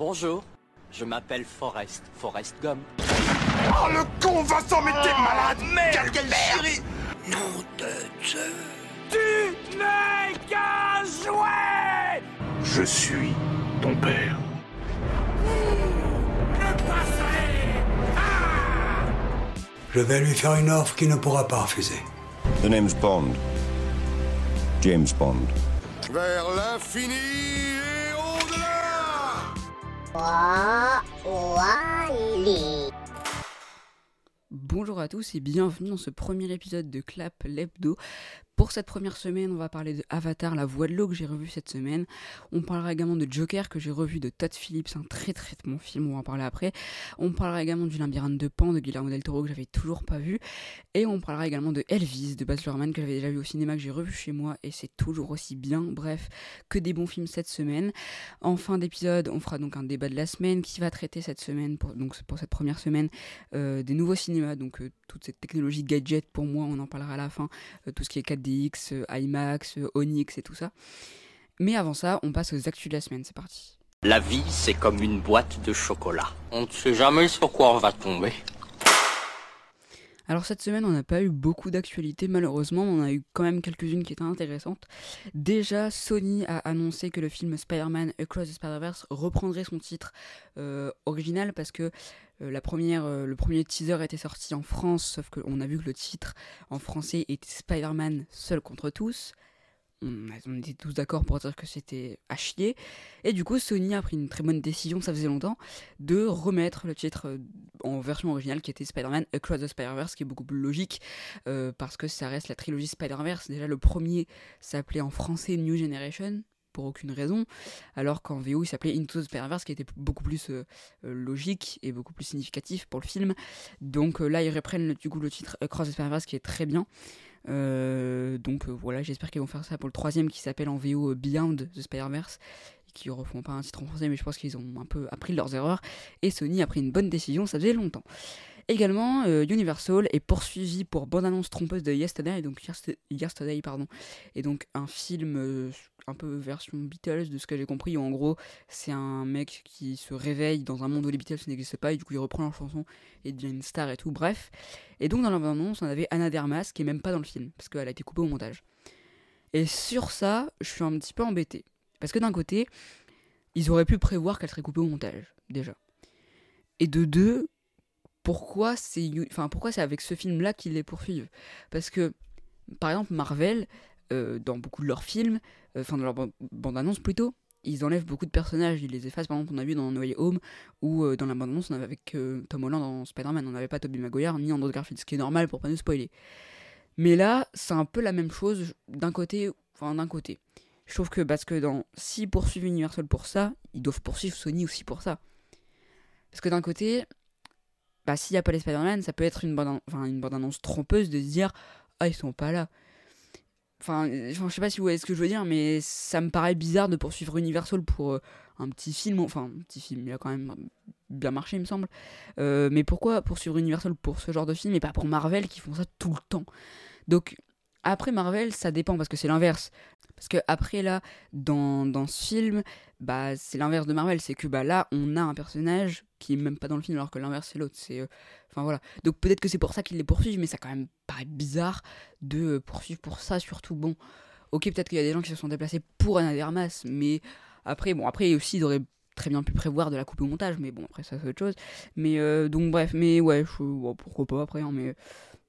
Bonjour, je m'appelle Forrest, Forrest Gum. Oh le con Vincent, mais t'es malade merde, Quelle chérie Nom de Dieu Tu n'es qu'un jouet Je suis ton père. Je vais lui faire une offre qu'il ne pourra pas refuser. The name's Bond. James Bond. Vers l'infini Bonjour à tous et bienvenue dans ce premier épisode de Clap l'Hebdo. Pour cette première semaine, on va parler de Avatar, la voix de l'eau que j'ai revu cette semaine. On parlera également de Joker que j'ai revu de Todd Phillips, un très très bon film, on va en parler après. On parlera également du Labyrinthe de Pan de Guillermo del Toro que j'avais toujours pas vu. Et on parlera également de Elvis de Baz Luhrmann que j'avais déjà vu au cinéma, que j'ai revu chez moi et c'est toujours aussi bien. Bref, que des bons films cette semaine. En fin d'épisode, on fera donc un débat de la semaine qui va traiter cette semaine, pour, donc pour cette première semaine, euh, des nouveaux cinémas, donc euh, toute cette technologie gadget pour moi, on en parlera à la fin, euh, tout ce qui est 4DX, euh, IMAX, euh, Onyx et tout ça. Mais avant ça, on passe aux actus de la semaine, c'est parti. La vie, c'est comme une boîte de chocolat. On ne sait jamais sur quoi on va tomber. Alors cette semaine, on n'a pas eu beaucoup d'actualités malheureusement, mais on a eu quand même quelques-unes qui étaient intéressantes. Déjà, Sony a annoncé que le film Spider-Man Across the Spider-Verse reprendrait son titre euh, original parce que euh, euh, le premier teaser était sorti en France, sauf qu'on a vu que le titre en français était Spider-Man seul contre tous. On, était tous d'accord pour dire que c'était à chier. Et du coup, Sony a pris une très bonne décision, ça faisait longtemps, de remettre le titre euh, en version originale qui était Spider-Man Across the Spider-Verse, qui est beaucoup plus logique euh, parce que ça reste la trilogie Spider-Verse. Déjà, le premier s'appelait en français New Generation pour aucune raison, alors qu'en VO il s'appelait Into the Spider-Verse qui était beaucoup plus euh, logique et beaucoup plus significatif pour le film. Donc là, ils reprennent du coup le titre Across the Spider-Verse qui est très bien. Euh, donc euh, voilà, j'espère qu'ils vont faire ça pour le troisième qui s'appelle en VO euh, Beyond the Spider-Verse qui refont pas un titre en français, mais je pense qu'ils ont un peu appris leurs erreurs. Et Sony a pris une bonne décision, ça faisait longtemps. Également, euh, Universal est poursuivi pour bande-annonce trompeuse de Yesterday, donc Yesterday, pardon, et donc un film euh, un peu version Beatles, de ce que j'ai compris. où En gros, c'est un mec qui se réveille dans un monde où les Beatles n'existent pas, et du coup il reprend leur chanson et devient une star et tout, bref. Et donc dans la bande-annonce, on avait Anna Dermas qui est même pas dans le film, parce qu'elle a été coupée au montage. Et sur ça, je suis un petit peu embêté. Parce que d'un côté, ils auraient pu prévoir qu'elle serait coupée au montage, déjà. Et de deux, pourquoi c'est enfin pourquoi c'est avec ce film là qu'ils les poursuivent? Parce que par exemple Marvel euh, dans beaucoup de leurs films euh, enfin dans leur ban- bande-annonce plutôt ils enlèvent beaucoup de personnages ils les effacent. Par exemple on a vu dans No Way Home ou euh, dans la bande-annonce on avait avec Tom Holland dans Spider-Man. On n'avait pas Tobey Maguire ni Andrew Garfield ce qui est normal pour pas nous spoiler. Mais là c'est un peu la même chose d'un côté enfin d'un côté. Je trouve que parce que dans s'ils poursuivent Universal pour ça ils doivent poursuivre Sony aussi pour ça. Parce que d'un côté bah, s'il n'y a pas les Spider-Man, ça peut être une bande-annonce trompeuse de se dire Ah, ils sont pas là. Enfin, je sais pas si vous voyez ce que je veux dire, mais ça me paraît bizarre de poursuivre Universal pour euh, un petit film. Enfin, un petit film, il a quand même bien marché, il me semble. Euh, mais pourquoi poursuivre Universal pour ce genre de film et pas pour Marvel qui font ça tout le temps? Donc, après Marvel, ça dépend parce que c'est l'inverse. Parce que après là, dans, dans ce film, bah c'est l'inverse de Marvel, c'est que bah là on a un personnage qui est même pas dans le film alors que l'inverse c'est l'autre. C'est, euh, enfin voilà. Donc peut-être que c'est pour ça qu'ils les poursuivent, mais ça quand même paraît bizarre de euh, poursuivre pour ça surtout. Bon, ok peut-être qu'il y a des gens qui se sont déplacés pour Anna Dermas, mais après bon après aussi ils auraient très bien pu prévoir de la coupe au montage, mais bon après ça c'est autre chose. Mais euh, donc bref, mais ouais, pourquoi pas après, hein, mais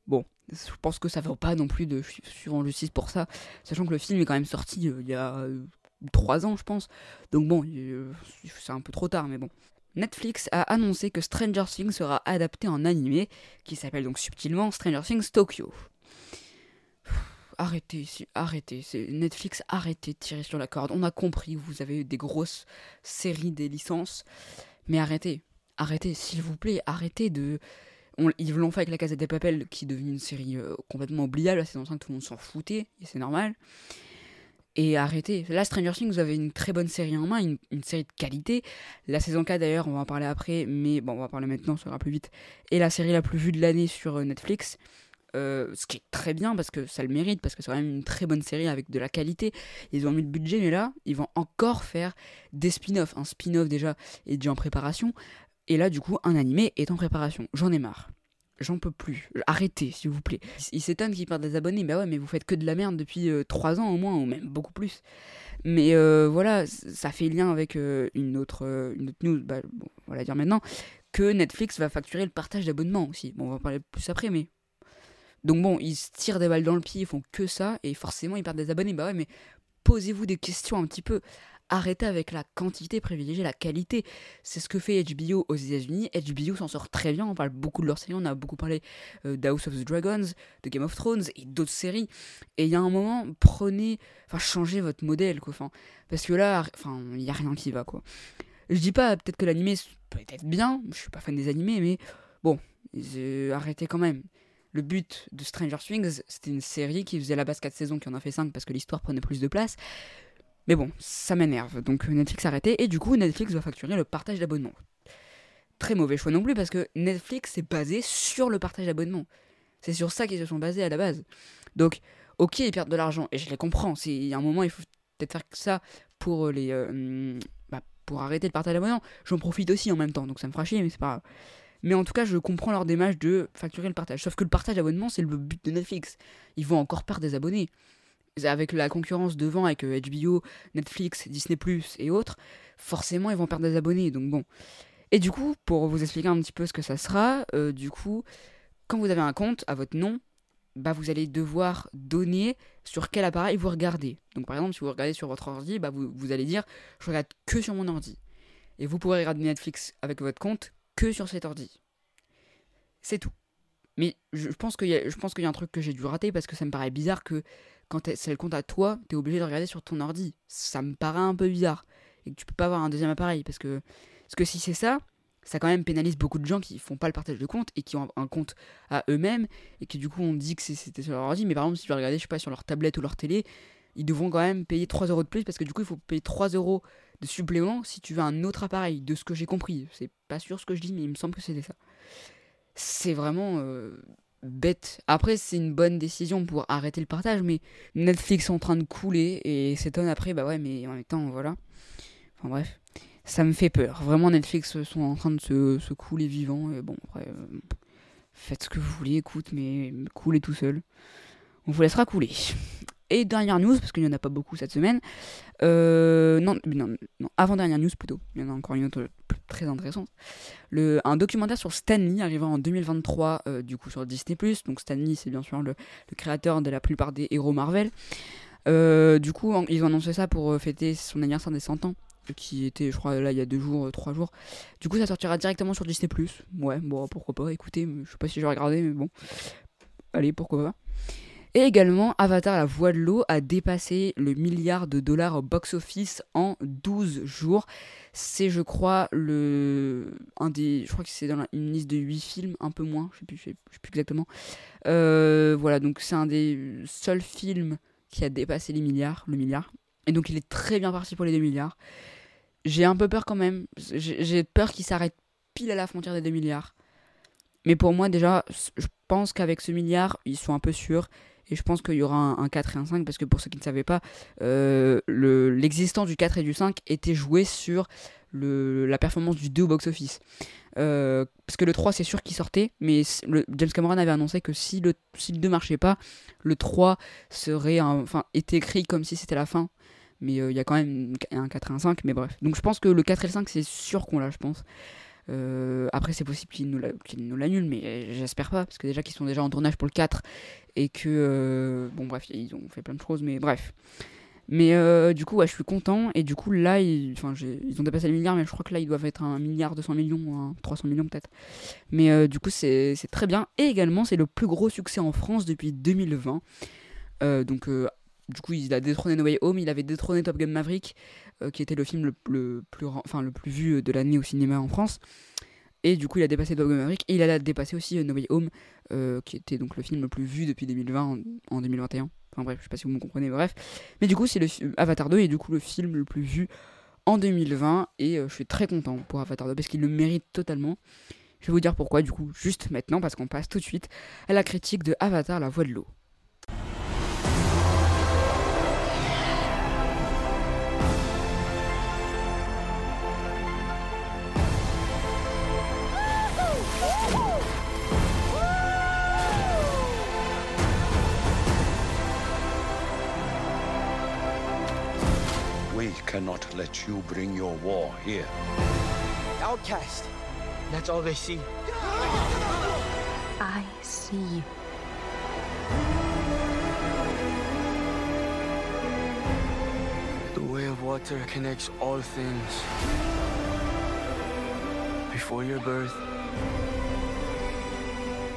bon. Je pense que ça vaut pas non plus de suivre en justice pour ça, sachant que le film est quand même sorti euh, il y a euh, trois ans, je pense. Donc bon, euh, c'est un peu trop tard, mais bon. Netflix a annoncé que Stranger Things sera adapté en animé, qui s'appelle donc subtilement Stranger Things Tokyo. Arrêtez, arrêtez, Netflix, arrêtez de tirer sur la corde. On a compris, vous avez des grosses séries, des licences, mais arrêtez, arrêtez, s'il vous plaît, arrêtez de. On- ils l'ont fait avec la Casa des Papel, qui est devenue une série euh, complètement oubliable. La saison 5, tout le monde s'en foutait, et c'est normal. Et arrêtez. Là, Stranger Things, vous avez une très bonne série en main, une, série de qualité. La saison 4, d'ailleurs, on va en parler après, mais bon, on va parler maintenant, ça ira plus vite. Et la série la plus vue de l'année sur euh, Netflix. Euh, ce qui est très bien parce que ça le mérite, parce que c'est quand même une très bonne série avec de la qualité. Ils ont mis le budget, mais là, ils vont encore faire des spin-offs. Un spin-off déjà est déjà en préparation. Et là, du coup, un animé est en préparation. J'en ai marre. J'en peux plus. Arrêtez, s'il vous plaît. Ils s'étonnent qu'ils perdent des abonnés. Bah ouais, mais vous faites que de la merde depuis 3 ans au moins, ou même beaucoup plus. Mais euh, voilà, ça fait lien avec euh, une, autre, euh, une autre news, bah, bon, on va dire maintenant, que Netflix va facturer le partage d'abonnements aussi. Bon, on va en parler plus après, mais. Donc bon, ils se tirent des balles dans le pied, ils font que ça, et forcément ils perdent des abonnés. Bah ouais, mais posez-vous des questions un petit peu. Arrêtez avec la quantité, privilégiez la qualité. C'est ce que fait HBO aux États-Unis. HBO s'en sort très bien. On parle beaucoup de leur série. On a beaucoup parlé euh, d'House of the Dragons, de Game of Thrones et d'autres séries. Et il y a un moment, prenez, enfin, changez votre modèle, quoi. Parce que là, enfin, il n'y a rien qui va, quoi. Je dis pas, peut-être que l'animé peut être bien. Je suis pas fan des animés, mais bon, arrêtez quand même. Le but de Stranger Things, c'était une série qui faisait la base 4 saisons, qui en a fait 5 parce que l'histoire prenait plus de place. Mais bon, ça m'énerve. Donc Netflix a arrêté et du coup Netflix va facturer le partage d'abonnement. Très mauvais choix non plus parce que Netflix est basé sur le partage d'abonnement. C'est sur ça qu'ils se sont basés à la base. Donc, ok, ils perdent de l'argent et je les comprends. Il y a un moment, il faut peut-être faire ça pour les, euh, bah, pour arrêter le partage d'abonnement. J'en profite aussi en même temps, donc ça me fera chier, mais c'est pas. Mais en tout cas, je comprends leur démarche de facturer le partage. Sauf que le partage d'abonnement, c'est le but de Netflix. Ils vont encore perdre des abonnés avec la concurrence devant, avec HBO, euh, Netflix, Disney ⁇ et autres, forcément ils vont perdre des abonnés. Donc bon. Et du coup, pour vous expliquer un petit peu ce que ça sera, euh, du coup, quand vous avez un compte à votre nom, bah vous allez devoir donner sur quel appareil vous regardez. Donc par exemple, si vous regardez sur votre ordi, bah vous, vous allez dire je regarde que sur mon ordi. Et vous pourrez regarder Netflix avec votre compte que sur cet ordi. C'est tout. Mais je pense qu'il y, y, a un truc que j'ai dû rater parce que ça me paraît bizarre que quand c'est le compte à toi, tu es obligé de regarder sur ton ordi. Ça me paraît un peu bizarre. Et que tu peux pas avoir un deuxième appareil. Parce que, parce que si c'est ça, ça quand même pénalise beaucoup de gens qui font pas le partage de compte et qui ont un compte à eux-mêmes et qui du coup on dit que c'était sur leur ordi. Mais par exemple, si tu veux regarder, je sais pas, sur leur tablette ou leur télé, ils devront quand même payer 3 euros de plus parce que du coup il faut payer 3 euros de supplément si tu veux un autre appareil, de ce que j'ai compris. C'est pas sûr ce que je dis, mais il me semble que c'était ça. C'est vraiment. Euh, bête. Après, c'est une bonne décision pour arrêter le partage, mais Netflix est en train de couler et s'étonne après, bah ouais, mais en même temps, voilà. Enfin bref, ça me fait peur. Vraiment, Netflix sont en train de se, couler vivant. Et bon, après, euh, faites ce que vous voulez, écoute, mais coulez tout seul. On vous laissera couler. Et dernière news, parce qu'il n'y en a pas beaucoup cette semaine. Euh, non, non, non avant-dernière news plutôt. Il y en a encore une autre très intéressante. Le, un documentaire sur Stanley arrivant en 2023, euh, du coup sur Disney. Donc Stanley, c'est bien sûr le, créateur de la plupart des héros Marvel. Euh, du coup, ils ont annoncé ça pour fêter son anniversaire des 100 ans qui était, je crois, là il y a deux jours, trois jours. Du coup, ça sortira directement sur Disney. Ouais, bon, pourquoi pas, écoutez, je sais pas si je vais regarder, mais bon. Allez, pourquoi pas. Et également, Avatar la voix de l'eau a dépassé le milliard de dollars au box-office en 12 jours. C'est, je crois, le un des. Je crois que c'est dans une liste de 8 films, un peu moins, je sais plus, sais, plus exactement. Euh, voilà, donc c'est un des seuls films qui a dépassé les milliards, le milliard. Et donc il est très bien parti pour les 2 milliards. J'ai un peu peur quand même. J'ai peur qu'il s'arrête pile à la frontière des 2 milliards. Mais pour moi, déjà, je pense qu'avec ce milliard, ils sont un peu sûrs. Et je pense qu'il y aura un, 4 et un 5 parce que pour ceux qui ne savaient pas, euh, l'existence du 4 et du 5 était jouée sur la performance du 2 au box-office. Euh, parce que le 3 c'est sûr qu'il sortait, mais James Cameron avait annoncé que si le, si le 2 marchait pas, le 3 serait était écrit comme si c'était la fin. Mais euh, il y a quand même un 4 et un 5, mais bref. Donc je pense que le 4 et le 5 c'est sûr qu'on l'a, je pense. Euh, après, c'est possible qu'ils nous l'annulent, mais j'espère pas, parce que déjà qu'ils sont déjà en tournage pour le 4 et que. Euh, bon, bref, ils ont fait plein de choses, mais bref. Mais euh, du coup, ouais, je suis content, et du coup, là, ils, ont dépassé le milliard, mais je crois que là, ils doivent être un milliard 200 millions, 300 millions peut-être. Mais du coup, c'est très bien, et également, c'est le plus gros succès en France depuis 2020. donc, du coup, il a détrôné No Way Home, il avait détrôné Top Gun Maverick, euh, qui était le film le, plus, vu de l'année au cinéma en France. Et du coup, il a dépassé Top Gun Maverick, et il a dépassé aussi euh, No Way Home, euh, qui était donc le film le plus vu depuis 2020 en, 2021. Enfin bref, je sais pas si vous me comprenez, bref. Mais du coup, c'est le Avatar 2 et du coup le film le plus vu en 2020, et je suis très content pour Avatar 2 parce qu'il le mérite totalement. Je vais vous dire pourquoi du coup juste maintenant parce qu'on passe tout de suite à la critique de Avatar la voix de l'eau. Cannot let you bring your war here. Outcast. That's all they see. I see you. The way of water connects all things. Before your birth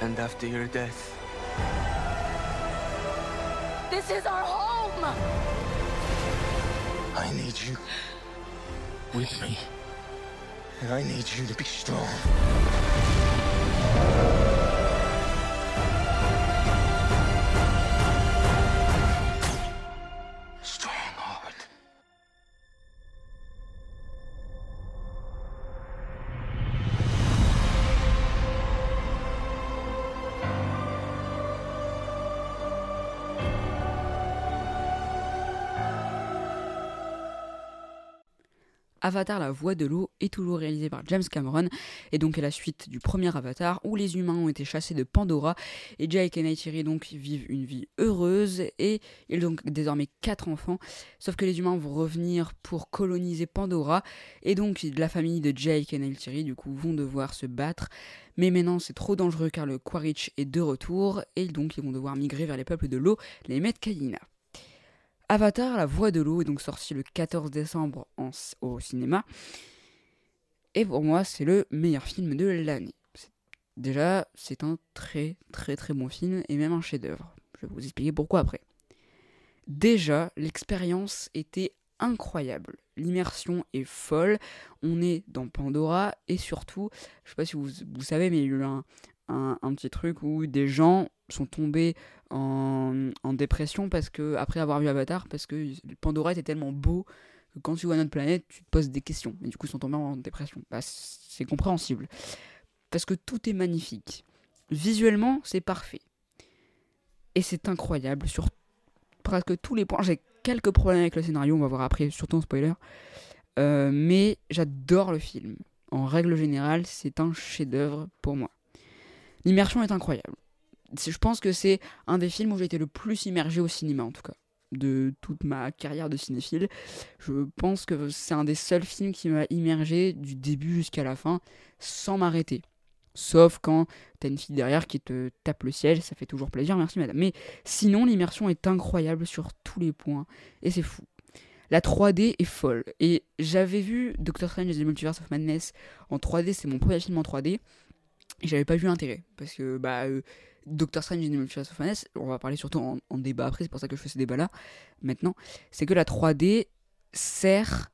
and after your death. This is our home! I need you with me. And I need you to be strong. Avatar la voix de l'eau est toujours réalisé par James Cameron. Et donc est la suite du premier Avatar où les humains ont été chassés de Pandora. Et Jake et Neytiri donc vivent une vie heureuse. Et ils ont désormais quatre enfants. Sauf que les humains vont revenir pour coloniser Pandora. Et donc la famille de Jake et Neytiri du coup vont devoir se battre. Mais maintenant c'est trop dangereux car le Quaritch est de retour. Et donc ils vont devoir migrer vers les peuples de l'eau, les Metcalina. Avatar, la voix de l'eau, est donc sorti le 14 décembre au cinéma. Et pour moi, c'est le meilleur film de l'année. Déjà, c'est un très très très bon film et même un chef-d'œuvre. Je vais vous expliquer pourquoi après. Déjà, l'expérience était incroyable. L'immersion est folle. On est dans Pandora et surtout, je sais pas si vous, savez, mais il y a eu un petit truc où des gens sont tombés en, en, dépression parce que après avoir vu Avatar parce que Pandora était tellement beau que quand tu vois notre planète tu te poses des questions. Et du coup ils sont tombés en dépression. Bah, c'est compréhensible. Parce que tout est magnifique. Visuellement c'est parfait. Et c'est incroyable. Sur presque tous les points j'ai quelques problèmes avec le scénario on va voir après surtout en spoiler. Euh, mais j'adore le film. En règle générale c'est un chef d'œuvre pour moi. L'immersion est incroyable je pense que c'est un des films où j'ai été le plus immergé au cinéma en tout cas de toute ma carrière de cinéphile. Je pense que c'est un des seuls films qui m'a immergé du début jusqu'à la fin sans m'arrêter. Sauf quand t'as une fille derrière qui te tape le siège, ça fait toujours plaisir, merci madame. Mais sinon, l'immersion est incroyable sur tous les points et c'est fou. La 3D est folle. Et j'avais vu Doctor Strange et the Multiverse of Madness en 3D, c'est mon premier film en 3D. Et j'avais pas vu l'intérêt. Parce que, bah, euh, Doctor Strange in the Multiverse of on va parler surtout en, débat après, c'est pour ça que je fais ce débat là maintenant, c'est que la 3D sert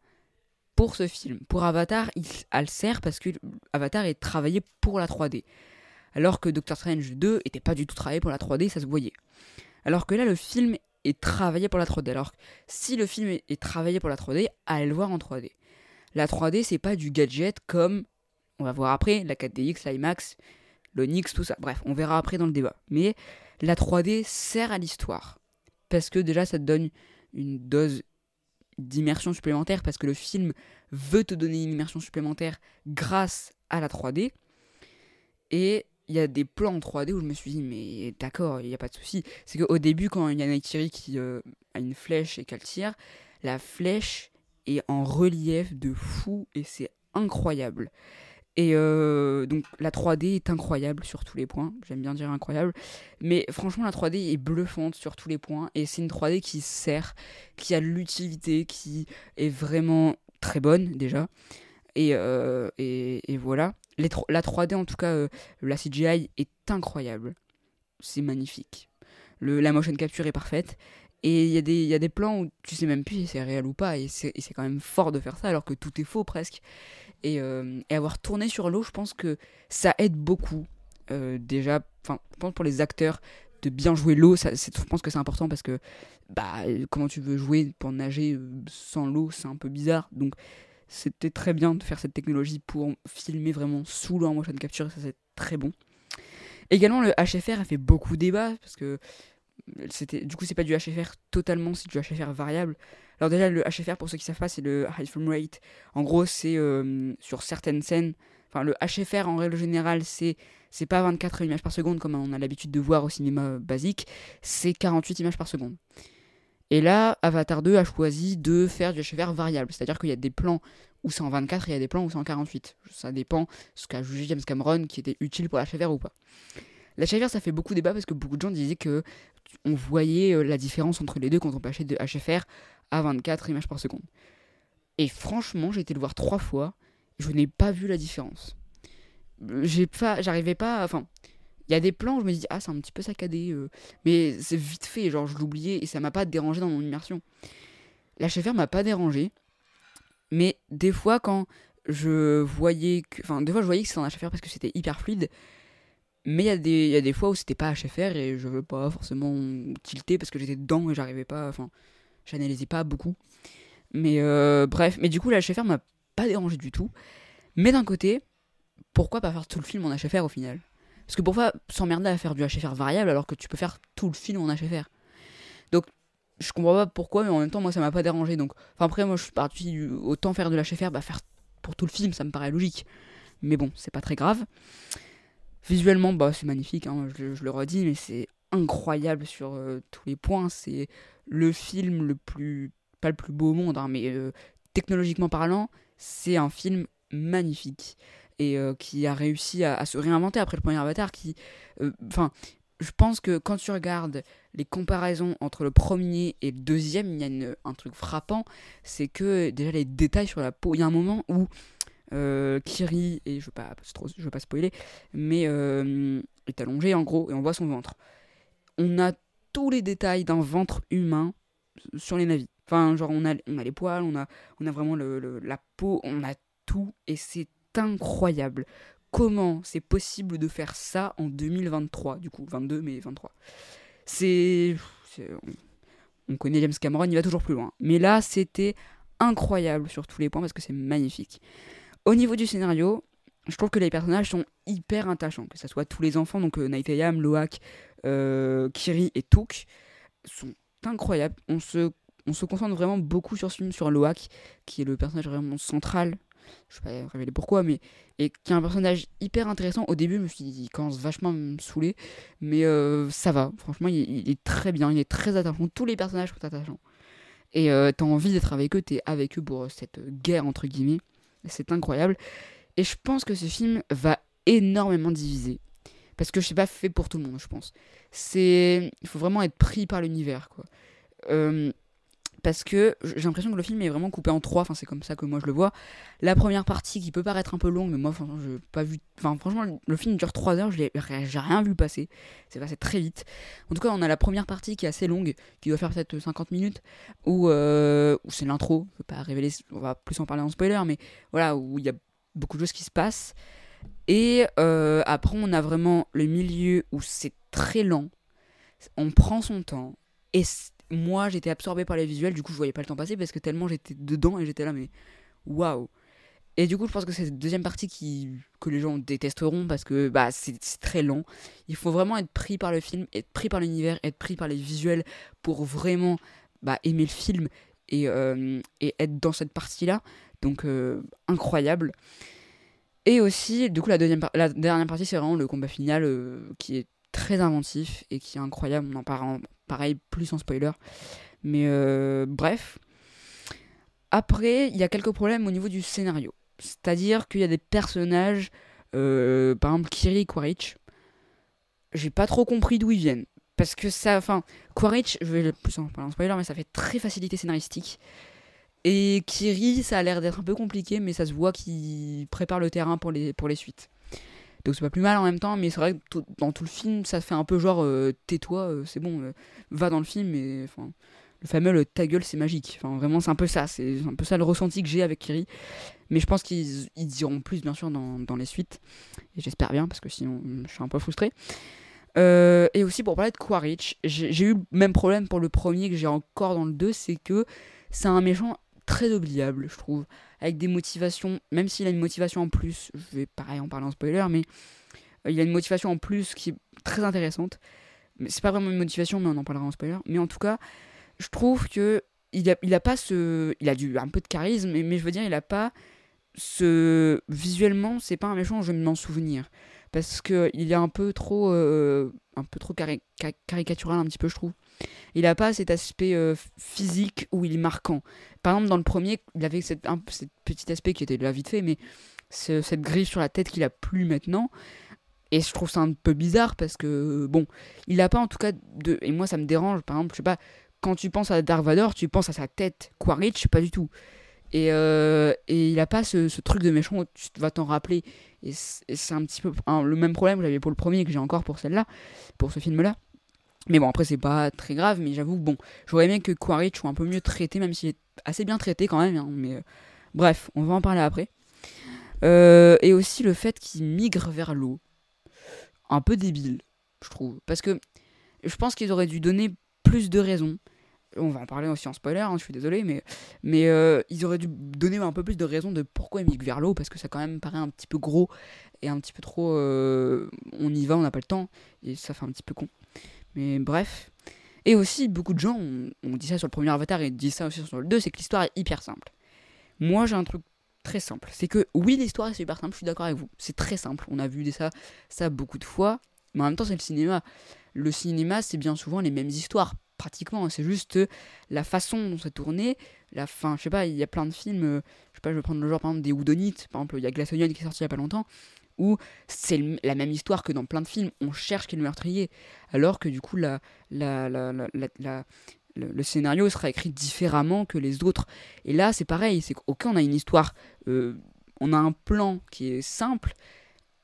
pour ce film. Pour Avatar, elle sert parce que Avatar est travaillé pour la 3D. Alors que Doctor Strange 2 était pas du tout travaillé pour la 3D, ça se voyait. Alors que là, le film est travaillé pour la 3D. Alors, si le film est, est travaillé pour la 3D, allez le voir en 3D. La 3D, c'est pas du gadget comme, on va voir après, la 4DX, l'IMAX, l'Onyx, tout ça. Bref, on verra après dans le débat. Mais la 3D sert à l'histoire. Parce que déjà, ça te donne une dose d'immersion supplémentaire, parce que le film veut te donner une immersion supplémentaire grâce à la 3D. Et il y a des plans en 3D où je me suis dit, mais d'accord, il n'y a pas de souci. C'est qu'au début, quand il y a Neytiri qui euh, a une flèche et qu'elle tire, la flèche est en relief de fou et c'est incroyable. Et euh, donc la 3D est incroyable sur tous les points, j'aime bien dire incroyable, mais franchement la 3D est bluffante sur tous les points, et c'est une 3D qui sert, qui a l'utilité, qui est vraiment très bonne déjà, et, euh, et voilà. Les, la 3D en tout cas, euh, la CGI est incroyable, c'est magnifique. Le, la motion capture est parfaite, et il y, y, a des plans où tu sais même plus si c'est réel ou pas, et c'est quand même fort de faire ça alors que tout est faux presque. Et, euh, et avoir tourné sur l'eau, je pense que ça aide beaucoup. Euh, déjà, enfin, je pense pour les acteurs de bien jouer l'eau, je pense que c'est important parce que bah, comment tu veux jouer pour nager sans l'eau, c'est un peu bizarre. Donc C'était très bien de faire cette technologie pour filmer vraiment sous l'eau en motion capture, ça c'est très bon. Également, le HFR a fait beaucoup débat parce que du coup c'est pas du HFR totalement, c'est du HFR variable. Alors déjà le HFR pour ceux qui savent pas, c'est le high frame rate. En gros, c'est euh, sur certaines scènes, enfin le HFR en règle générale, c'est c'est pas 24 images par seconde comme on a l'habitude de voir au cinéma basique, c'est 48 images par seconde. Et là, Avatar 2 a choisi de faire du HFR variable, c'est-à-dire qu'il y a des plans où c'est en 24 et il y a des plans où c'est en 48. Ça dépend ce qu'a jugé James Cameron qui était utile pour l'HFR ou pas. L'HFR, ça fait beaucoup débat parce que beaucoup de gens disaient que on voyait euh, la différence entre les deux quand on passait de HFR à 24 images par seconde. Et franchement, j'ai été le voir trois fois, je n'ai pas vu la différence. J'ai pas, j'arrivais pas, enfin, il y a des plans où je me dis ah c'est un petit peu saccadé, euh, mais c'est vite fait, genre je l'oubliais et ça m'a pas dérangé dans mon immersion. L'HFR m'a pas dérangé, mais des fois quand je voyais que, enfin des fois je voyais que c'était en HFR parce que c'était hyper fluide, mais il y, a des, y a des fois où c'était pas HFR et je veux pas forcément tilter parce que j'étais dedans et j'arrivais pas. Enfin, j'analysais pas beaucoup. Mais euh, bref, mais du coup, la HFR m'a pas dérangé du tout. Mais d'un côté, pourquoi pas faire tout le film en HFR au final? Parce que pourquoi s'emmerder à faire du HFR variable alors que tu peux faire tout le film en HFR Donc, je comprends pas pourquoi, mais en même temps, moi ça m'a pas dérangé. Donc, enfin, après, moi je suis parti autant faire de l'HFR, bah faire pour tout le film, ça me paraît logique. Mais bon, c'est pas très grave. Visuellement, bah, c'est magnifique, hein, je, le redis, mais c'est incroyable sur euh, tous les points. C'est le film le plus, pas le plus beau au monde, hein, mais euh, technologiquement parlant, c'est un film magnifique et euh, qui a réussi à, se réinventer après le premier Avatar. Qui, enfin, je pense que quand tu regardes les comparaisons entre le premier et le deuxième, il y a un truc frappant, c'est que déjà les détails sur la peau. Il y a un moment où Kiri, et je veux pas, je veux pas spoiler, mais euh, est allongé en gros et on voit son ventre. On a tous les détails d'un ventre humain sur les navis. Enfin, genre on a, on a les poils, on a, on a vraiment la peau, on a tout et c'est incroyable. Comment c'est possible de faire ça en 2023 Du coup, 22 mais 23. C'est. On connaît James Cameron, il va toujours plus loin. Mais là, c'était incroyable sur tous les points parce que c'est magnifique. Au niveau du scénario, je trouve que les personnages sont hyper attachants, que ce soit tous les enfants, donc euh, Loak, euh, Kiri et Took, sont incroyables. On se, on se concentre vraiment beaucoup sur ce film, sur Loak, qui est le personnage vraiment central. Je vais pas révéler pourquoi, mais et qui est un personnage hyper intéressant. Au début, je me suis dit, il commence vachement à me saouler, mais euh, ça va. Franchement, il, est très bien, il est très attachant. Tous les personnages sont attachants. Et euh, t'as envie d'être avec eux, t'es avec eux pour cette guerre, entre guillemets. C'est incroyable. Et je pense que ce film va énormément diviser. Parce que je sais pas fait pour tout le monde, je pense. C'est. Il faut vraiment être pris par l'univers, quoi. Euh, parce que j'ai l'impression que le film est vraiment coupé en trois, enfin c'est comme ça que moi je le vois. La première partie qui peut paraître un peu longue, mais moi franchement je pas vu, enfin franchement le film dure 3 heures, j'ai rien vu passer, c'est passé très vite. En tout cas on a la première partie qui est assez longue, qui doit faire peut-être 50 minutes, où, euh, où c'est l'intro, je peux pas révéler, on va plus en parler en spoiler, mais voilà où il y a beaucoup de choses qui se passent. Et euh, après on a vraiment le milieu où c'est très lent, on prend son temps, et moi j'étais absorbé par les visuels, du coup je voyais pas le temps passer parce que tellement j'étais dedans et j'étais là, mais waouh! Et du coup, je pense que c'est cette deuxième partie qui, que les gens détesteront parce que bah, c'est très lent. Il faut vraiment être pris par le film, être pris par l'univers, être pris par les visuels pour vraiment bah, aimer le film et, euh, et être dans cette partie-là. Donc, euh, incroyable. Et aussi, du coup, la, deuxième la dernière partie, c'est vraiment le combat final euh, qui est très inventif et qui est incroyable. On en parle pareil plus en spoiler. Mais euh, bref. Après, il y a quelques problèmes au niveau du scénario. C'est-à-dire qu'il y a des personnages, euh, par exemple Kiri Quaritch. J'ai pas trop compris d'où ils viennent. Parce que ça, enfin, Quaritch, je vais plus en spoiler, mais ça fait très facilité scénaristique. Et Kiri, ça a l'air d'être un peu compliqué, mais ça se voit qu'il prépare le terrain pour les suites. Donc c'est pas plus mal en même temps, mais c'est vrai que dans tout le film, ça fait un peu genre euh, tais-toi, euh, c'est bon, euh, va dans le film, mais enfin le fameux ta gueule c'est magique. Enfin vraiment c'est un peu ça, c'est un peu ça le ressenti que j'ai avec Kiri. Mais je pense qu'ils ils diront plus bien sûr dans, dans les suites. Et j'espère bien parce que sinon je suis un peu frustré. et aussi pour parler de Quaritch, j'ai eu le même problème pour le premier que j'ai encore dans le 2, c'est que c'est un méchant très oubliable, je trouve, avec des motivations, même s'il a une motivation en plus, je vais pareil en parler en spoiler, mais euh, il a une motivation en plus qui est très intéressante. Mais c'est pas vraiment une motivation, mais on en parlera en spoiler. Mais en tout cas, je trouve que il a, il a pas ce, il a du un peu de charisme, mais, je veux dire, il a pas ce visuellement, c'est pas un méchant, je vais m'en souvenir parce que il est un peu trop, euh, un peu trop cari- ca- caricatural un petit peu, je trouve. Il a pas cet aspect euh, physique où il est marquant. Par exemple, dans le premier, il avait cet, petit aspect qui était là vite fait, mais ce- cette griffe sur la tête qu'il a plus maintenant. Et je trouve ça un peu bizarre parce que, bon, il a pas en tout cas de. Et moi, ça me dérange. Par exemple, je sais pas, quand tu penses à Dark Vador, tu penses à sa tête. Quaritch, pas du tout. Et, euh, et il a pas ce, truc de méchant où tu vas t'en rappeler. Et c'est et un petit peu le même problème que j'avais pour le premier que j'ai encore pour celle-là, pour ce film-là. Mais bon, après, c'est pas très grave, mais j'avoue, bon, j'aurais aimé que Quaritch soit un peu mieux traité, même s'il est assez bien traité quand même. hein, mais euh, bref, on va en parler après. Euh, et aussi le fait qu'il migre vers l'eau. Un peu débile, je trouve. Parce que je pense qu'ils auraient dû donner plus de raisons. On va en parler aussi en spoiler, hein, je suis désolé, mais, mais euh, ils auraient dû donner un peu plus de raisons de pourquoi ils migrent vers l'eau, parce que ça quand même paraît un petit peu gros et un petit peu trop. on y va, on n'a pas le temps, et ça fait un petit peu con. Mais bref. Et aussi, beaucoup de gens ont, dit ça sur le premier Avatar et disent ça aussi sur le 2, c'est que l'histoire est hyper simple. Moi, j'ai un truc très simple. C'est que oui, l'histoire est super simple, je suis d'accord avec vous. C'est très simple. On a vu ça, ça beaucoup de fois, mais en même temps, c'est le cinéma. Le cinéma, c'est bien souvent les mêmes histoires, pratiquement. C'est juste la façon dont c'est tourné. La fin, je sais pas, il y a plein de films, euh, je sais pas, je vais prendre le genre par exemple des Houdonites. Par exemple, il y a Glass Onion qui est sorti il y a pas longtemps, où c'est la même histoire que dans plein de films. On cherche qui est le meurtrier. Alors que du coup, la, la, la, la, le, scénario sera écrit différemment que les autres. Et là, c'est pareil. C'est ok, on a une histoire, euh, on a un plan qui est simple,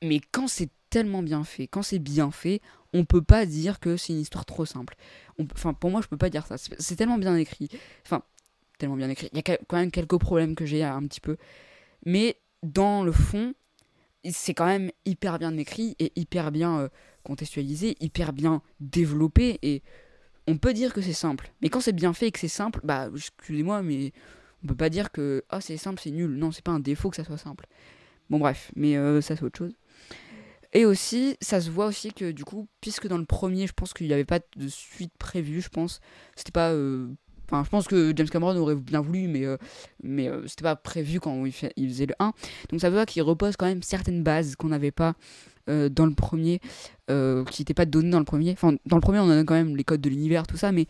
mais quand c'est tellement bien fait, quand c'est bien fait, on peut pas dire que c'est une histoire trop simple. Enfin, pour moi, je peux pas dire ça. C'est tellement bien écrit. Enfin, tellement bien écrit. Il y a quand même quelques problèmes que j'ai un petit peu. Mais dans le fond, c'est quand même hyper bien écrit et hyper bien euh, contextualisé, hyper bien développé. Et on peut dire que c'est simple. Mais quand c'est bien fait et que c'est simple, bah, excusez-moi, mais on peut pas dire que oh, c'est simple, c'est nul. Non, c'est pas un défaut que ça soit simple. Bon, bref, mais euh, ça, c'est autre chose. Et aussi, ça se voit aussi que du coup, puisque dans le premier, je pense qu'il n'y avait pas de suite prévue, je pense, c'était pas. euh, Je pense que James Cameron aurait bien voulu, mais, euh, mais euh, c'était pas prévu quand il, faisait le 1. Donc ça veut dire qu'il repose quand même certaines bases qu'on n'avait pas euh, dans le premier, euh, qui n'étaient pas données dans le premier. Enfin, dans le premier, on a quand même les codes de l'univers, tout ça, mais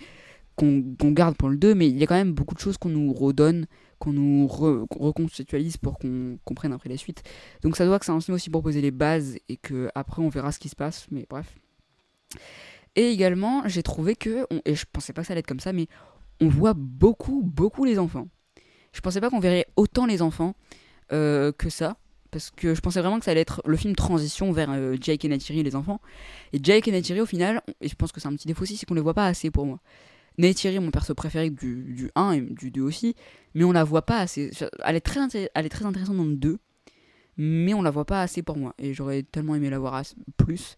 qu'on garde pour le 2, mais il y a quand même beaucoup de choses qu'on nous redonne, qu'on nous re- reconceptualise pour qu'on comprenne après la suite. Donc ça doit que c'est un film aussi pour poser les bases et que après on verra ce qui se passe, mais bref. Et également, j'ai trouvé que, et je pensais pas que ça allait être comme ça, mais on voit beaucoup, beaucoup les enfants. Je pensais pas qu'on verrait autant les enfants euh, que ça, parce que je pensais vraiment que ça allait être le film transition vers euh, Jake et Neytiri les enfants. Et Jake et Neytiri au final, et je pense que c'est un petit défaut aussi, c'est qu'on les voit pas assez pour moi. Neytiri, mon perso préféré du, du 1 et du 2 aussi, mais on la voit pas assez. Elle est très, elle est très intéressante dans le 2, mais on la voit pas assez pour moi. Et j'aurais tellement aimé la voir plus,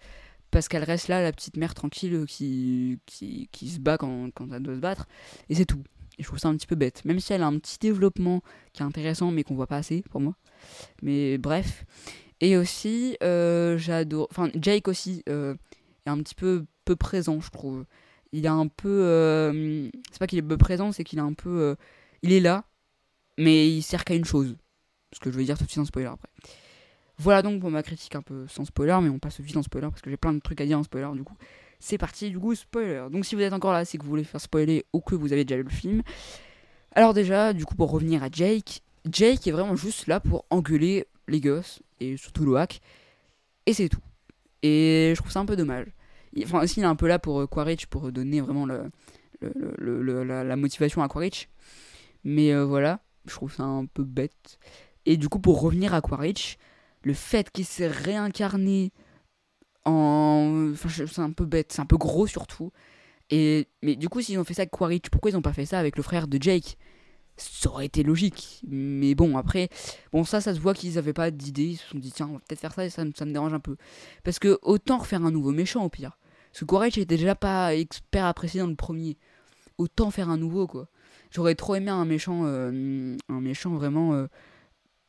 parce qu'elle reste là, la petite mère tranquille euh, qui, qui, se bat quand, quand elle doit se battre, et c'est tout. Et je trouve ça un petit peu bête, même si elle a un petit développement qui est intéressant, mais qu'on voit pas assez pour moi. Mais bref. Et aussi, euh, j'adore. Enfin, Jake aussi euh, est un petit peu peu présent, je trouve. Il est un peu. euh, c'est pas qu'il est peu présent, c'est qu'il est un peu. il est là, mais il sert qu'à une chose. Ce que je vais dire tout de suite en spoiler après. Voilà donc pour ma critique un peu sans spoiler, mais on passe vite en spoiler parce que j'ai plein de trucs à dire en spoiler du coup. C'est parti, du coup, spoiler. Donc si vous êtes encore là, c'est que vous voulez faire spoiler ou que vous avez déjà lu le film. Alors déjà, du coup, pour revenir à Jake, Jake est vraiment juste là pour engueuler les gosses, et surtout Loak, et c'est tout. Et je trouve ça un peu dommage. Enfin, aussi, il est un peu là pour euh, Quaritch, pour donner vraiment la motivation à Quaritch. Mais euh, voilà, je trouve ça un peu bête. Et du coup, pour revenir à Quaritch, le fait qu'il s'est réincarné en. Enfin, c'est un peu bête, c'est un peu gros surtout. Et, mais du coup, s'ils ont fait ça avec Quaritch, pourquoi ils n'ont pas fait ça avec le frère de Jake? Ça aurait été logique. Mais bon, après, bon, ça, ça se voit qu'ils n'avaient pas d'idée. Ils se sont dit, tiens, on va peut-être faire ça et ça, me- ça me dérange un peu. Parce que autant refaire un nouveau méchant au pire. Parce que Quaritch était déjà pas expert apprécié dans le premier. Autant faire un nouveau, quoi. J'aurais trop aimé un méchant, euh, un méchant vraiment, euh,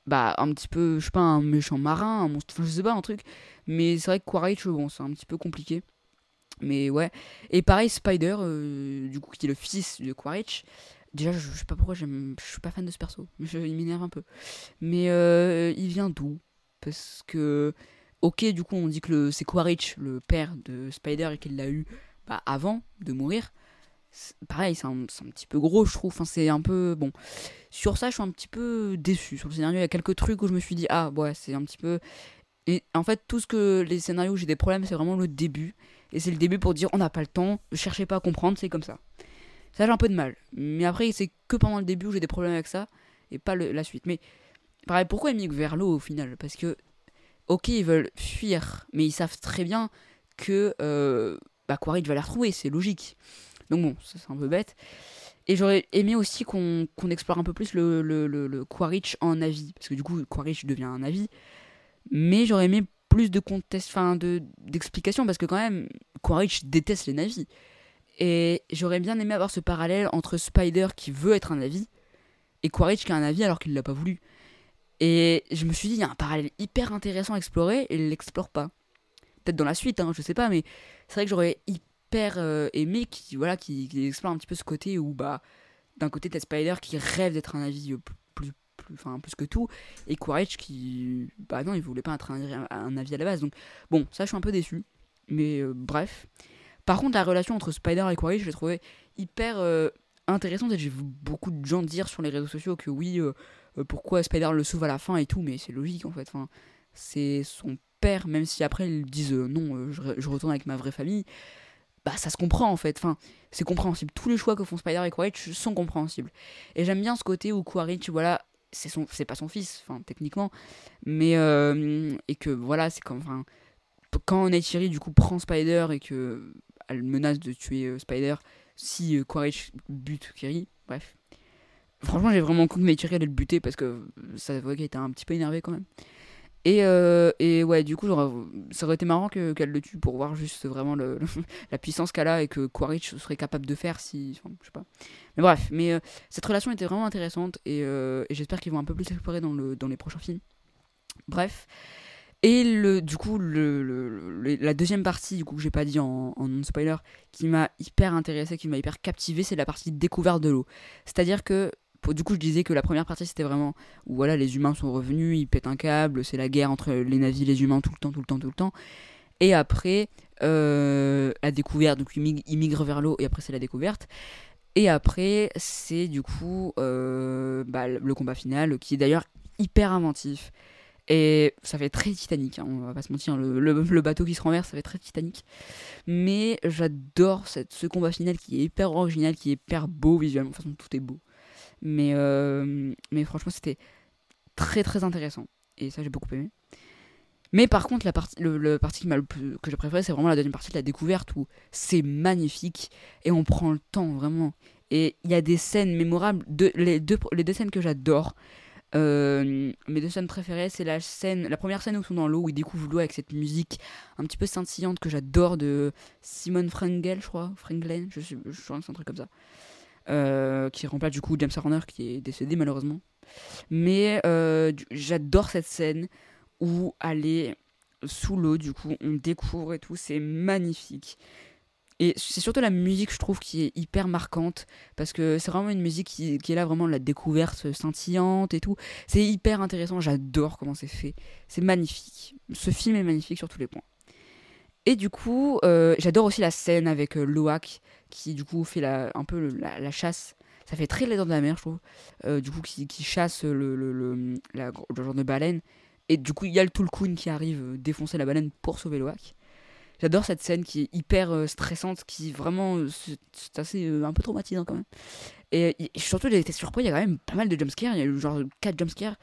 bah un petit peu, je sais pas, un méchant marin, un monstre, je sais pas, un truc. Mais c'est vrai que Quaritch, bon, c'est un petit peu compliqué. Mais ouais. Et pareil, Spider, euh, du coup, qui est le fils de Quaritch. Déjà, je, je sais pas pourquoi, j'aime- je suis pas fan de ce perso. Je, il m'énerve un peu. Mais euh, il vient d'où? Parce que, ok, du coup, on dit que c'est Quaritch, le père de Spider, et qu'il l'a eu bah, avant de mourir. Pareil, c'est un, un petit peu gros, je trouve. Enfin, c'est un peu. Bon. Sur ça, je suis un petit peu déçu. Sur le scénario, il y a quelques trucs où je me suis dit, ah, ouais, c'est un petit peu. Et en fait, tout ce que. Les scénarios où j'ai des problèmes, c'est vraiment le début. Et c'est le début pour dire, on n'a pas le temps, cherchez pas à comprendre, c'est comme ça. Ça, j'ai un peu de mal. Mais après, c'est que pendant le début où j'ai des problèmes avec ça, et pas la suite. Mais pareil, pourquoi ils migrent vers l'eau au final? Parce que, ok, ils veulent fuir, mais ils savent très bien que euh, bah, Quaritch va les retrouver, c'est logique. Donc bon, c'est un peu bête. Et j'aurais aimé aussi qu'on explore un peu plus le, le, le, Quaritch en Navi. Parce que du coup, Quaritch devient un Navi. Mais j'aurais aimé plus de contest, enfin de d'explications parce que quand même, Quaritch déteste les Navis. Et j'aurais bien aimé avoir ce parallèle entre Spider qui veut être un Navi et Quaritch qui a un Navi alors qu'il l'a pas voulu. Et je me suis dit, il y a un parallèle hyper intéressant à explorer et il l'explore pas. Peut-être dans la suite, hein, je sais pas, mais c'est vrai que j'aurais hyper euh, aimé qu'il voilà, qu'il explore un petit peu ce côté où, bah, d'un côté, t'as Spider qui rêve d'être un Navi euh, plus, plus, enfin, plus que tout, et Quaritch qui, bah non, il voulait pas être un, un Navi à la base. Donc, bon, ça, je suis un peu déçu. Mais euh, bref. Par contre, la relation entre Spider et Quaritch, je l'ai trouvé hyper intéressante. Et j'ai vu beaucoup de gens dire sur les réseaux sociaux que oui, pourquoi Spider le sauve à la fin et tout, mais c'est logique en fait. C'est son père, même si après ils disent non, je retourne avec ma vraie famille. Bah, ça se comprend en fait. Enfin, c'est compréhensible. Tous les choix que font Spider et Quaritch sont compréhensibles. Et j'aime bien ce côté où Quaritch, voilà, c'est son, c'est pas son fils, enfin techniquement, mais euh, et que voilà, c'est comme, enfin, quand Neytiri du coup prend Spider et que elle menace de tuer euh, Spider si euh, Quaritch bute Kiri, bref. Franchement, j'ai vraiment cru que Neytiri allait le buter parce que ça voit qu'elle était un petit peu énervée quand même. Et, euh, et ouais, du coup, ça aurait été marrant que- qu'elle le tue pour voir juste vraiment la puissance qu'elle a et que Quaritch serait capable de faire si. Je sais pas. Mais bref, mais euh, cette relation était vraiment intéressante et, euh, et j'espère qu'ils vont un peu plus l'explorer dans, le, dans les prochains films. Bref. Et le, du coup, le, la deuxième partie, du coup, que j'ai pas dit en, en non-spoiler, qui m'a hyper intéressé, qui m'a hyper captivé, c'est la partie découverte de l'eau. C'est-à-dire que, du coup, je disais que la première partie, c'était vraiment où voilà, les humains sont revenus, ils pètent un câble, c'est la guerre entre les nazis et les humains tout le temps, tout le temps, tout le temps. Et après, euh, la découverte, donc ils mig- ils migrent vers l'eau, et après, c'est la découverte. Et après, c'est du coup euh, bah, le combat final, qui est d'ailleurs hyper inventif. Et ça fait très Titanic, hein, on va pas se mentir, le, bateau qui se renverse, ça fait très Titanic. Mais j'adore ce combat final qui est hyper original, qui est hyper beau visuellement. De toute façon, tout est beau. Mais, euh, mais franchement, c'était très très intéressant. Et ça, j'ai beaucoup aimé. Mais par contre, la partie, le, le partie qui m'a le plus, que j'ai préférée, c'est vraiment la deuxième partie de la découverte où c'est magnifique et on prend le temps vraiment. Et il y a des scènes mémorables. De, les, deux, les deux scènes que j'adore, euh, mes deux scènes préférées, c'est la scène, la première scène où ils sont dans l'eau, où ils découvrent l'eau avec cette musique un petit peu scintillante que j'adore de Simon Frengel, je crois, Frenglen, je sais, je crois que c'est un truc comme ça, qui remplace du coup James Horner qui est décédé malheureusement. Mais euh, j'adore cette scène où aller sous l'eau, du coup, on découvre et tout, c'est magnifique. Et c'est surtout la musique, je trouve, qui est hyper marquante, parce que c'est vraiment une musique qui, est là, vraiment la découverte scintillante et tout. C'est hyper intéressant, j'adore comment c'est fait. C'est magnifique. Ce film est magnifique sur tous les points. Et du coup, euh, j'adore aussi la scène avec euh, Loak, qui du coup fait la, un peu la, chasse. Ça fait très les dents de la mer, je trouve. Euh, du coup, qui, qui chasse le, le, le, genre de baleine. Et du coup, il y a le Tulkun qui arrive euh, défoncer la baleine pour sauver Loak. J'adore cette scène qui est hyper euh, stressante, qui vraiment, c'est assez un peu traumatisant quand même. Et, et surtout, j'ai été surpris, il y a quand même pas mal de jumpscares, il y a eu genre 4 jumpscares.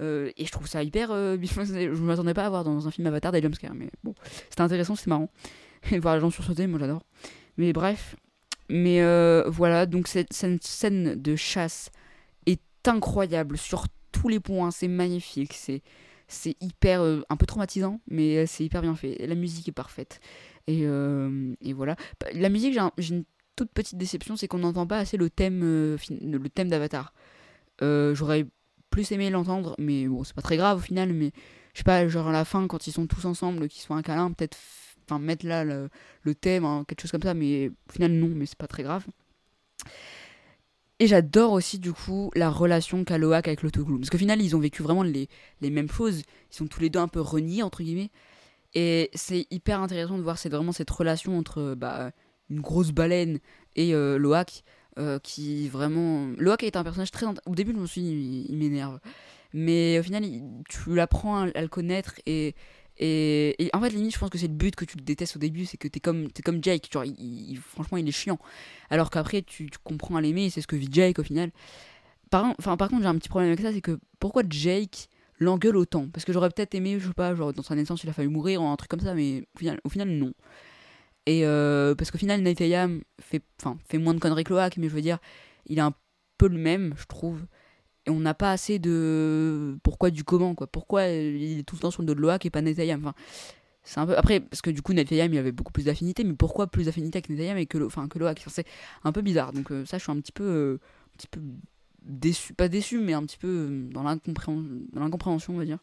euh, et je trouve ça hyper. euh, je m'attendais pas à voir dans un film Avatar des jumpscares, mais bon, c'était intéressant, c'était marrant. Voir les gens sursauter, moi j'adore. Mais bref. Mais euh, voilà, donc cette, scène de chasse est incroyable sur tous les points, c'est magnifique, c'est c'est hyper euh, un peu traumatisant mais euh, c'est hyper bien fait la musique est parfaite et, et voilà la musique j'ai un- j'ai une toute petite déception, c'est qu'on n'entend pas assez le thème, le thème d'Avatar. J'aurais plus aimé l'entendre, mais bon, c'est pas très grave au final. Mais je sais pas, genre à la fin, quand ils sont tous ensemble, qu'ils soient un câlin, peut-être, mettre là le, thème, hein, quelque chose comme ça. Mais au final, non, mais c'est pas très grave. Et j'adore aussi du coup la relation qu'a Loak avec l'autogloom. Parce qu'au final, ils ont vécu vraiment les, les mêmes choses. Ils sont tous les deux un peu reniés, entre guillemets. Et c'est hyper intéressant de voir cette, vraiment cette relation entre bah, une grosse baleine et euh, Loak. euh, qui vraiment. Loak est un personnage très. Au début, je me suis dit, il, m'énerve. Mais au final, tu apprends à, à le connaître et. Et, en fait, limite, je pense que c'est le but que tu le détestes au début, c'est que t'es comme, t'es comme Jake, genre, il- franchement, il est chiant. Alors qu'après, tu, comprends à l'aimer, c'est ce que vit Jake au final. Par, enfin, par contre, j'ai un petit problème avec ça, c'est que pourquoi Jake l'engueule autant? Parce que j'aurais peut-être aimé, je sais pas, genre dans sa naissance, il a fallu mourir ou un truc comme ça, mais au final, non. Et euh, parce qu'au final, Night fait, fait moins de conneries que mais je veux dire, il est un peu le même, je trouve. Et on n'a pas assez de pourquoi du comment, quoi. Pourquoi il est tout le temps sur le dos de Loak et pas Night Ayam Enfin, c'est un peu après parce que du coup Night Ayam il avait beaucoup plus d'affinité, mais pourquoi plus d'affinité avec Night Ayam et que Lo- enfin que Loak C'est un peu bizarre. Donc euh, ça, je suis un petit peu, euh, un petit peu déçu, pas déçu, mais un petit peu euh, dans l'incompréhension, on va dire.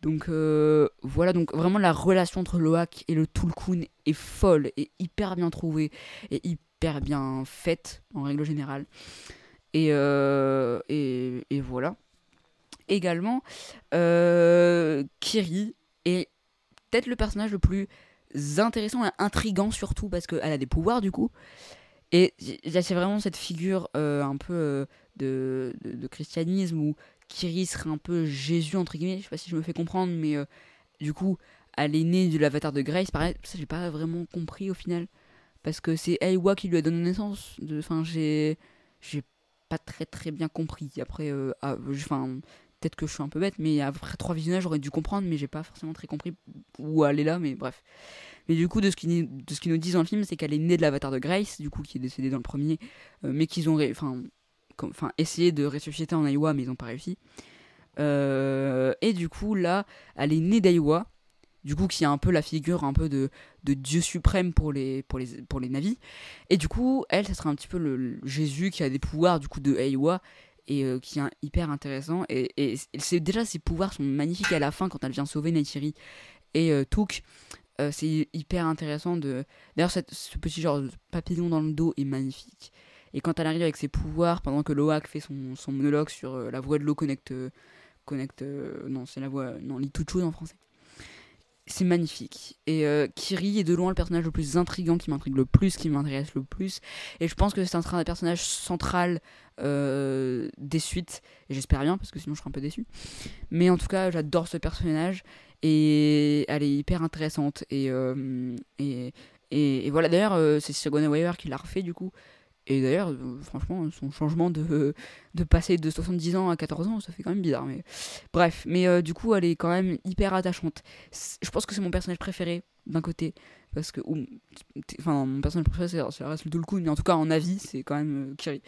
Donc voilà, donc vraiment la relation entre Loak et le Tulkun est folle et hyper bien trouvée et hyper bien faite en règle générale. Et, euh, et, et voilà. Également, euh, Kiri est peut-être le personnage le plus intéressant et intrigant surtout parce qu'elle a des pouvoirs du coup. Et c'est vraiment cette figure euh, un peu euh, de, de, christianisme où Kiri serait un peu Jésus entre guillemets. Je sais pas si je me fais comprendre, mais du coup, elle est née de l'avatar de Grace. Pareil, ça j'ai pas vraiment compris au final parce que c'est Aiwa qui lui a donné naissance. Enfin, j'ai pas très très bien compris. Après, euh, ah, enfin, peut-être que je suis un peu bête, mais après trois visionnages, j'aurais dû comprendre, mais j'ai pas forcément très compris où elle est là, mais bref. Mais du coup, de ce qu'ils nous disent dans le film, c'est qu'elle est née de l'avatar de Grace, du coup, qui est décédé dans le premier, euh, mais qu'ils ont enfin, essayé de ressusciter en Aiwa, mais ils ont pas réussi. Euh, et du coup, là, elle est née d'Aiwa, du coup, qui est un peu la figure un peu de, de Dieu suprême pour les, pour, les, pour les navis. Et du coup, elle, ça serait un petit peu le, Jésus qui a des pouvoirs du coup de Aiwa et euh, qui est hyper intéressant. Et, et déjà ses pouvoirs sont magnifiques à la fin quand elle vient sauver Neytiri et euh, Took. Euh, c'est hyper intéressant de. D'ailleurs, ce petit genre de papillon dans le dos est magnifique. Et quand elle arrive avec ses pouvoirs, pendant que Loak fait son, son monologue sur la voix de l'eau connecte. non, c'est la voix. Non, lit toute chose en français. C'est magnifique. Et euh, Kiri est de loin le personnage le plus intrigant, qui m'intrigue le plus, qui m'intéresse le plus. Et je pense que c'est un personnage central euh, des suites. Et j'espère bien, parce que sinon je serais un peu déçu. Mais en tout cas, j'adore ce personnage. Et elle est hyper intéressante. Et, euh, et, et, voilà, d'ailleurs, c'est Sigourney Weaver qui l'a refait du coup. Et d'ailleurs, euh, franchement, son changement de, de passer de 70 ans à 14 ans, ça fait quand même bizarre. Mais bref, mais euh, du coup, elle est quand même hyper attachante. Je pense que c'est mon personnage préféré d'un côté, parce que, enfin, mon personnage préféré, c'est le Tulkun, mais en tout cas, en avis, c'est quand même euh, Kiri.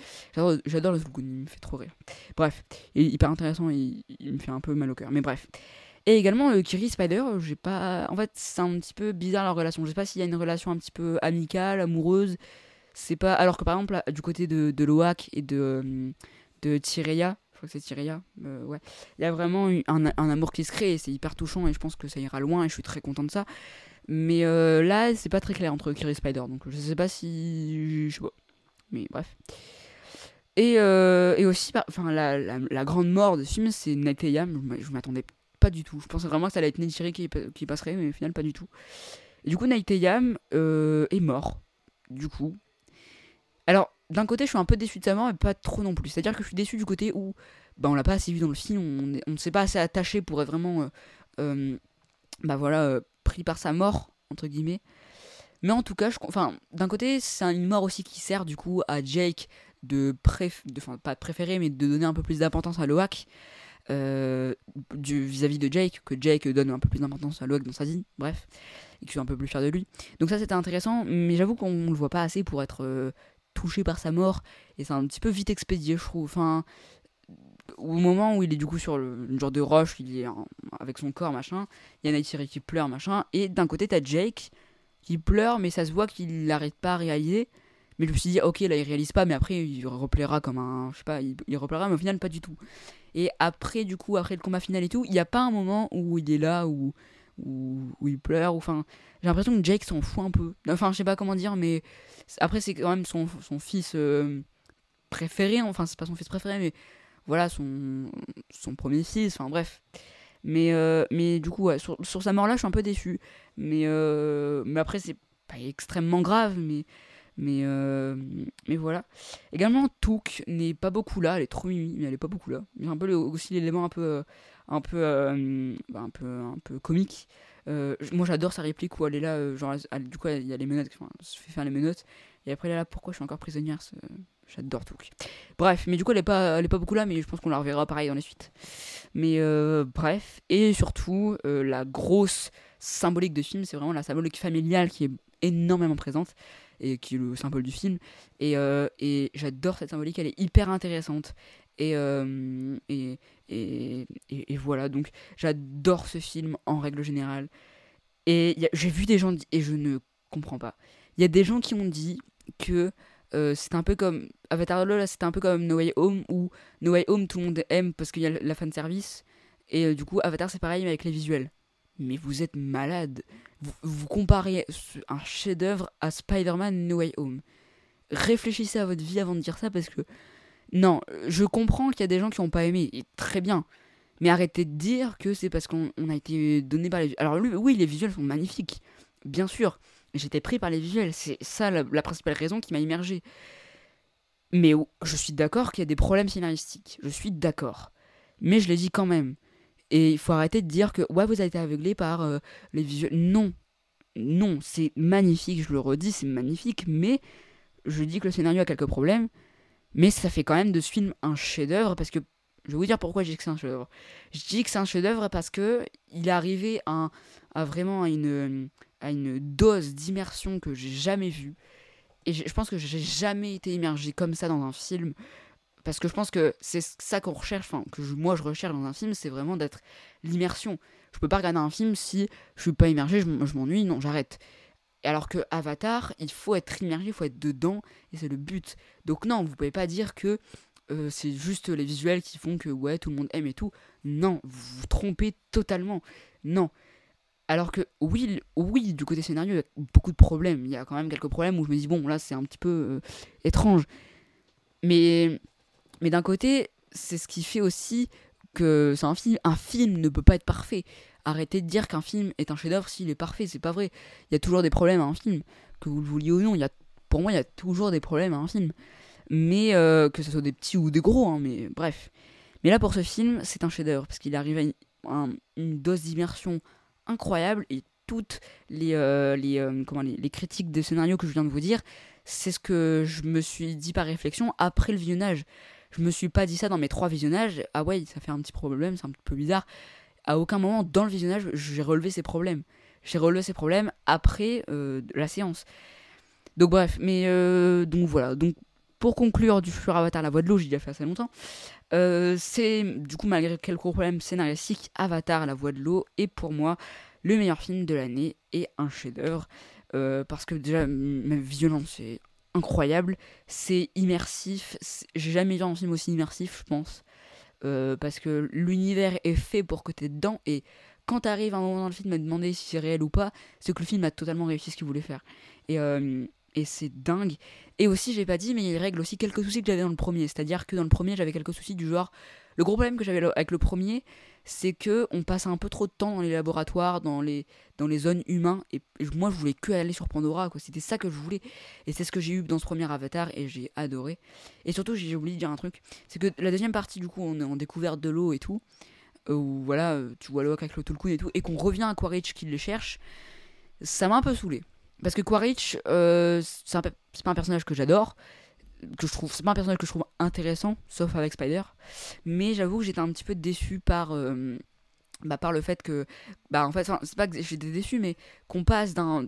J'adore le Tulkun, il me fait trop rire. Bref, il est hyper intéressant il, il me fait un peu mal au cœur. Mais bref. Et également, le Kiri Spider, j'ai pas. En fait, c'est un petit peu bizarre leur relation. Je sais pas s'il y a une relation un petit peu amicale, amoureuse. C'est pas. Alors que par exemple, du côté de, de Loak et de, euh, de Tireya, je crois que c'est Tireya, euh, ouais, il y a vraiment un, un amour qui se crée et c'est hyper touchant et je pense que ça ira loin et je suis très content de ça. Mais euh, là, c'est pas très clair entre Kiri et Spider, donc je sais pas si. Je sais pas. Mais bref. Et, et aussi, enfin, la, la, grande mort de ce film, c'est Ayam. Je m'attendais pas du tout. Je pensais vraiment que ça allait être Neytiri qui, qui passerait, mais au final, pas du tout. Du coup, euh, est mort. Du coup. Alors, d'un côté, je suis un peu déçu de sa mort, mais pas trop non plus. C'est-à-dire que je suis déçu du côté où bah, on l'a pas assez vu dans le film, on ne s'est pas assez attaché pour être vraiment. euh, euh, bah voilà, euh, pris par sa mort, entre guillemets. Mais en tout cas, enfin, d'un côté, c'est une mort aussi qui sert du coup à Jake de préf, pas préférer, mais de donner un peu plus d'importance à Loak vis-à-vis de Jake, que Jake donne un peu plus d'importance à Loak dans sa vie, bref, et que je suis un peu plus fier de lui. Donc ça c'était intéressant, mais j'avoue qu'on le voit pas assez pour être touché par sa mort, et c'est un petit peu vite expédié, je trouve. Enfin, au moment où il est du coup sur le, une genre de roche, il est avec son corps, machin, il y a Neytiri qui pleure, machin, et d'un côté t'as Jake qui pleure, mais ça se voit qu'il n'arrête pas à réaliser. Mais je me suis dit, ok, là, il réalise pas, mais après, il replaira comme un. Je sais pas, il, il replaira, mais au final, pas du tout. Et après, du coup, après le combat final et tout, il n'y a pas un moment où il est là, où, où, il pleure, enfin. J'ai l'impression que Jake s'en fout un peu. Enfin, je sais pas comment dire, mais après, c'est quand même son, son fils euh, préféré. Enfin, c'est pas son fils préféré, mais voilà, son, son premier fils. Enfin, bref. Mais, euh, mais du coup, ouais, sur, sur sa mort-là, je suis un peu déçu. Mais, euh, mais après, c'est pas extrêmement grave, mais. Mais, mais voilà. Également, Took n'est pas beaucoup là, elle est trop mimi, mais elle est pas beaucoup là. Il y a un peu aussi l'élément un peu, un peu, euh, bah, un peu, un peu comique. Euh, moi, j'adore sa réplique où elle est là, euh, genre, du coup, il y a les menottes, enfin, elle se fait faire les menottes, et après, elle est là, pourquoi je suis encore prisonnière J'adore Took. Bref, mais du coup, elle est pas, elle est pas beaucoup là, mais je pense qu'on la reverra pareil dans les suites. Mais bref, et surtout, la grosse symbolique de film, c'est vraiment la symbolique familiale qui est énormément présente et qui est le symbole du film. Et, et j'adore cette symbolique, elle est hyper intéressante. Et, et, voilà, donc j'adore ce film en règle générale. Et j'ai vu des gens, et je ne comprends pas, il y a des gens qui ont dit que euh, c'est un peu comme Avatar là, c'était un peu comme No Way Home, où No Way Home tout le monde aime parce qu'il y a la fan service. Et euh, du coup, Avatar c'est pareil mais avec les visuels. Mais vous êtes malade. Vous, vous comparez un chef-d'œuvre à Spider-Man No Way Home. Réfléchissez à votre vie avant de dire ça parce que. Non, je comprends qu'il y a des gens qui n'ont pas aimé, et très bien. Mais arrêtez de dire que c'est parce qu'on on a été donné par les. Alors, lui, oui, les visuels sont magnifiques, bien sûr. J'étais pris par les visuels, c'est ça la, principale raison qui m'a immergé. Mais je suis d'accord qu'il y a des problèmes scénaristiques, je suis d'accord. Mais je l'ai dit quand même. Et il faut arrêter de dire que ouais, vous avez été aveuglé par euh, les visuels. Non, non, c'est magnifique, je le redis, c'est magnifique, mais je dis que le scénario a quelques problèmes, mais ça fait quand même de ce film un chef-d'œuvre parce que je vais vous dire pourquoi je dis que c'est un chef-d'œuvre. Je dis que c'est un chef-d'œuvre parce que il est arrivé à, vraiment à une, à une dose d'immersion que j'ai jamais vue. Et je pense que j'ai jamais été immergé comme ça dans un film. Parce que je pense que c'est ça qu'on recherche, enfin, que moi je recherche dans un film, c'est vraiment d'être l'immersion. Je peux pas regarder un film si je suis pas immergé, je m'ennuie, non, j'arrête. Alors que Avatar, il faut être immergé, il faut être dedans, et c'est le but. Donc non, vous pouvez pas dire que euh, c'est juste les visuels qui font que ouais, tout le monde aime et tout. Non, vous vous trompez totalement. Non. Alors que oui, oui, du côté scénario, il y a beaucoup de problèmes. Il y a quand même quelques problèmes où je me dis bon, là c'est un petit peu euh, étrange. Mais mais d'un côté, c'est ce qui fait aussi que c'est un film. Un film ne peut pas être parfait. Arrêtez de dire qu'un film est un chef-d'œuvre s'il est parfait. C'est pas vrai. Il y a toujours des problèmes à un film, que vous le vouliez ou non. Il y a, pour moi, il y a toujours des problèmes à un film. Mais euh, que ce soit des petits ou des gros, hein, mais bref. Mais là, pour ce film, c'est un chef-d'œuvre parce qu'il arrive à une, un- une dose d'immersion incroyable et toutes les, euh, les, euh, comment, les, les critiques de scénario que je viens de vous dire, c'est ce que je me suis dit par réflexion après le visionnage. Je me suis pas dit ça dans mes trois visionnages. Ah ouais, ça fait un petit problème, c'est un peu bizarre. À aucun moment dans le visionnage, j'ai relevé ces problèmes. J'ai relevé ces problèmes après euh, la séance. Donc bref, mais euh, donc voilà. Donc pour conclure du futur Avatar, la voix de l'eau, j'y ai fait assez longtemps. Euh, c'est du coup malgré quelques problèmes scénaristiques, Avatar, la voix de l'eau est pour moi le meilleur film de l'année et un chef-d'œuvre parce que déjà même visuellement c'est incroyable, c'est immersif. J'ai jamais vu un film aussi immersif, je pense, Euh, parce que l'univers est fait pour que tu es dedans et quand t'arrives à un moment dans le film à te demander si c'est réel ou pas, c'est que le film a totalement réussi ce qu'il voulait faire. Et, euh, et c'est dingue. Et aussi, j'ai pas dit, mais il règle aussi quelques soucis que j'avais dans le premier. C'est-à-dire que dans le premier, j'avais quelques soucis du genre. Le gros problème que j'avais avec le premier, c'est que on passe un peu trop de temps dans les laboratoires, dans les, dans les zones humains. Et, moi, je voulais que aller sur Pandora, quoi. C'était ça que je voulais. Et c'est ce que j'ai eu dans ce premier Avatar, et j'ai adoré. Et surtout, j'ai oublié de dire un truc. C'est que la deuxième partie, du coup, on est en découverte de l'eau et tout. euh, Où voilà, tu vois l'eau avec le Tulkun et tout. Et qu'on revient à Quaritch qui les cherche. Ça m'a un peu saoulé. Parce que Quaritch, euh, c'est pas un personnage que j'adore, que je trouve, c'est pas un personnage que je trouve intéressant, sauf avec Spider. Mais j'avoue que j'étais un petit peu déçu par, euh, bah, par le fait que, bah en fait, c'est pas que j'étais déçu, mais qu'on passe d'un,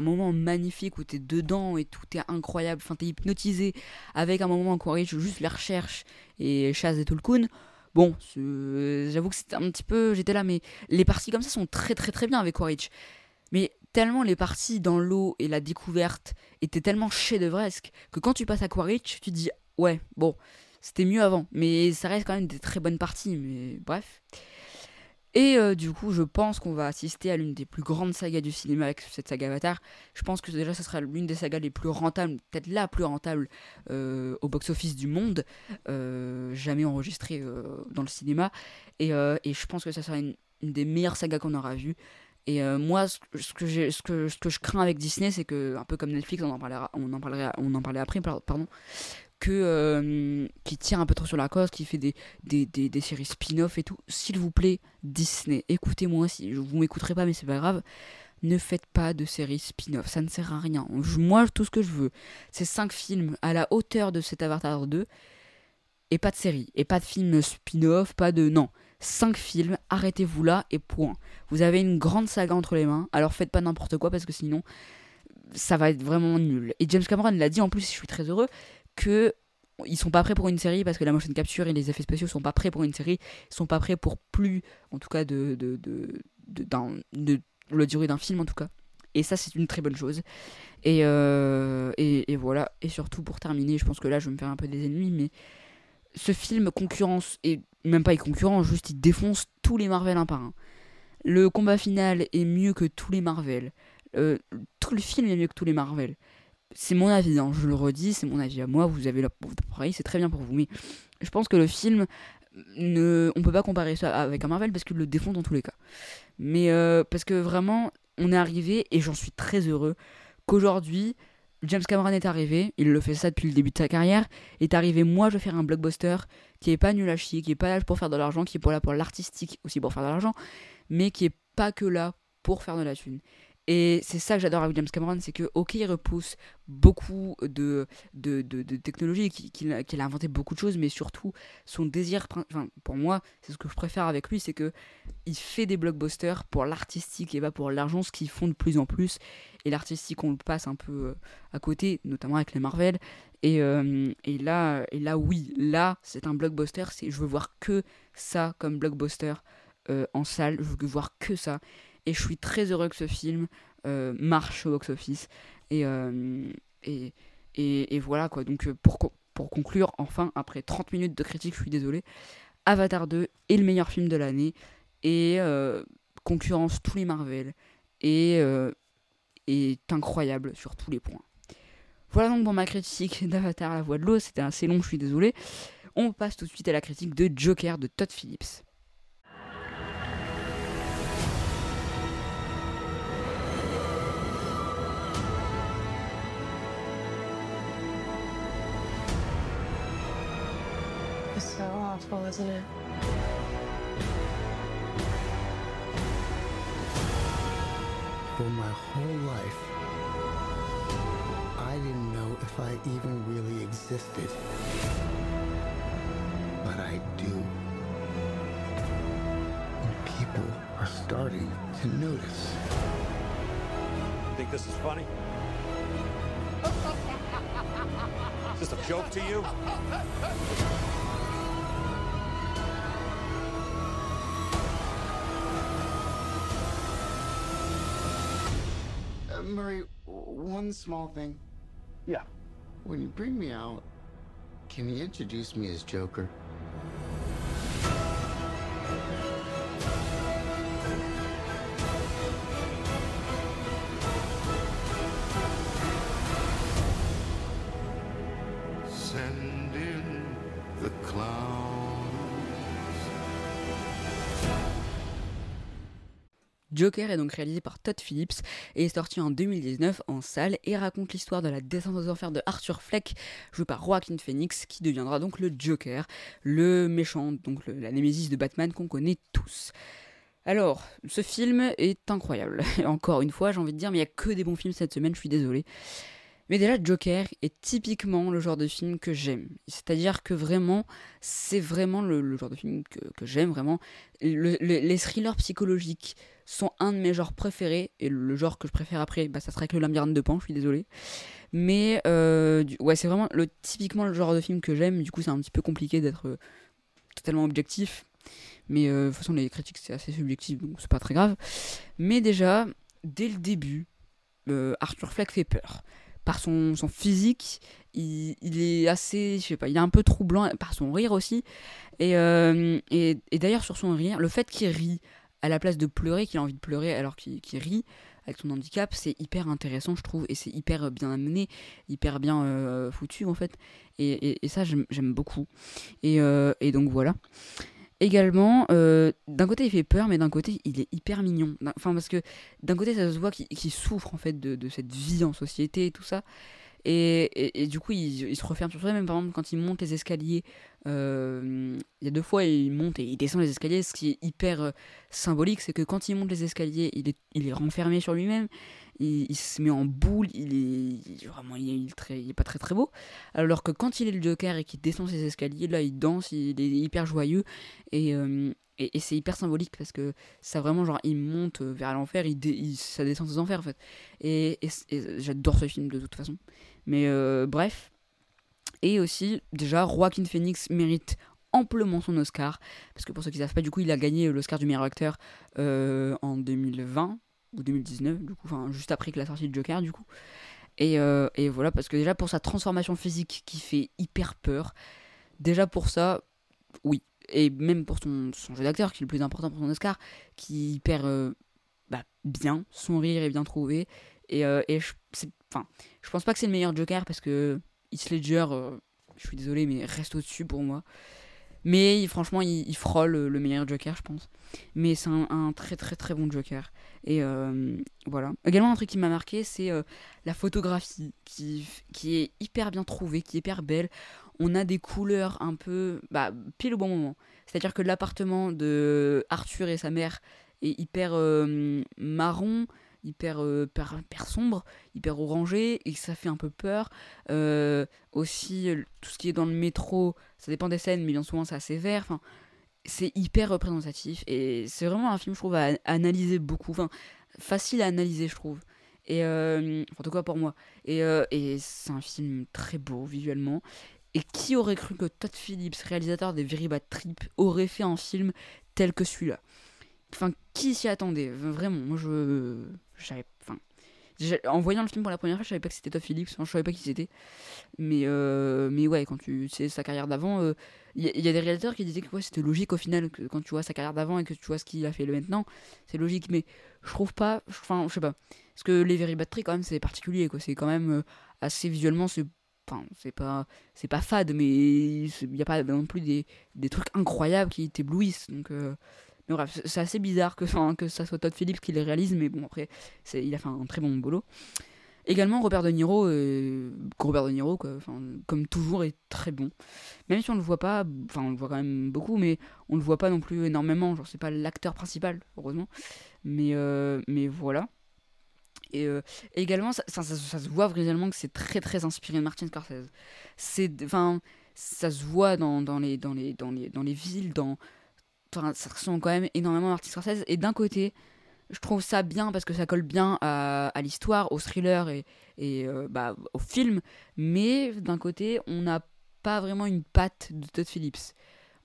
moment magnifique où t'es dedans et tout est incroyable, enfin t'es hypnotisé, avec un moment où Quaritch juste les recherche et chasse et Tulkun. Bon, c'est- j'avoue que c'était un petit peu, j'étais là, mais les parties comme ça sont très très très bien avec Quaritch. Mais tellement les parties dans l'eau et la découverte étaient tellement chef-d'œuvresques que quand tu passes à Quaritch, tu dis ouais, bon, c'était mieux avant, mais ça reste quand même des très bonnes parties, mais bref. Et euh, du coup, je pense qu'on va assister à l'une des plus grandes sagas du cinéma avec cette saga Avatar. Je pense que déjà, ce sera l'une des sagas les plus rentables, peut-être la plus rentable euh, au box-office du monde, euh, jamais enregistrée dans le cinéma. Et, et je pense que ça sera une, une des meilleures sagas qu'on aura vues. Et euh, moi, ce que, je crains avec Disney, c'est que, un peu comme Netflix, on en parlera, on en parlera, on en parlait après, par- pardon, que euh, qui tire un peu trop sur la cause, qui fait des, séries spin-off et tout. S'il vous plaît, Disney, écoutez-moi, si vous m'écouterez pas, mais c'est pas grave. Ne faites pas de séries spin-off, ça ne sert à rien. Moi, tout ce que je veux, c'est 5 films à la hauteur de cet Avatar 2 et pas de série, et pas de film spin-off, pas de. Non. 5 films, arrêtez-vous là et point. Vous avez une grande saga entre les mains, alors faites pas n'importe quoi parce que sinon ça va être vraiment nul. Et James Cameron l'a dit en plus, je suis très heureux, que ils sont pas prêts pour une série parce que la motion capture et les effets spéciaux sont pas prêts pour une série, ils sont pas prêts pour plus, en tout cas, de, de, de, de, durée d'un film en tout cas. Et ça, c'est une très bonne chose. Et, euh, et, et voilà. Et surtout, pour terminer, je pense que là, je vais me faire un peu des ennemis, mais ce film concurrence, et même pas il concurrence, juste il défonce tous les Marvel un par un. Le combat final est mieux que tous les Marvel. Euh, tout le film est mieux que tous les Marvel. C'est mon avis, hein, je le redis, c'est mon avis à moi, vous avez la pareil, c'est très bien pour vous. Mais je pense que le film, ne, on peut pas comparer ça avec un Marvel parce qu'il le défonce dans tous les cas. Mais euh, parce que vraiment, on est arrivé, et j'en suis très heureux, qu'aujourd'hui, James Cameron est arrivé, il le fait ça depuis le début de sa carrière, est arrivé, moi je vais faire un blockbuster qui est pas nul à chier, qui est pas là pour faire de l'argent, qui est pas là pour l'artistique aussi pour faire de l'argent, mais qui est pas que là pour faire de la thune. Et c'est ça que j'adore avec James Cameron, c'est que ok il repousse beaucoup de, de, de, de technologies, qu'il qu'il a, inventé beaucoup de choses, mais surtout son désir, enfin pour moi c'est ce que je préfère avec lui, c'est que il fait des blockbusters pour l'artistique et pas pour l'argent, ce qu'ils font de plus en plus. Et l'artistique on le passe un peu euh, à côté, notamment avec les Marvel. Et, euh, et là, et là oui, là c'est un blockbuster, je veux voir que ça comme blockbuster euh, en salle, je veux voir que ça. Et je suis très heureux que ce film euh, marche au box-office. Et, euh, voilà quoi. Donc euh, pour, pour conclure, enfin, après 30 minutes de critique, je suis désolé. Avatar 2 est le meilleur film de l'année. Et concurrence tous les Marvel. Et est incroyable sur tous les points. Voilà donc pour ma critique d'Avatar la voix de l'eau. C'était assez long, je suis désolé. On passe tout de suite à la critique de Joker de Todd Phillips. It's so awful, isn't it? For my whole life, I didn't know if I even really existed. But I do. And people are starting to notice. You think this is funny? Is this a joke to you? Uh, Murray, one small thing. Yeah. When you bring me out, can you introduce me as Joker? Send in the clowns. Joker est donc réalisé par Todd Phillips et est sorti en 2019 en salle et raconte l'histoire de la descente aux enfers de Arthur Fleck, joué par Joaquin Phoenix, qui deviendra donc le Joker, le méchant, donc la némésis de Batman qu'on connaît tous. Alors, ce film est incroyable. Encore une fois, j'ai envie de dire, mais il n'y a que des bons films cette semaine, je suis désolé. Mais déjà, Joker est typiquement le genre de film que j'aime. C'est-à-dire que vraiment, c'est vraiment le, genre de film que, j'aime, vraiment. Le- le- les thrillers psychologiques sont un de mes genres préférés. Et le genre que je préfère après, bah, ça serait que le de Pan, je suis désolé. Mais euh, ouais, c'est vraiment le, typiquement le genre de film que j'aime. Du coup, c'est un petit peu compliqué d'être euh, totalement objectif. Mais euh, de toute façon, les critiques, c'est assez subjectif, donc c'est pas très grave. Mais déjà, dès le début, Arthur Fleck fait peur. Par son, son physique, il, il est assez, je sais pas, il est un peu troublant, par son rire aussi. Et, et, et d'ailleurs, sur son rire, le fait qu'il rit à la place de pleurer, qu'il a envie de pleurer alors qu'il rit avec son handicap, c'est hyper intéressant, je trouve, et c'est hyper bien amené, hyper bien euh, foutu en fait. Et, ça, j'aime beaucoup. Et, euh, et donc voilà. Également, euh, d'un côté il fait peur, mais d'un côté il est hyper mignon. Enfin, parce que d'un côté ça se voit qu'il souffre en fait de cette vie en société et tout ça. Et, du coup, il, se referme sur soi-même. Par exemple, quand il monte les escaliers, euh, il y a deux fois, il monte et il descend les escaliers. Ce qui est hyper euh, symbolique, c'est que quand il monte les escaliers, il est renfermé sur lui-même. Il, se met en boule. Il est, vraiment, il est, pas très très beau. Alors que quand il est le Joker et qu'il descend ses escaliers, là, il danse, il est hyper joyeux. Et, euh, et, c'est hyper symbolique parce que ça vraiment, genre, il monte vers l'enfer, il, ça descend aux enfers en fait. Et j'adore ce film de toute façon. Mais euh, bref. Et aussi, déjà, Joaquin Phoenix mérite amplement son Oscar. Parce que pour ceux qui ne savent pas, du coup, il a gagné l'Oscar du meilleur acteur euh, en 2020 ou 2019, du coup, enfin, juste après que la sortie de Joker, du coup. Et, euh, et voilà, parce que déjà, pour sa transformation physique qui fait hyper peur, déjà pour ça, oui. Et même pour son, son jeu d'acteur, qui est le plus important pour son Oscar, qui hyper euh, bah, bien, son rire est bien trouvé. Et, euh, et je, je pense pas que c'est le meilleur Joker parce que Heath Ledger, je suis désolé, mais reste au-dessus pour moi. Mais franchement, il, frôle le meilleur Joker, je pense. Mais c'est un, un très très très bon Joker. Et euh, voilà. Également, un truc qui m'a marqué, c'est euh, la photographie qui, qui est hyper bien trouvée, qui est hyper belle. On a des couleurs un peu. Bah, pile au bon moment. C'est-à-dire que l'appartement de Arthur et sa mère est hyper euh, marron, hyper, euh, hyper, sombre, hyper orangé, et ça fait un peu peur. Euh, aussi, euh, tout ce qui est dans le métro, ça dépend des scènes, mais bien souvent c'est assez vert. Enfin, c'est hyper représentatif, et c'est vraiment un film, je trouve, à, analyser beaucoup. Facile à analyser, je trouve. Et en tout cas pour moi. Et, c'est un film très beau visuellement. Et qui aurait cru que Todd Phillips, réalisateur des Very Bad Trip, aurait fait un film tel que celui-là? Enfin, qui s'y attendait Vraiment, moi je. J'avais. En voyant le film pour la première fois, je savais pas que c'était Todd Phillips, je savais pas qui c'était. Mais, euh, mais ouais, quand tu sais sa carrière d'avant, euh, il y, a- des réalisateurs qui disaient que c'était logique au final, quand tu vois sa carrière d'avant et que tu vois ce qu'il a fait maintenant, c'est logique. Mais je trouve pas. Enfin, je sais pas. Parce que les Very Trip, quand même, c'est particulier, quoi. C'est quand même euh, assez visuellement, c'est. Pas, pas fade, mais il n'y a pas non plus des, trucs incroyables qui t'éblouissent. Donc, bref, c'est- assez bizarre que, que ça soit Todd Phillips qui les réalise, mais bon, après, il a fait un très bon boulot. Également, Robert De Niro, euh, Robert De Niro, quoi, comme toujours, est très bon. Même si on le voit pas, enfin, on le voit quand même beaucoup, mais on le voit pas non plus énormément. Genre, c'est pas l'acteur principal, heureusement. Mais, euh, mais voilà. Et euh, également, ça, se voit visuellement que c'est très très inspiré de Martin Scorsese. C'est, enfin, ça se voit dans, dans, les, dans, les, dans, les, dans les villes, dans, enfin, ça ressemble quand même énormément à Martin Scorsese. Et d'un côté, je trouve ça bien parce que ça colle bien à, l'histoire, au thriller et, euh, bah, au film. Mais d'un côté, on n'a pas vraiment une patte de Todd Phillips.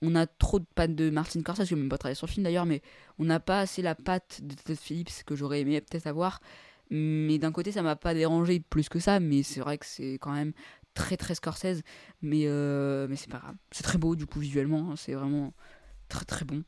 On a trop de pattes de Martin Scorsese, je n'ai même pas travaillé sur le film d'ailleurs, mais on n'a pas assez la patte de Todd Phillips que j'aurais aimé peut-être avoir. Mais d'un côté, ça m'a pas dérangé plus que ça, mais c'est vrai que c'est quand même très très Scorsese. Mais, euh, c'est pas grave. C'est très beau du coup visuellement, hein, c'est vraiment très très bon.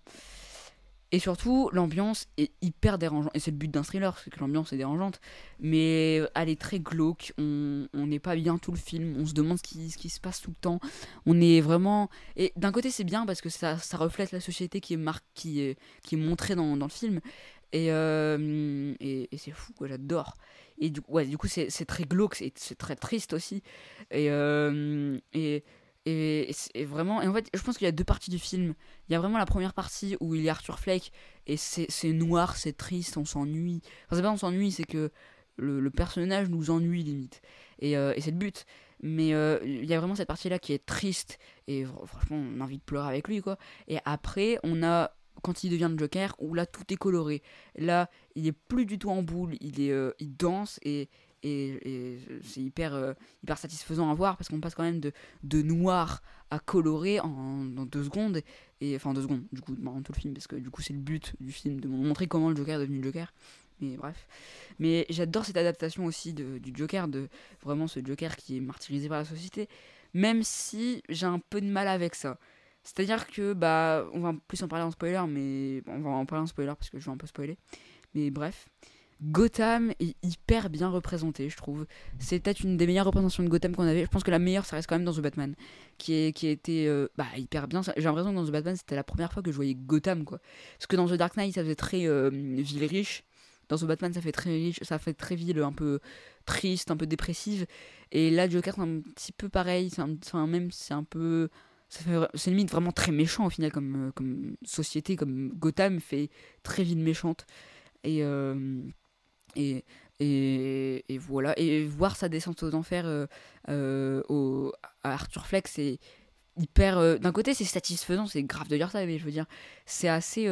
Et surtout, l'ambiance est hyper dérangeante. Et c'est le but d'un thriller, c'est que l'ambiance est dérangeante. Mais elle est très glauque, on n'est pas bien tout le film, on se demande ce qui, ce qui se passe tout le temps. On est vraiment. Et d'un côté, c'est bien parce que ça, ça reflète la société qui est, mar... qui est, qui est montrée dans, dans le film. Et, euh, et, c'est fou, j'adore. Et du, ouais, du coup, c'est très glauque, c'est très triste aussi. Et, euh, et, et, vraiment. Et en fait, je pense qu'il y a deux parties du film. Il y a vraiment la première partie où il y a Arthur Fleck, et c'est noir, c'est triste, on s'ennuie. Enfin, c'est pas on s'ennuie, c'est que le, le personnage nous ennuie limite. Et, euh, et c'est le but. Mais euh, il y a vraiment cette partie-là qui est triste, et fr- franchement, on a envie de pleurer avec lui, quoi. Et après, on a quand il devient le Joker, où là tout est coloré. Là, il est plus du tout en boule, il, est, euh, il danse et, et, c'est hyper, euh, hyper satisfaisant à voir parce qu'on passe quand même de, de noir à coloré en, en deux secondes. Et, enfin, deux secondes, du coup, dans tout le film, parce que du coup, c'est le but du film de montrer comment le Joker est devenu Joker. mais bref. Mais j'adore cette adaptation aussi de, du Joker, de vraiment ce Joker qui est martyrisé par la société, même si j'ai un peu de mal avec ça. C'est-à-dire que, bah, on va plus en parler en spoiler, mais on va en parler en spoiler parce que je vais un peu spoiler. Mais bref, Gotham est hyper bien représenté, je trouve. C'est peut-être une des meilleures représentations de Gotham qu'on avait. Je pense que la meilleure, ça reste quand même dans The Batman, qui, est, qui a été euh, bah, hyper bien. J'ai l'impression que dans The Batman, c'était la première fois que je voyais Gotham, quoi. Parce que dans The Dark Knight, ça faisait très euh, ville riche. Dans The Batman, ça fait très riche, ça fait très ville, un peu triste, un peu dépressive. Et là, Joker, c'est un petit peu pareil. Enfin, même, c'est un peu. C'est limite vraiment très méchant au final, comme, euh, comme société, comme Gotham fait très ville méchante. Et. Et, et, voilà. Et voir sa descente aux enfers euh, euh, au, à Arthur Fleck, c'est hyper. Euh, d'un côté, c'est satisfaisant, c'est grave de dire ça, mais je veux dire, c'est assez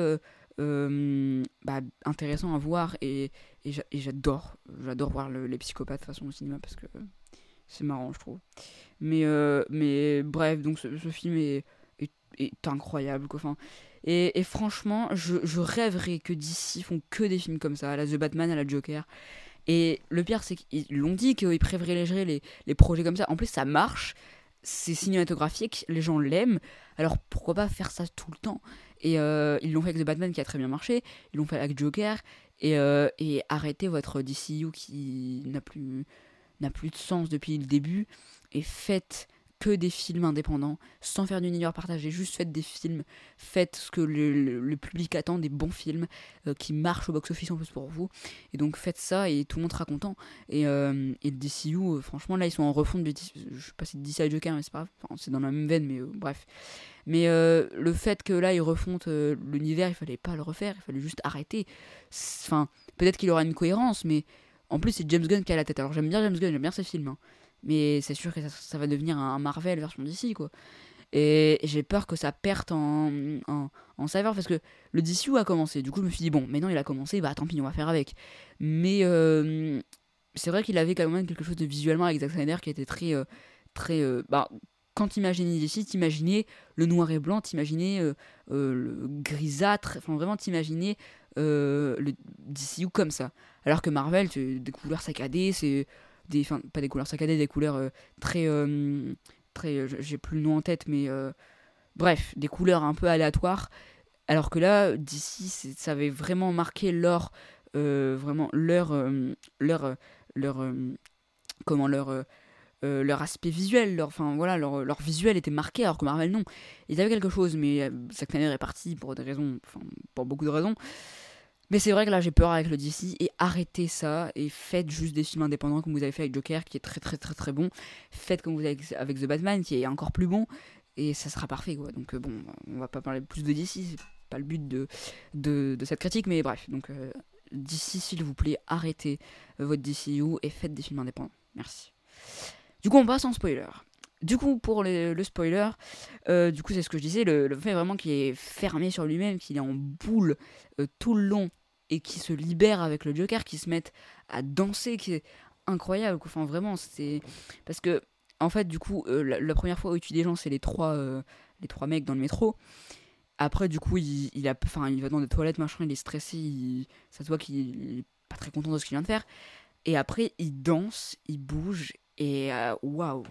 bah, intéressant à voir et, et j'adore. J'adore voir les psychopathes de façon au cinéma parce que c'est marrant, je trouve. Mais, mais bref, donc ce, film est, incroyable. Quoi. Enfin, et, franchement, je, rêverais que DC font que des films comme ça, à la The Batman, à la Joker. Et le pire, c'est qu'ils l'ont dit qu'ils privilégieraient les, les projets comme ça. En plus, ça marche, c'est cinématographique, les gens l'aiment. Alors pourquoi pas faire ça tout le temps? Et euh, ils l'ont fait avec The Batman qui a très bien marché, ils l'ont fait avec Joker. Et, euh, arrêtez votre DCU qui n'a plus de sens depuis le début. Et faites que des films indépendants, sans faire d'univers partagé, juste faites des films, faites ce que le, public attend, des bons films euh, qui marchent au box-office en plus pour vous. Et donc faites ça et tout le monde sera content. Et, euh, et DCU, euh, franchement, là ils sont en refonte de. Je sais pas si DC à Joker, mais c'est pas grave, c'est dans la même veine, mais bref. Mais le fait que là ils refontent l'univers, il fallait pas le refaire, il fallait juste arrêter. Enfin, peut-être qu'il aura une cohérence, mais en plus c'est James Gunn qui a la tête. Alors j'aime bien James Gunn, j'aime bien ses films. Hein mais c'est sûr que ça, va devenir un Marvel version d'ici quoi. Et j'ai peur que ça perde en, en, en, saveur parce que le DCU a commencé. Du coup, je me suis dit, bon, maintenant il a commencé, bah tant pis, on va faire avec. Mais euh, c'est vrai qu'il avait quand même quelque chose de visuellement avec Zack Snyder qui était très. Euh, très euh, bah, quand t'imaginais DC, t'imaginais le noir et blanc, t'imaginais le grisâtre, enfin vraiment t'imaginais le DCU comme ça. Alors que Marvel, c'est des couleurs saccadées, c'est pas des couleurs saccadées, des couleurs euh, très, euh, très, euh, j'ai plus le nom en tête, mais bref, des couleurs un peu aléatoires. Alors que là, d'ici, ça avait vraiment marqué leur, vraiment leur, leur, leur, comment leur leur aspect visuel, leur, enfin voilà, leur, leur, visuel était marqué, alors que Marvel non. Ils avaient quelque chose, mais Zack Snyder est parti pour des raisons, enfin pour beaucoup de raisons. Mais c'est vrai que là j'ai peur avec le DC et arrêtez ça et faites juste des films indépendants comme vous avez fait avec Joker qui est très très très très bon. Faites comme vous avez avec The Batman qui est encore plus bon et ça sera parfait quoi. Donc euh, bon, on va pas parler plus de DC, c'est pas le but de, de, cette critique, mais bref. Donc euh, DC s'il vous plaît, arrêtez votre DCU et faites des films indépendants. Merci. Du coup on passe en spoiler. Du coup, pour le, spoiler, euh, du coup, c'est ce que je disais, le, fait vraiment qu'il est fermé sur lui-même, qu'il est en boule euh, tout le long et qu'il se libère avec le Joker, qui se met à danser, qui est incroyable. Enfin, vraiment, c'est. Parce que, en fait, du coup, euh, la, première fois où il tue des gens, c'est les trois, les trois mecs dans le métro. Après, du coup, il, il, a, il va dans des toilettes, machin, il est stressé, ça se voit qu'il est pas très content de ce qu'il vient de faire. Et après, il danse, il bouge, et waouh!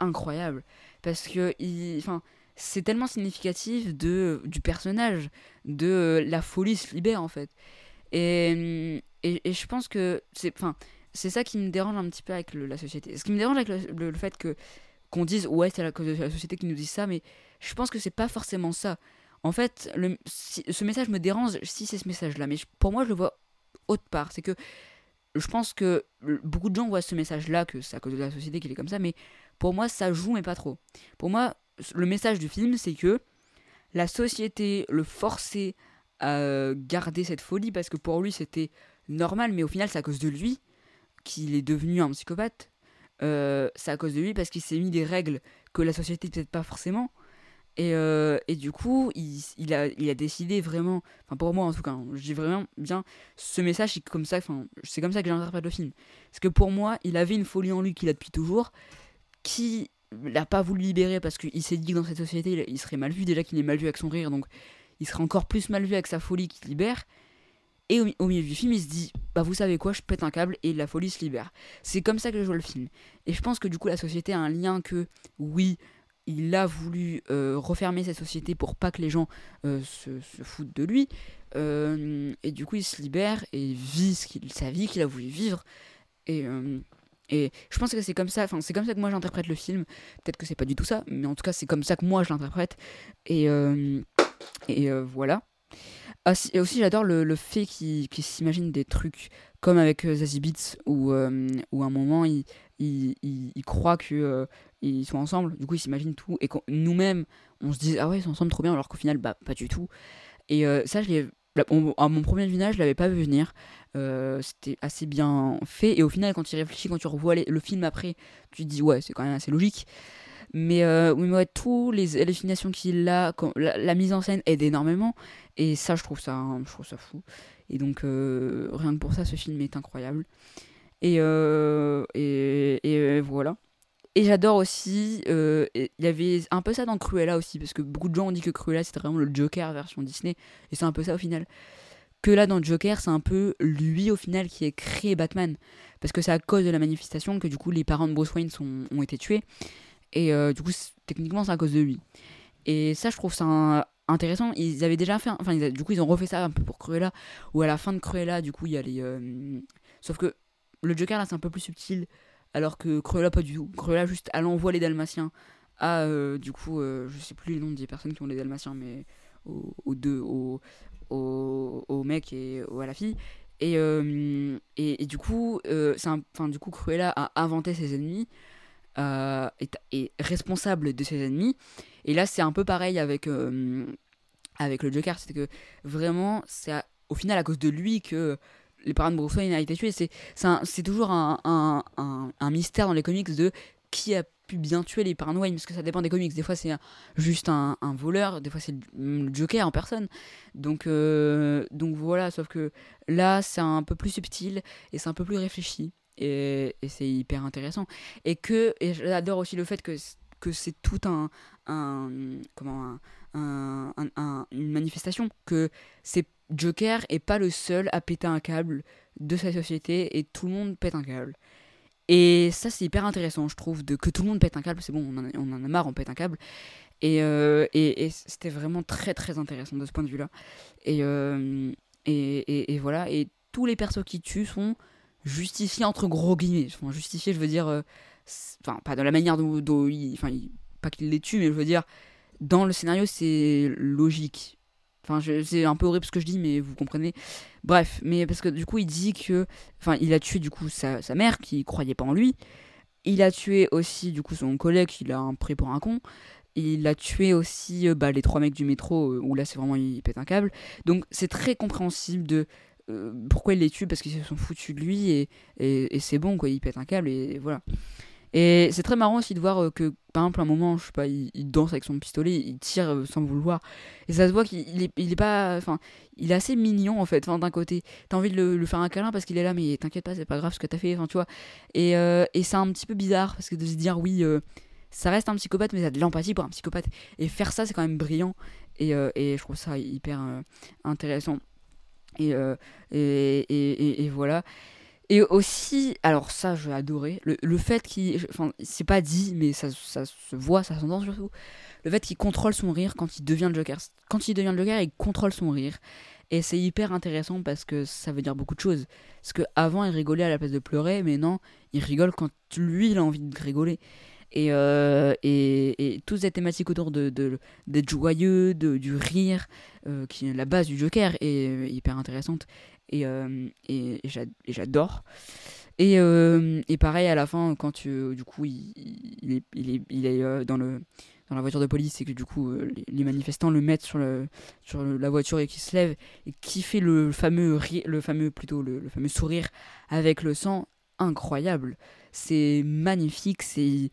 Incroyable. Parce que enfin c'est tellement significatif de du personnage de la folie se libère en fait. Et, et, je pense que c'est enfin c'est ça qui me dérange un petit peu avec la société. Ce qui me dérange avec le, fait que qu'on dise ouais c'est la, la société qui nous dit ça mais je pense que c'est pas forcément ça. En fait ce message me dérange si c'est ce message là mais pour moi je le vois autre part. C'est que je pense que beaucoup de gens voient ce message là que c'est à cause de la société qu'il est comme ça mais pour moi, ça joue, mais pas trop. Pour moi, le message du film, c'est que la société le forçait à garder cette folie parce que pour lui, c'était normal, mais au final, c'est à cause de lui qu'il est devenu un psychopathe. Euh, c'est à cause de lui parce qu'il s'est mis des règles que la société peut-être pas forcément. Et, euh, du coup, il, il, a, il a décidé vraiment, enfin pour moi en tout cas, hein, je dis vraiment bien, ce message c'est comme ça, enfin c'est comme ça que j'interprète le film. Parce que pour moi, il avait une folie en lui qu'il a depuis toujours, qui l'a pas voulu libérer parce qu'il s'est dit que dans cette société il serait mal vu, déjà qu'il est mal vu avec son rire, donc il serait encore plus mal vu avec sa folie qu'il libère. Et au, milieu du film, il se dit bah vous savez quoi, je pète un câble et la folie se libère. C'est comme ça que je vois le film. Et je pense que du coup la société a un lien que oui, il a voulu euh, refermer cette société pour pas que les gens euh, se, foutent de lui. Euh, et du coup il se libère et vit qu'il, sa vie qu'il a voulu vivre. Et, et je pense que c'est comme ça, enfin c'est comme ça que moi j'interprète le film. Peut-être que c'est pas du tout ça, mais en tout cas c'est comme ça que moi je l'interprète. Et, euh, et euh, voilà. Ah, et aussi j'adore le, le fait qu'il qu'il s'imagine des trucs comme avec euh, Zazie Beats où, où à un moment il, il, il, que ils sont ensemble, du coup il s'imagine tout et nous-mêmes on se dit ah ouais ils sont ensemble trop bien alors qu'au final bah pas du tout. Et ça je l'ai à mon premier visionnage, je l'avais pas vu venir. Euh, C'était assez bien fait. Et au final, quand tu réfléchis, quand tu revois le film après, tu te dis, ouais, c'est quand même assez logique. Mais euh, oui, mais ouais, tous les hallucinations qu'il a, la, la mise en scène aide énormément. Et ça, je trouve ça, hein, je trouve ça fou. Et donc, euh, rien que pour ça, ce film est incroyable. Et, et, et, voilà. Et j'adore aussi, il y avait un peu ça dans Cruella aussi, parce que beaucoup de gens ont dit que Cruella c'était vraiment le Joker version Disney, et c'est un peu ça au final. Que là dans Joker, c'est un peu lui au final qui a créé Batman, parce que c'est à cause de la manifestation que du coup les parents de Bruce Wayne ont été tués, et euh, du coup techniquement c'est à cause de lui. Et ça je trouve ça intéressant, ils avaient déjà fait, enfin du coup ils ont refait ça un peu pour Cruella, où à la fin de Cruella du coup il y a les... euh, sauf que le Joker là c'est un peu plus subtil, alors que Cruella pas du tout. Cruella juste elle envoie les Dalmatiens à euh, du coup je sais plus les noms des personnes qui ont les Dalmatiens mais aux, aux deux au, mec et au- à la fille. Et, euh, et, et du coup euh, un- du coup Cruella a inventé ses ennemis euh, est, responsable de ses ennemis. Et là c'est un peu pareil avec euh, avec le Joker. C'est que vraiment c'est au final à cause de lui que les parents de Bruce Wayne a été tués. C'est toujours un, un mystère dans les comics de qui a bien tuer les Wayne parce que ça dépend des comics. Des fois c'est juste un, voleur des fois c'est le, Joker en personne. Donc euh, donc voilà sauf que là c'est un peu plus subtil et c'est un peu plus réfléchi. Et, et c'est hyper intéressant. Et que j'adore aussi le fait que que c'est tout un, un comment un- un- une manifestation que c'est Joker est pas le seul à péter un câble de sa société et tout le monde pète un câble et ça c'est hyper intéressant je trouve de que tout le monde pète un câble c'est bon on en, a, on en a marre on pète un câble. Et, euh, et, c'était vraiment très très intéressant de ce point de vue là et, euh, et, et, et voilà. Et tous les persos qui tuent sont justifiés entre gros guillemets. Enfin justifiés je veux dire euh, pas de la manière dont, dont il, enfin pas qu'il les tue mais je veux dire dans le scénario c'est logique C'est un peu horrible ce que je dis, mais vous comprenez. Bref, mais parce que du coup, il dit que. Enfin, il a tué du coup sa, sa mère qui croyait pas en lui. Il a tué aussi du coup son collègue qu'il a un pris pour un con. Il a tué aussi euh, bah, les trois mecs du métro euh, où là c'est vraiment il pète un câble. Donc c'est très compréhensible de euh, pourquoi il les tue parce qu'ils se sont foutus de lui et, et, et c'est bon quoi, il pète un câble et, voilà. Et c'est très marrant aussi de voir euh, que par exemple à un moment, je sais pas, il, danse avec son pistolet, il tire euh, sans vouloir et ça se voit qu'il il est, pas, enfin, il est assez mignon en fait. D'un côté, t'as envie de le, faire un câlin parce qu'il est là, mais t'inquiète pas, c'est pas grave ce que t'as fait. Enfin, tu vois. Et, euh, et c'est un petit peu bizarre parce que de se dire oui, ça reste un psychopathe, mais t'as de l'empathie pour un psychopathe. Et faire ça, c'est quand même brillant. Et, et je trouve ça hyper intéressant. Et, et, et voilà. Et aussi, alors ça, j'ai adoré, le, le fait qu'il. Enfin, c'est pas dit, mais ça, ça se voit, ça s'entend surtout. Le fait qu'il contrôle son rire quand il devient le Joker. Quand il devient le Joker, il contrôle son rire. Et c'est hyper intéressant parce que ça veut dire beaucoup de choses. Parce qu'avant, il rigolait à la place de pleurer, mais non, il rigole quand lui, il a envie de rigoler. Et, euh, et, et toute cette thématique autour de, de, d'être joyeux, de, du rire, euh, qui est la base du Joker, est euh, hyper intéressante. Et, euh, et, et j'a- et j'adore. Et, euh, et pareil, à la fin, quand tu, du coup, il, il est, il est, euh, dans, le, dans la voiture de police et que du coup, euh, les, manifestants le mettent sur, le, sur la voiture et qui se lève et qui fait le fameux, le fameux, plutôt, le, fameux sourire avec le sang, incroyable. C'est magnifique, c'est...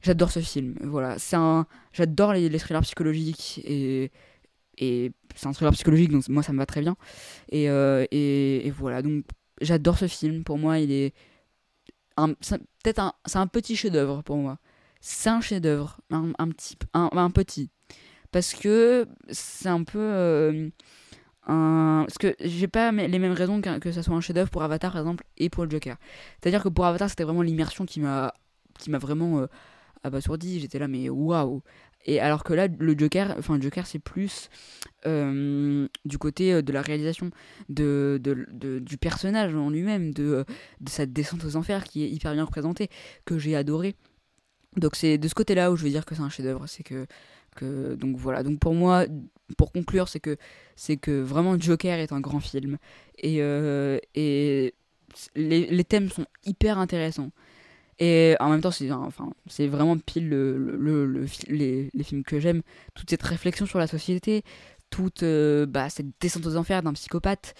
J'adore ce film, voilà. C'est. J'adore les, les thrillers psychologiques et c'est un thriller psychologique, donc moi ça me va très bien. Et, euh, et, voilà, donc j'adore ce film. Pour moi, il est peut-être un, c'est un petit chef-d'œuvre pour moi. C'est un chef-d'œuvre, un, petit, un, petit, parce que c'est un peu euh. Parce que j'ai pas les mêmes raisons que, que ça soit un chef-d'œuvre pour Avatar, par exemple, et pour le Joker. C'est-à-dire que pour Avatar, c'était vraiment l'immersion qui m'a qui m'a vraiment euh, abasourdi. J'étais là, mais waouh! Et alors que là, le Joker, enfin, Joker, c'est plus euh, du côté euh, de la réalisation, de, du personnage en lui-même, de, de sa descente aux enfers qui est hyper bien représentée, que j'ai adoré. Donc c'est de ce côté-là où je veux dire que c'est un chef-d'œuvre, c'est que, donc voilà. Donc pour moi, pour conclure, c'est que c'est que vraiment Joker est un grand film et euh, et les, thèmes sont hyper intéressants. Et en même temps, c'est vraiment pile le, le, le, les, films que j'aime. Toute cette réflexion sur la société, toute euh, bah, cette descente aux enfers d'un psychopathe.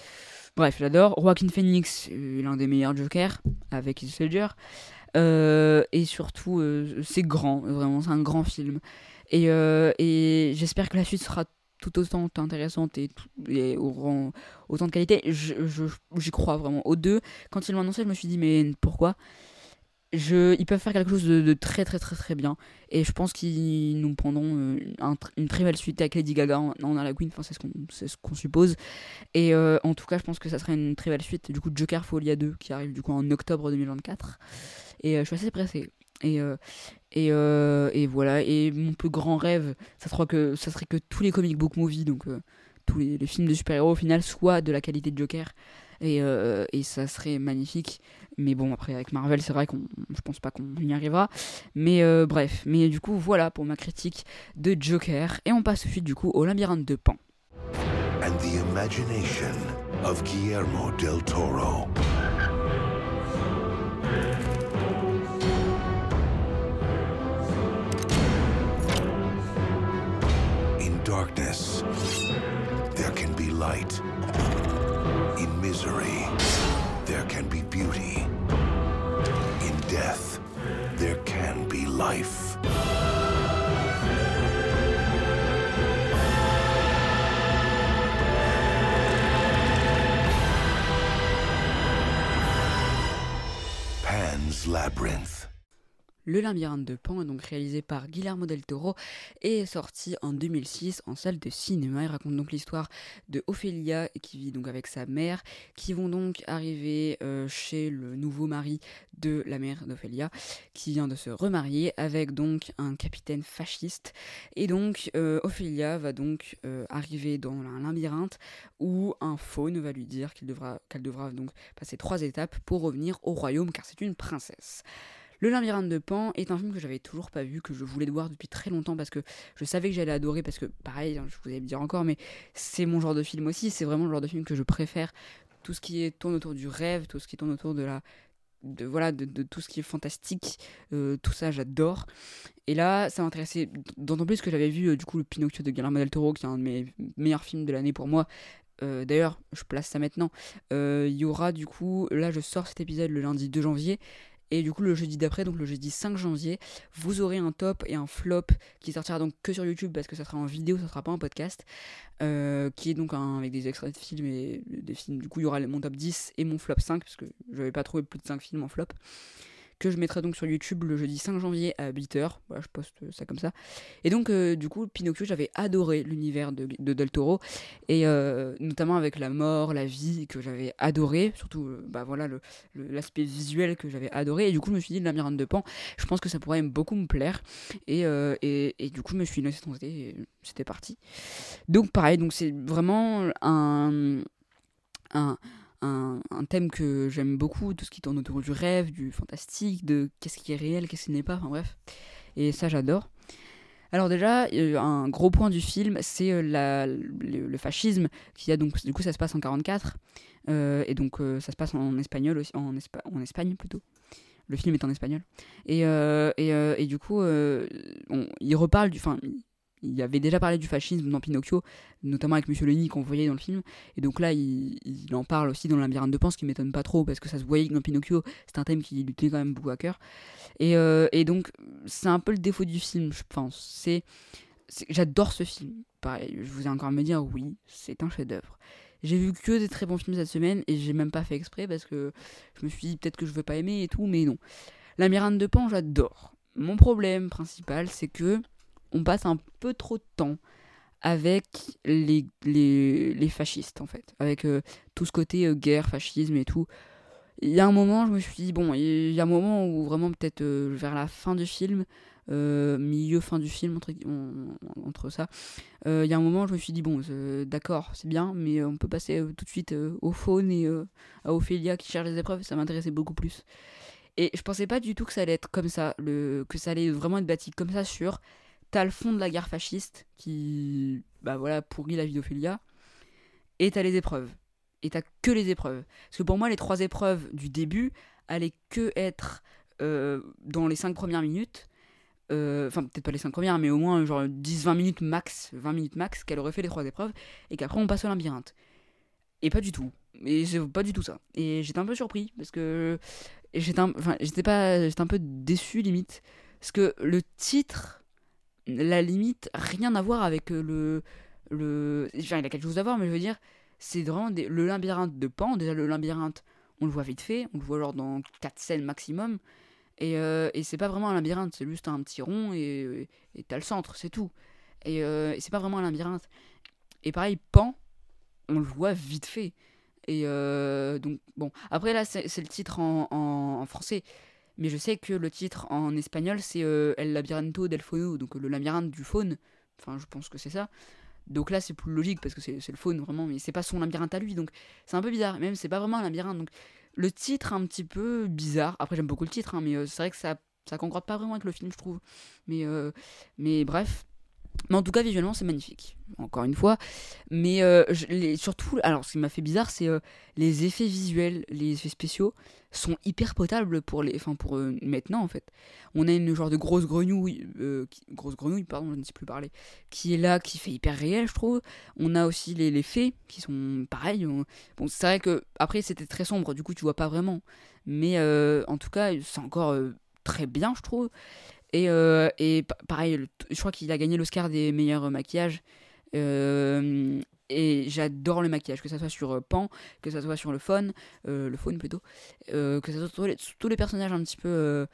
Bref, j'adore. Joaquin Phoenix, euh, l'un des meilleurs Jokers, avec Heath Ledger. Euh, et surtout, c'est grand, vraiment, c'est un grand film. Et, j'espère que la suite sera tout autant intéressante et, et aura autant de qualité. J'y crois vraiment. Aux deux, quand ils l'ont annoncé, je me suis dit, mais pourquoi? Ils peuvent faire quelque chose de, très très très très bien et je pense qu'ils nous prendront un, une très belle suite avec Lady Gaga en, en la enfin, c'est ce qu'on suppose et euh, en tout cas je pense que ça serait une très belle suite du coup Joker Folia 2 qui arrive du coup en octobre 2024 et euh, je suis assez pressé. Et, euh, euh, voilà. Et mon plus grand rêve, ça serait que, ça serait que tous les comic book movies, donc tous les, les, films de super-héros au final, soient de la qualité de Joker. Et, et ça serait magnifique. Mais bon, après, avec Marvel, c'est vrai qu'on je pense pas qu'on y arrivera. Mais bref. Mais du coup, voilà pour ma critique de Joker. Et on passe du coup, au labyrinthe de Pan. In misery, there can be beauty. In death, there can be life. Pan's Labyrinth. Le labyrinthe de Pan est donc réalisé par Guillermo del Toro et est sorti en 2006 en salle de cinéma. Il raconte donc l'histoire de Ophélia qui vit donc avec sa mère, qui vont donc arriver euh, chez le nouveau mari de la mère d'Ophélia, qui vient de se remarier avec donc un capitaine fasciste. Et donc euh, Ophélia va donc euh, arriver dans un labyrinthe où un faune va lui dire qu'elle devra, devra donc passer trois étapes pour revenir au royaume car c'est une princesse. Le labyrinthe de Pan est un film que j'avais toujours pas vu, que je voulais voir depuis très longtemps parce que je savais que j'allais adorer, parce que pareil, hein, je vous allais me dire encore, mais c'est mon genre de film aussi, c'est vraiment le genre de film que je préfère. Tout ce qui tourne autour du rêve, tout ce qui tourne autour de la, de voilà de, tout ce qui est fantastique euh, tout ça j'adore. Et là ça m'intéressait d'autant plus que j'avais vu euh, du coup le Pinocchio de Guillermo del Toro qui est un de mes meilleurs films de l'année pour moi. Euh, d'ailleurs je place ça maintenant. Il y aura du coup là je sors cet épisode le lundi 2 janvier et du coup, le jeudi d'après, donc le jeudi 5 janvier, vous aurez un top et un flop qui sortira donc que sur YouTube parce que ça sera en vidéo, ça sera pas en podcast. Euh, qui est donc un, avec des extraits de films et des films. Du coup, il y aura mon top 10 et mon flop 5 parce que je n'avais pas trouvé plus de 5 films en flop que je mettrai donc sur YouTube le jeudi 5 janvier à 8h. Voilà, je poste ça comme ça. Et donc, euh, du coup, Pinocchio, j'avais adoré l'univers de, de, Del Toro, et euh, notamment avec la mort, la vie, que j'avais adoré, surtout, euh, bah voilà, l'aspect visuel que j'avais adoré. Et du coup, je me suis dit, Labyrinthe de Pan, je pense que ça pourrait beaucoup me plaire. Et, et, et, du coup, je me suis laissé tenter, et c'était parti. Donc, pareil, donc c'est vraiment un. un un, thème que j'aime beaucoup, tout ce qui tourne autour du rêve, du fantastique, de qu'est-ce qui est réel, qu'est-ce qui n'est pas, enfin bref. Et ça, j'adore. Alors déjà, un gros point du film, c'est la, le, le, fascisme, qui a donc, du coup, ça se passe en 44, euh, et donc euh, ça se passe en espagnol aussi, en, Espa en Espagne plutôt. Le film est en espagnol. Et, euh, et, et, du coup, on, il reparle du, enfin, il avait déjà parlé du fascisme dans Pinocchio, notamment avec Mussolini qu'on voyait dans le film. Et donc là, il, en parle aussi dans labyrinthe de Pan, ce qui m'étonne pas trop, parce que ça se voyait que dans Pinocchio, c'est un thème qui lui tenait quand même beaucoup à cœur. Et, euh, donc, c'est un peu le défaut du film, je pense. C'est, J'adore ce film. Pareil, je vous ai encore à me dire, oui, c'est un chef-d'œuvre. J'ai vu que des très bons films cette semaine, et j'ai même pas fait exprès, parce que je me suis dit peut-être que je veux pas aimer et tout, mais non. Labyrinthe de Pan, j'adore. Mon problème principal, c'est que on passe un peu trop de temps avec les, les, les fascistes en fait, avec euh, tout ce côté euh, guerre, fascisme et tout. Il y a un moment, je me suis dit, bon, il y a un moment où vraiment peut-être euh, vers la fin du film, milieu, fin du film, entre, entre ça, il y a un moment, je me suis dit, bon, d'accord, c'est bien, mais on peut passer tout de suite au faune et à Ophélia qui cherche les épreuves, ça m'intéressait beaucoup plus. Et je pensais pas du tout que ça allait être comme ça, le, que ça allait vraiment être bâti comme ça sur t'as le fond de la guerre fasciste qui bah voilà pourrit la vie d'Ophélia et t'as les épreuves. Et t'as que les épreuves. Parce que pour moi les trois épreuves du début allaient que être euh, dans les cinq premières minutes euh, enfin peut-être pas les cinq premières mais au moins genre 10-20 minutes max 20 minutes max qu'elle aurait fait les trois épreuves et qu'après on passe au labyrinthe. Et pas du tout. Et c'est pas du tout ça. Et j'étais un peu surpris parce que j'étais j'étais pas j'étais un peu déçu limite. Parce que le titre la limite rien à voir avec euh, le le enfin il a quelque chose à voir mais je veux dire c'est vraiment le labyrinthe de Pan déjà le labyrinthe on le voit vite fait on le voit genre dans 4 scènes maximum et, euh, et c'est pas vraiment un labyrinthe c'est juste un petit rond et t'as le centre c'est tout. Et, euh, et c'est pas vraiment un labyrinthe. Et pareil Pan on le voit vite fait. Et donc bon. Après là c'est le titre en, en français mais je sais que le titre en espagnol, c'est euh, El Labirinto del Fauno, donc euh, le labyrinthe du faune. Enfin, je pense que c'est ça. Donc là, c'est plus logique parce que c'est le faune vraiment, mais c'est pas son labyrinthe à lui. Donc c'est un peu bizarre. Même, c'est pas vraiment un labyrinthe. Donc le titre, un petit peu bizarre. Après, j'aime beaucoup le titre, hein, mais euh, c'est vrai que ça, ça concorde pas vraiment avec le film, je trouve. Mais, mais bref, mais en tout cas, visuellement, c'est magnifique. Encore une fois. Mais euh, surtout, alors ce qui m'a fait bizarre, c'est euh, les effets visuels, les effets spéciaux sont hyper potables pour les, enfin pour euh, maintenant en fait. On a une genre de grosse grenouille, grosse grenouille, pardon, je ne sais plus parler, qui est là, qui fait hyper réel, je trouve. On a aussi les, les fées qui sont pareils. Bon, c'est vrai que après c'était très sombre, du coup tu vois pas vraiment. Mais en tout cas, c'est encore très bien, je trouve. Et, euh, et pareil, je crois qu'il a gagné l'Oscar des meilleurs maquillages. Euh, et j'adore le maquillage, que ça soit sur euh, Pan, que ça soit sur le faune, le faune plutôt, que ça soit sur tous les, personnages un petit peu.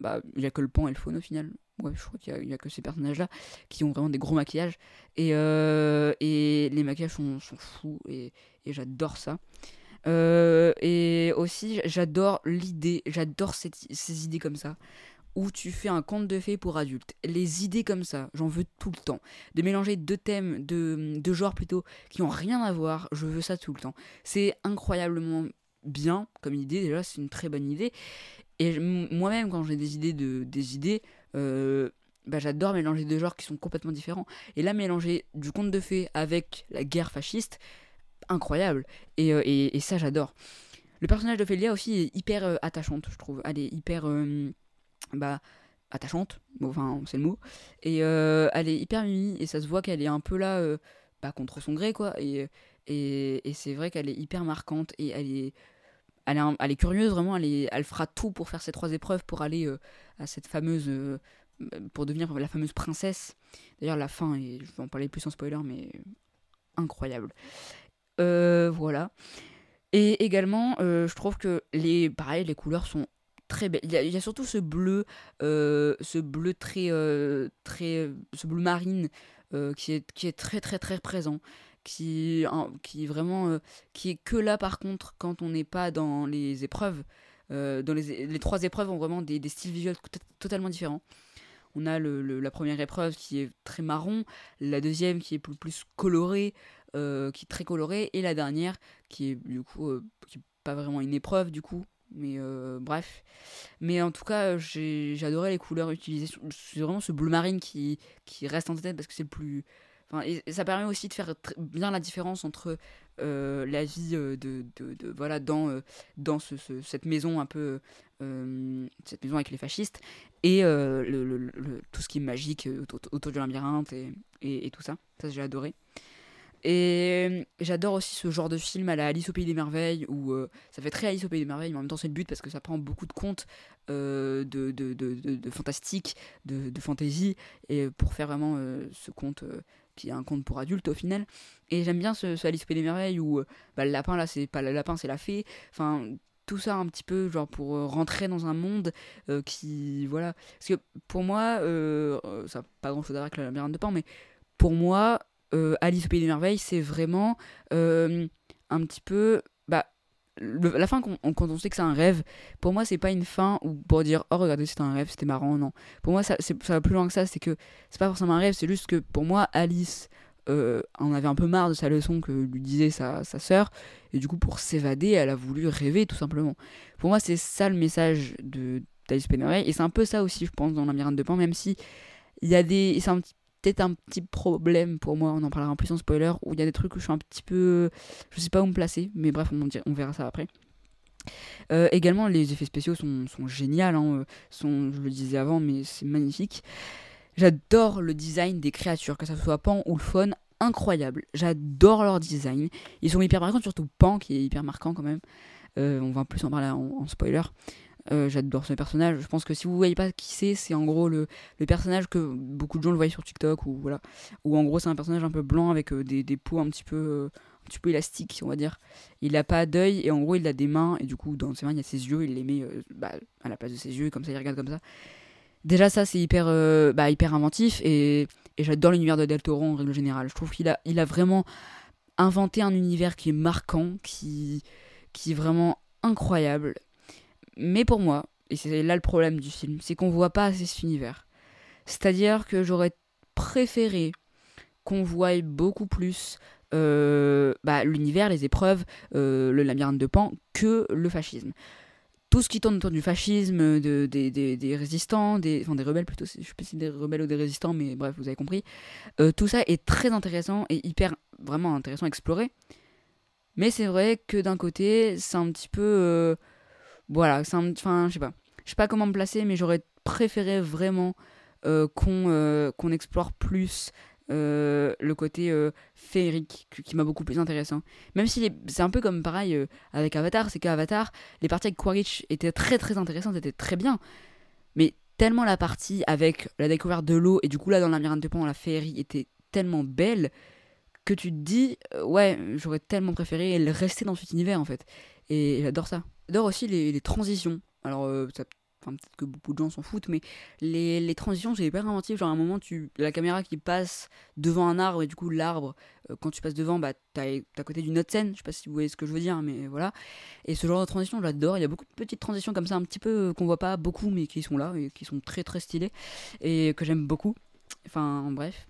bah, il n'y a que le Pan et le faune au final. Ouais, je crois qu'il n'y a, que ces personnages-là qui ont vraiment des gros maquillages. Et, et les maquillages sont, fous et j'adore ça. et aussi, j'adore l'idée, j'adore ces idées comme ça où tu fais un conte de fées pour adultes. Les idées comme ça, j'en veux tout le temps. De mélanger deux thèmes, de, deux genres plutôt, qui ont rien à voir, je veux ça tout le temps. C'est incroyablement bien comme idée, déjà, c'est une très bonne idée. Et moi-même, quand j'ai des idées, de, des idées euh, bah, j'adore mélanger deux genres qui sont complètement différents. Et là, mélanger du conte de fées avec la guerre fasciste, incroyable. Et, euh, et, ça, j'adore. Le personnage d'Ophélia aussi est hyper euh, attachante, je trouve. Elle est hyper bah, attachante, enfin c'est le mot, et euh, elle est hyper mimi, et ça se voit qu'elle est un peu là, euh, bah, contre son gré, quoi, et, et, c'est vrai qu'elle est hyper marquante, et elle est, elle est, elle est curieuse, vraiment, elle, est, elle fera tout pour faire ces trois épreuves, pour aller euh, à cette fameuse, pour devenir la fameuse princesse. D'ailleurs, la fin, et je vais en parler plus en spoiler, mais incroyable. voilà. Et également, je trouve que les, pareil, les couleurs sont très belle. Il y, a, surtout ce bleu, euh, ce bleu très, euh, très, ce bleu marine euh, qui est qui est très très très présent, qui qui vraiment qui est que là par contre quand on n'est pas dans les épreuves. dans les, les, trois épreuves ont vraiment des, styles visuels totalement différents. On a le, la première épreuve qui est très marron, la deuxième qui est plus, colorée, qui est très colorée, et la dernière qui est du coup qui pas vraiment une épreuve du coup, mais euh, bref. Mais en tout cas, j'ai adoré les couleurs utilisées. C'est vraiment ce bleu marine qui, qui reste en tête parce que c'est le plus. Enfin, et, ça permet aussi de faire bien la différence entre euh, la vie euh, de, de, voilà dans dans ce, cette maison un peu cette maison avec les fascistes et le, tout ce qui est magique autour, du labyrinthe et, et tout ça ça j'ai adoré et euh, j'adore aussi ce genre de film à la Alice au Pays des Merveilles, où euh, ça fait très Alice au Pays des Merveilles, mais en même temps c'est le but parce que ça prend beaucoup de contes euh, de, de, de, fantastique, de, de fantasy, et pour faire vraiment ce conte qui est un conte pour adultes au final. Et j'aime bien ce, Alice au Pays des Merveilles où bah, le lapin là c'est pas le lapin c'est la fée. Enfin tout ça un petit peu genre pour rentrer dans un monde qui voilà parce que pour moi ça n'a pas grand chose à voir avec la labyrinthe de Pan mais pour moi euh, Alice au Pays des Merveilles, c'est vraiment euh, un petit peu. Bah, la fin, on- quand on sait que c'est un rêve, pour moi, c'est pas une fin pour dire Oh, regardez, c'était un rêve, c'était marrant. Non. Pour moi, ça, ça va plus loin que ça. C'est que c'est pas forcément un rêve, c'est juste que pour moi, Alice euh, en avait un peu marre de sa leçon que lui disait sa, sa sœur. Et du coup, pour s'évader, elle a voulu rêver, tout simplement. Pour moi, c'est ça le message de d'Alice Merveilles. Et c'est un peu ça aussi, je pense, dans Labyrinthe de Pan, même si il y a des. C'est un petit peut-être un petit problème pour moi, on en parlera plus en spoiler, où il y a des trucs où je suis un petit peu... Je sais pas où me placer, mais bref, on, verra ça après. Euh, également, les effets spéciaux sont, sont géniaux, hein, euh, sont, je le disais avant, mais c'est magnifique. J'adore le design des créatures, que ce soit Pan ou le faune, incroyable. J'adore leur design. Ils sont hyper marquants, surtout Pan qui est hyper marquant quand même. Euh, on va plus en parler en, en spoiler. Euh, J'adore ce personnage. Je pense que si vous voyez pas qui c'est, c'est en gros le, le personnage que beaucoup de gens le voient sur TikTok ou voilà. Ou en gros c'est un personnage un peu blanc avec euh, des, des peaux un petit peu euh, un petit peu élastiques, on va dire. Il a pas d'œil et en gros il a des mains et du coup dans ses mains il y a ses yeux. Il les met bah, à la place de ses yeux comme ça il regarde comme ça. Déjà ça c'est hyper bah, hyper inventif et, et j'adore l'univers de Del Toro en règle générale. Je trouve qu'il a il a vraiment inventé un univers qui est marquant, qui qui est vraiment incroyable. Mais pour moi, et c'est là le problème du film, c'est qu'on voit pas assez cet univers. C'est-à-dire que j'aurais préféré qu'on voie beaucoup plus euh, bah, l'univers, les épreuves, euh, le labyrinthe de Pan, que le fascisme. Tout ce qui tourne autour du fascisme, de, des, des- des résistants, des, enfin des rebelles plutôt, je sais pas si des rebelles ou des résistants, mais bref, vous avez compris. Euh, tout ça est très intéressant et hyper, vraiment intéressant à explorer. Mais c'est vrai que d'un côté, c'est un petit peu... voilà. Enfin, je sais pas. Je sais pas comment me placer, mais j'aurais préféré vraiment euh, qu'on euh, qu'on explore plus euh, le côté féerique qui, m'a beaucoup plus intéressant. Même si c'est un peu comme pareil avec Avatar, c'est qu'Avatar, les parties avec Quaritch étaient très très intéressantes, étaient très bien. Mais tellement la partie avec la découverte de l'eau et du coup là dans le labyrinthe de Pan, la féerie était tellement belle que tu te dis ouais j'aurais tellement préféré rester dans cet univers en fait et j'adore ça j'adore aussi les, les transitions. Alors euh, ça peut-être que beaucoup de gens s'en foutent mais les, les transitions c'est hyper inventif genre à un moment tu la caméra qui passe devant un arbre et du coup l'arbre euh, quand tu passes devant bah t'as à côté d'une autre scène. Je sais pas si vous voyez ce que je veux dire mais voilà. Et ce genre de transition j'adore. Il y a beaucoup de petites transitions comme ça un petit peu euh, qu'on voit pas beaucoup mais qui sont là et qui sont très très stylées et que j'aime beaucoup. Enfin bref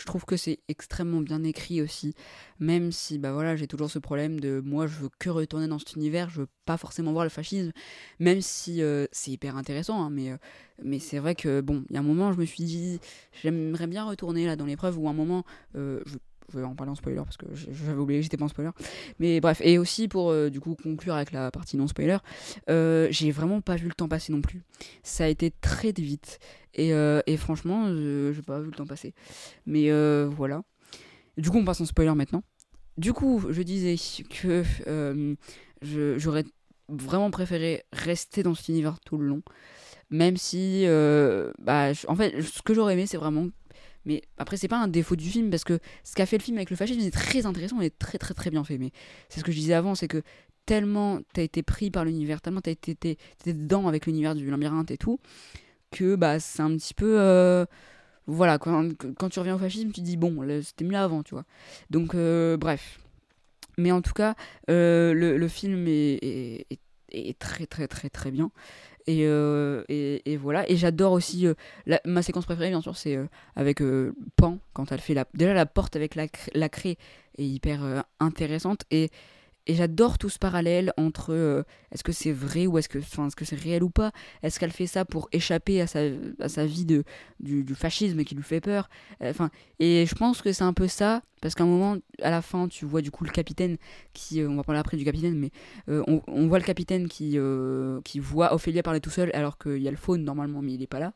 je trouve que c'est extrêmement bien écrit aussi, même si bah voilà j'ai toujours ce problème de moi je veux que retourner dans cet univers, je veux pas forcément voir le fascisme, même si euh, c'est hyper intéressant, hein, mais euh, mais c'est vrai que bon il y a un moment je me suis dit j'aimerais bien retourner là dans l'épreuve où un moment euh, je vais en parler en spoiler parce que j'avais oublié, j'étais pas en spoiler. Mais bref, et aussi pour euh, du coup conclure avec la partie non spoiler, euh, j'ai vraiment pas vu le temps passer non plus. Ça a été très vite. Et, euh, et franchement, j'ai pas vu le temps passer. Mais voilà. Du coup, on passe en spoiler maintenant. Du coup, je disais que je- j'aurais vraiment préféré rester dans cet univers tout le long. Même si, bah, je- en fait, ce que j'aurais aimé, c'est vraiment. Mais après, c'est pas un défaut du film, parce que ce qu'a fait le film avec le fascisme, c'est très intéressant et très très très bien fait. Mais c'est ce que je disais avant, c'est que tellement t'as été pris par l'univers, tellement t'as été, dedans avec l'univers du labyrinthe et tout, que bah, c'est un petit peu. euh, voilà, quand, quand tu reviens au fascisme, tu dis bon, c'était mieux avant, tu vois. Donc, euh, bref. Mais en tout cas, euh, le, le film est, est, est- est très très très très bien. Et, euh, et, voilà. Et j'adore aussi. euh, ma séquence préférée, bien sûr, c'est euh, avec Pan, quand elle fait la. Déjà, la porte avec la, la craie est hyper intéressante. Et, et j'adore tout ce parallèle entre euh, est-ce que c'est vrai ou est-ce que enfin, est-ce que c'est réel ou pas? Est-ce qu'elle fait ça pour échapper à sa, à sa vie de, du, fascisme qui lui fait peur? Enfin, et je pense que c'est un peu ça, parce qu'à un moment, à la fin, tu vois du coup le capitaine qui, euh, on va parler après du capitaine, mais euh, on, on voit le capitaine qui, euh, qui voit Ophélia parler tout seul, alors qu'il y a le faune normalement, mais il est pas là.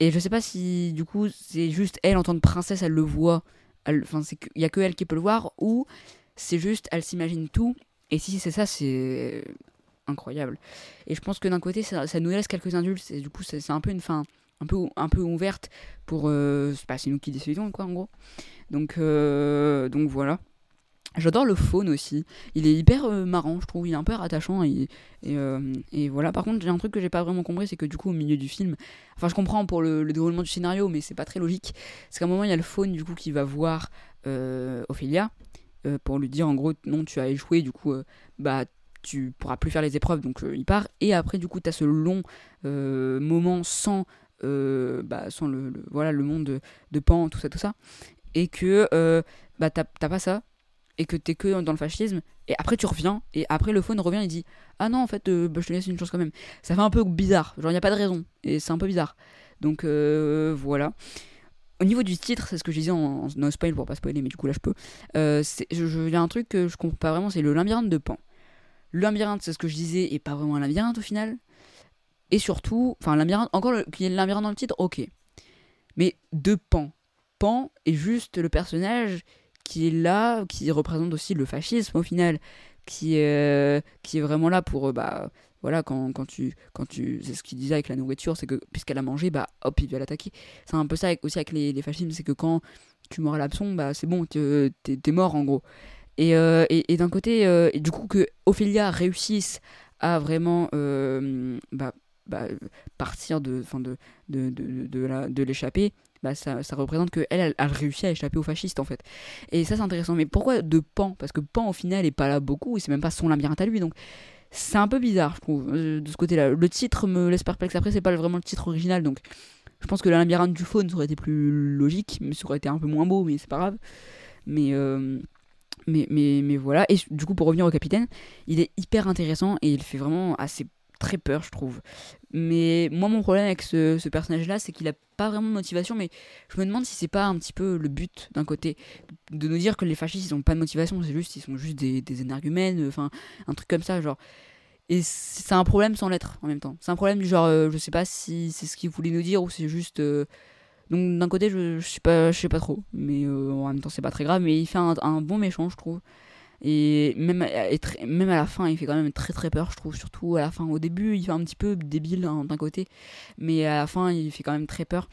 Et je sais pas si du coup c'est juste elle en tant que princesse, elle le voit, enfin c'est qu'il y a que elle qui peut le voir, ou c'est juste elle s'imagine tout. Et si c'est ça, c'est incroyable. Et je pense que d'un côté, ça, nous laisse quelques indultes, et du coup, c'est un peu une fin un peu, un peu ouverte pour. euh, pas- c'est nous qui décidons, quoi, en gros. Donc, euh, donc voilà. J'adore le faune aussi. Il est hyper euh, marrant, je trouve. Il est un peu attachant. Et, euh, et voilà. Par contre, j'ai un truc que j'ai pas vraiment compris, c'est que du coup, au milieu du film, enfin, je comprends pour le, le déroulement du scénario, mais c'est pas très logique. C'est qu'à un moment, il y a le faune du coup qui va voir Ophélia euh, pour lui dire en gros, non, tu as échoué. Du coup, euh, bah tu pourras plus faire les épreuves, donc euh, il part. Et après, du coup, tu as ce long moment sans, bah, sans le, voilà, le monde de, Pan, tout ça, tout ça. Et que bah, t'as pas ça, et que t'es que dans le fascisme. Et après, tu reviens, et après, le faune revient et dit Ah non, en fait, bah, je te laisse une chance quand même. Ça fait un peu bizarre, genre, il n'y a pas de raison, et c'est un peu bizarre. Donc voilà. Au niveau du titre, c'est ce que je disais en, en no spoil pour pas spoiler, mais du coup là je peux. Euh, Il y a un truc que je comprends pas vraiment, c'est le labyrinthe de Pan. Le labyrinthe, c'est ce que je disais, et pas vraiment un labyrinthe au final. Et surtout, enfin, labyrinthe, encore qu'il y ait labyrinthe dans le titre, ok. Mais de Pan. Pan est juste le personnage qui est là, qui représente aussi le fascisme au final, qui est, qui est vraiment là pour, euh, bah, voilà, quand, quand tu, quand tu, c'est ce qu'il disait avec la nourriture, c'est que puisqu'elle a mangé, bah, hop, il va l'attaquer. C'est un peu ça aussi avec les, les fascismes, c'est que quand tu mords l'hameçon, bah, c'est bon, t'es mort en gros. Et, euh, et, d'un côté, euh, du coup, que Ophélia réussisse à vraiment euh, bah, bah, partir de, fin de, de, de, de l'échapper, bah, ça, ça représente qu'elle, elle, elle réussit à échapper aux fascistes en fait. Et ça, c'est intéressant. Mais pourquoi de Pan? Parce que Pan, au final, est pas là beaucoup, et c'est même pas son labyrinthe à lui, donc c'est un peu bizarre, je trouve, euh, de ce côté-là. Le titre me laisse perplexe. Après, c'est pas vraiment le titre original, donc je pense que le labyrinthe du faune aurait été plus logique, mais ça aurait été un peu moins beau, mais c'est pas grave. Mais, euh, mais, mais voilà. Et du coup, pour revenir au capitaine, il est hyper intéressant et il fait vraiment assez très peur, je trouve. Mais moi, mon problème avec ce, ce personnage-là, c'est qu'il a pas vraiment de motivation, mais je me demande si c'est pas un petit peu le but d'un côté de nous dire que les fascistes ils ont pas de motivation, c'est juste ils sont juste des, des énergumènes, enfin un truc comme ça, genre. Et c'est un problème sans l'être en même temps. C'est un problème du genre, euh, je sais pas si c'est ce qu'il voulait nous dire ou c'est juste. euh, Donc d'un côté, je, je sais pas, je sais pas trop, mais euh, en même temps c'est pas très grave. Mais il fait un, un bon méchant, je trouve. Et même, même à la fin, il fait quand même très très peur, je trouve. Surtout à la fin. Au début, il fait un petit peu débile hein, d'un côté, mais à la fin, il fait quand même très peur.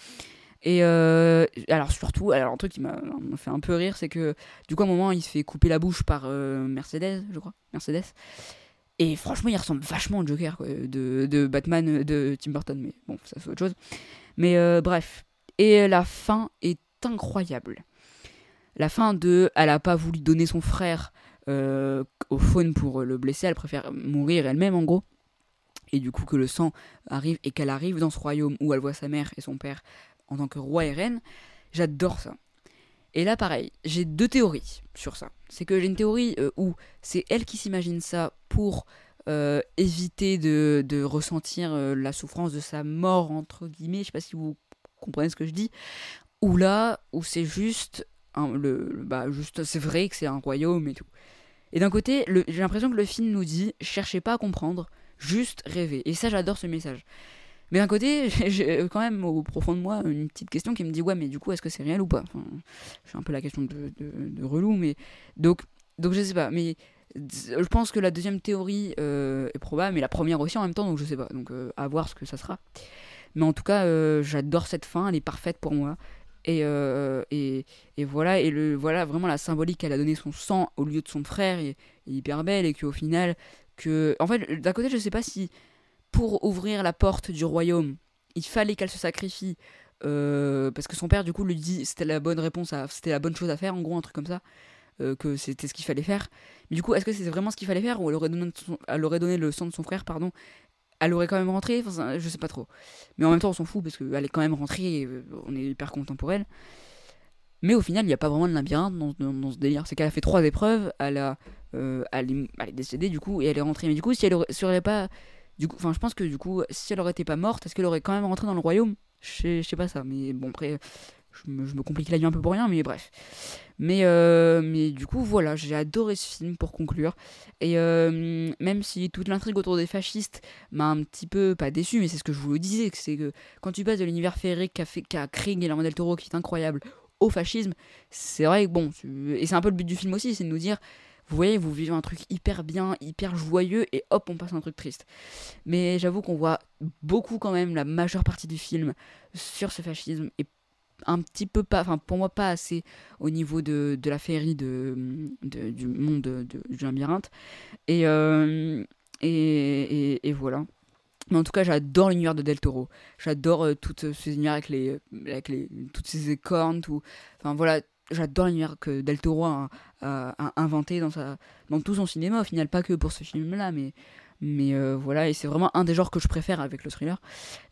Et euh, alors surtout, alors un truc qui m'a fait un peu rire, c'est que du coup à un moment, il se fait couper la bouche par euh, Mercedes, je crois, Mercedes. Et franchement, il ressemble vachement au Joker de, de Batman de Tim Burton, mais bon, ça c'est autre chose. Mais euh, bref. Et la fin est incroyable. La fin de, elle a pas voulu donner son frère euh, au faune pour le blesser, elle préfère mourir elle-même en gros. Et du coup que le sang arrive et qu'elle arrive dans ce royaume où elle voit sa mère et son père en tant que roi et reine, j'adore ça. Et là pareil, j'ai deux théories sur ça. C'est que j'ai une théorie euh, où c'est elle qui s'imagine ça pour euh, éviter de, de ressentir euh, la souffrance de sa mort, entre guillemets, je sais pas si vous comprenez ce que je dis, ou là, où c'est juste, le, bah, juste c'est vrai que c'est un royaume et tout. Et d'un côté, j'ai l'impression que le film nous dit, cherchez pas à comprendre, juste rêvez. Et ça, j'adore ce message. Mais d'un côté, j'ai- j'ai quand même au profond de moi une petite question qui me dit, ouais, mais du coup, est-ce que c'est réel ou pas? Enfin, un peu la question de, de, de relou, mais... Donc, donc je sais pas, mais je pense que la deuxième théorie euh, est probable, mais la première aussi en même temps, donc je sais pas. Donc euh, à voir ce que ça sera. Mais en tout cas, euh, j'adore cette fin, elle est parfaite pour moi. Et, euh, et, et voilà, et le, voilà vraiment la symbolique qu'elle a donné son sang au lieu de son frère est, hyper belle et qu'au final, que, en fait, d'un côté, je sais pas si pour ouvrir la porte du royaume, il fallait qu'elle se sacrifie euh, parce que son père du coup lui dit c'était la bonne réponse, c'était la bonne chose à faire, en gros un truc comme ça, euh, que c'était ce qu'il fallait faire. Mais du coup, est-ce que c'est vraiment ce qu'il fallait faire ou elle aurait donné, elle aurait donné le sang de son frère, pardon, elle aurait quand même rentré, enfin, je sais pas trop. Mais en même temps, on s'en fout parce qu'elle est quand même rentrée, et, euh, on est hyper content pour elle. Mais au final, il n'y a pas vraiment de labyrinthe dans, ce délire. C'est qu'elle a fait trois épreuves, elle, a, euh, elle, est, décédée du coup, et elle est rentrée. Mais du coup, si elle aurait, si elle aurait pas. Du coup, enfin, je pense que du coup, si elle aurait été pas morte, est-ce qu'elle aurait quand même rentré dans le royaume? Je sais- je sais pas ça, mais bon, après, je me, je complique la vie un peu pour rien, mais bref. Mais, euh, mais du coup, voilà, j'ai adoré ce film pour conclure. Et euh, même si toute l'intrigue autour des fascistes m'a un petit peu, pas déçu, mais c'est ce que je vous le disais, c'est que quand tu passes de l'univers féerique qu'a qu'a créé Guillermo del Toro, qui est incroyable, au fascisme, c'est vrai que bon, et c'est un peu le but du film aussi, c'est de nous dire, vous voyez, vous vivez un truc hyper bien, hyper joyeux, et hop, on passe à un truc triste. Mais j'avoue qu'on voit beaucoup quand même la majeure partie du film sur ce fascisme, un petit peu pas, enfin pour moi pas assez au niveau de, de la féerie de, du monde de, du labyrinthe. Et, euh, et, et, et voilà. Mais en tout cas, j'adore l'univers de Del Toro. J'adore euh, toutes ces univers avec les, avec les, toutes ces écornes, tout. Enfin voilà, j'adore l'univers que Del Toro a, a- a inventé dans, sa, dans tout son cinéma, au final, pas que pour ce film-là, mais, mais euh, voilà, et c'est vraiment un des genres que je préfère avec le thriller.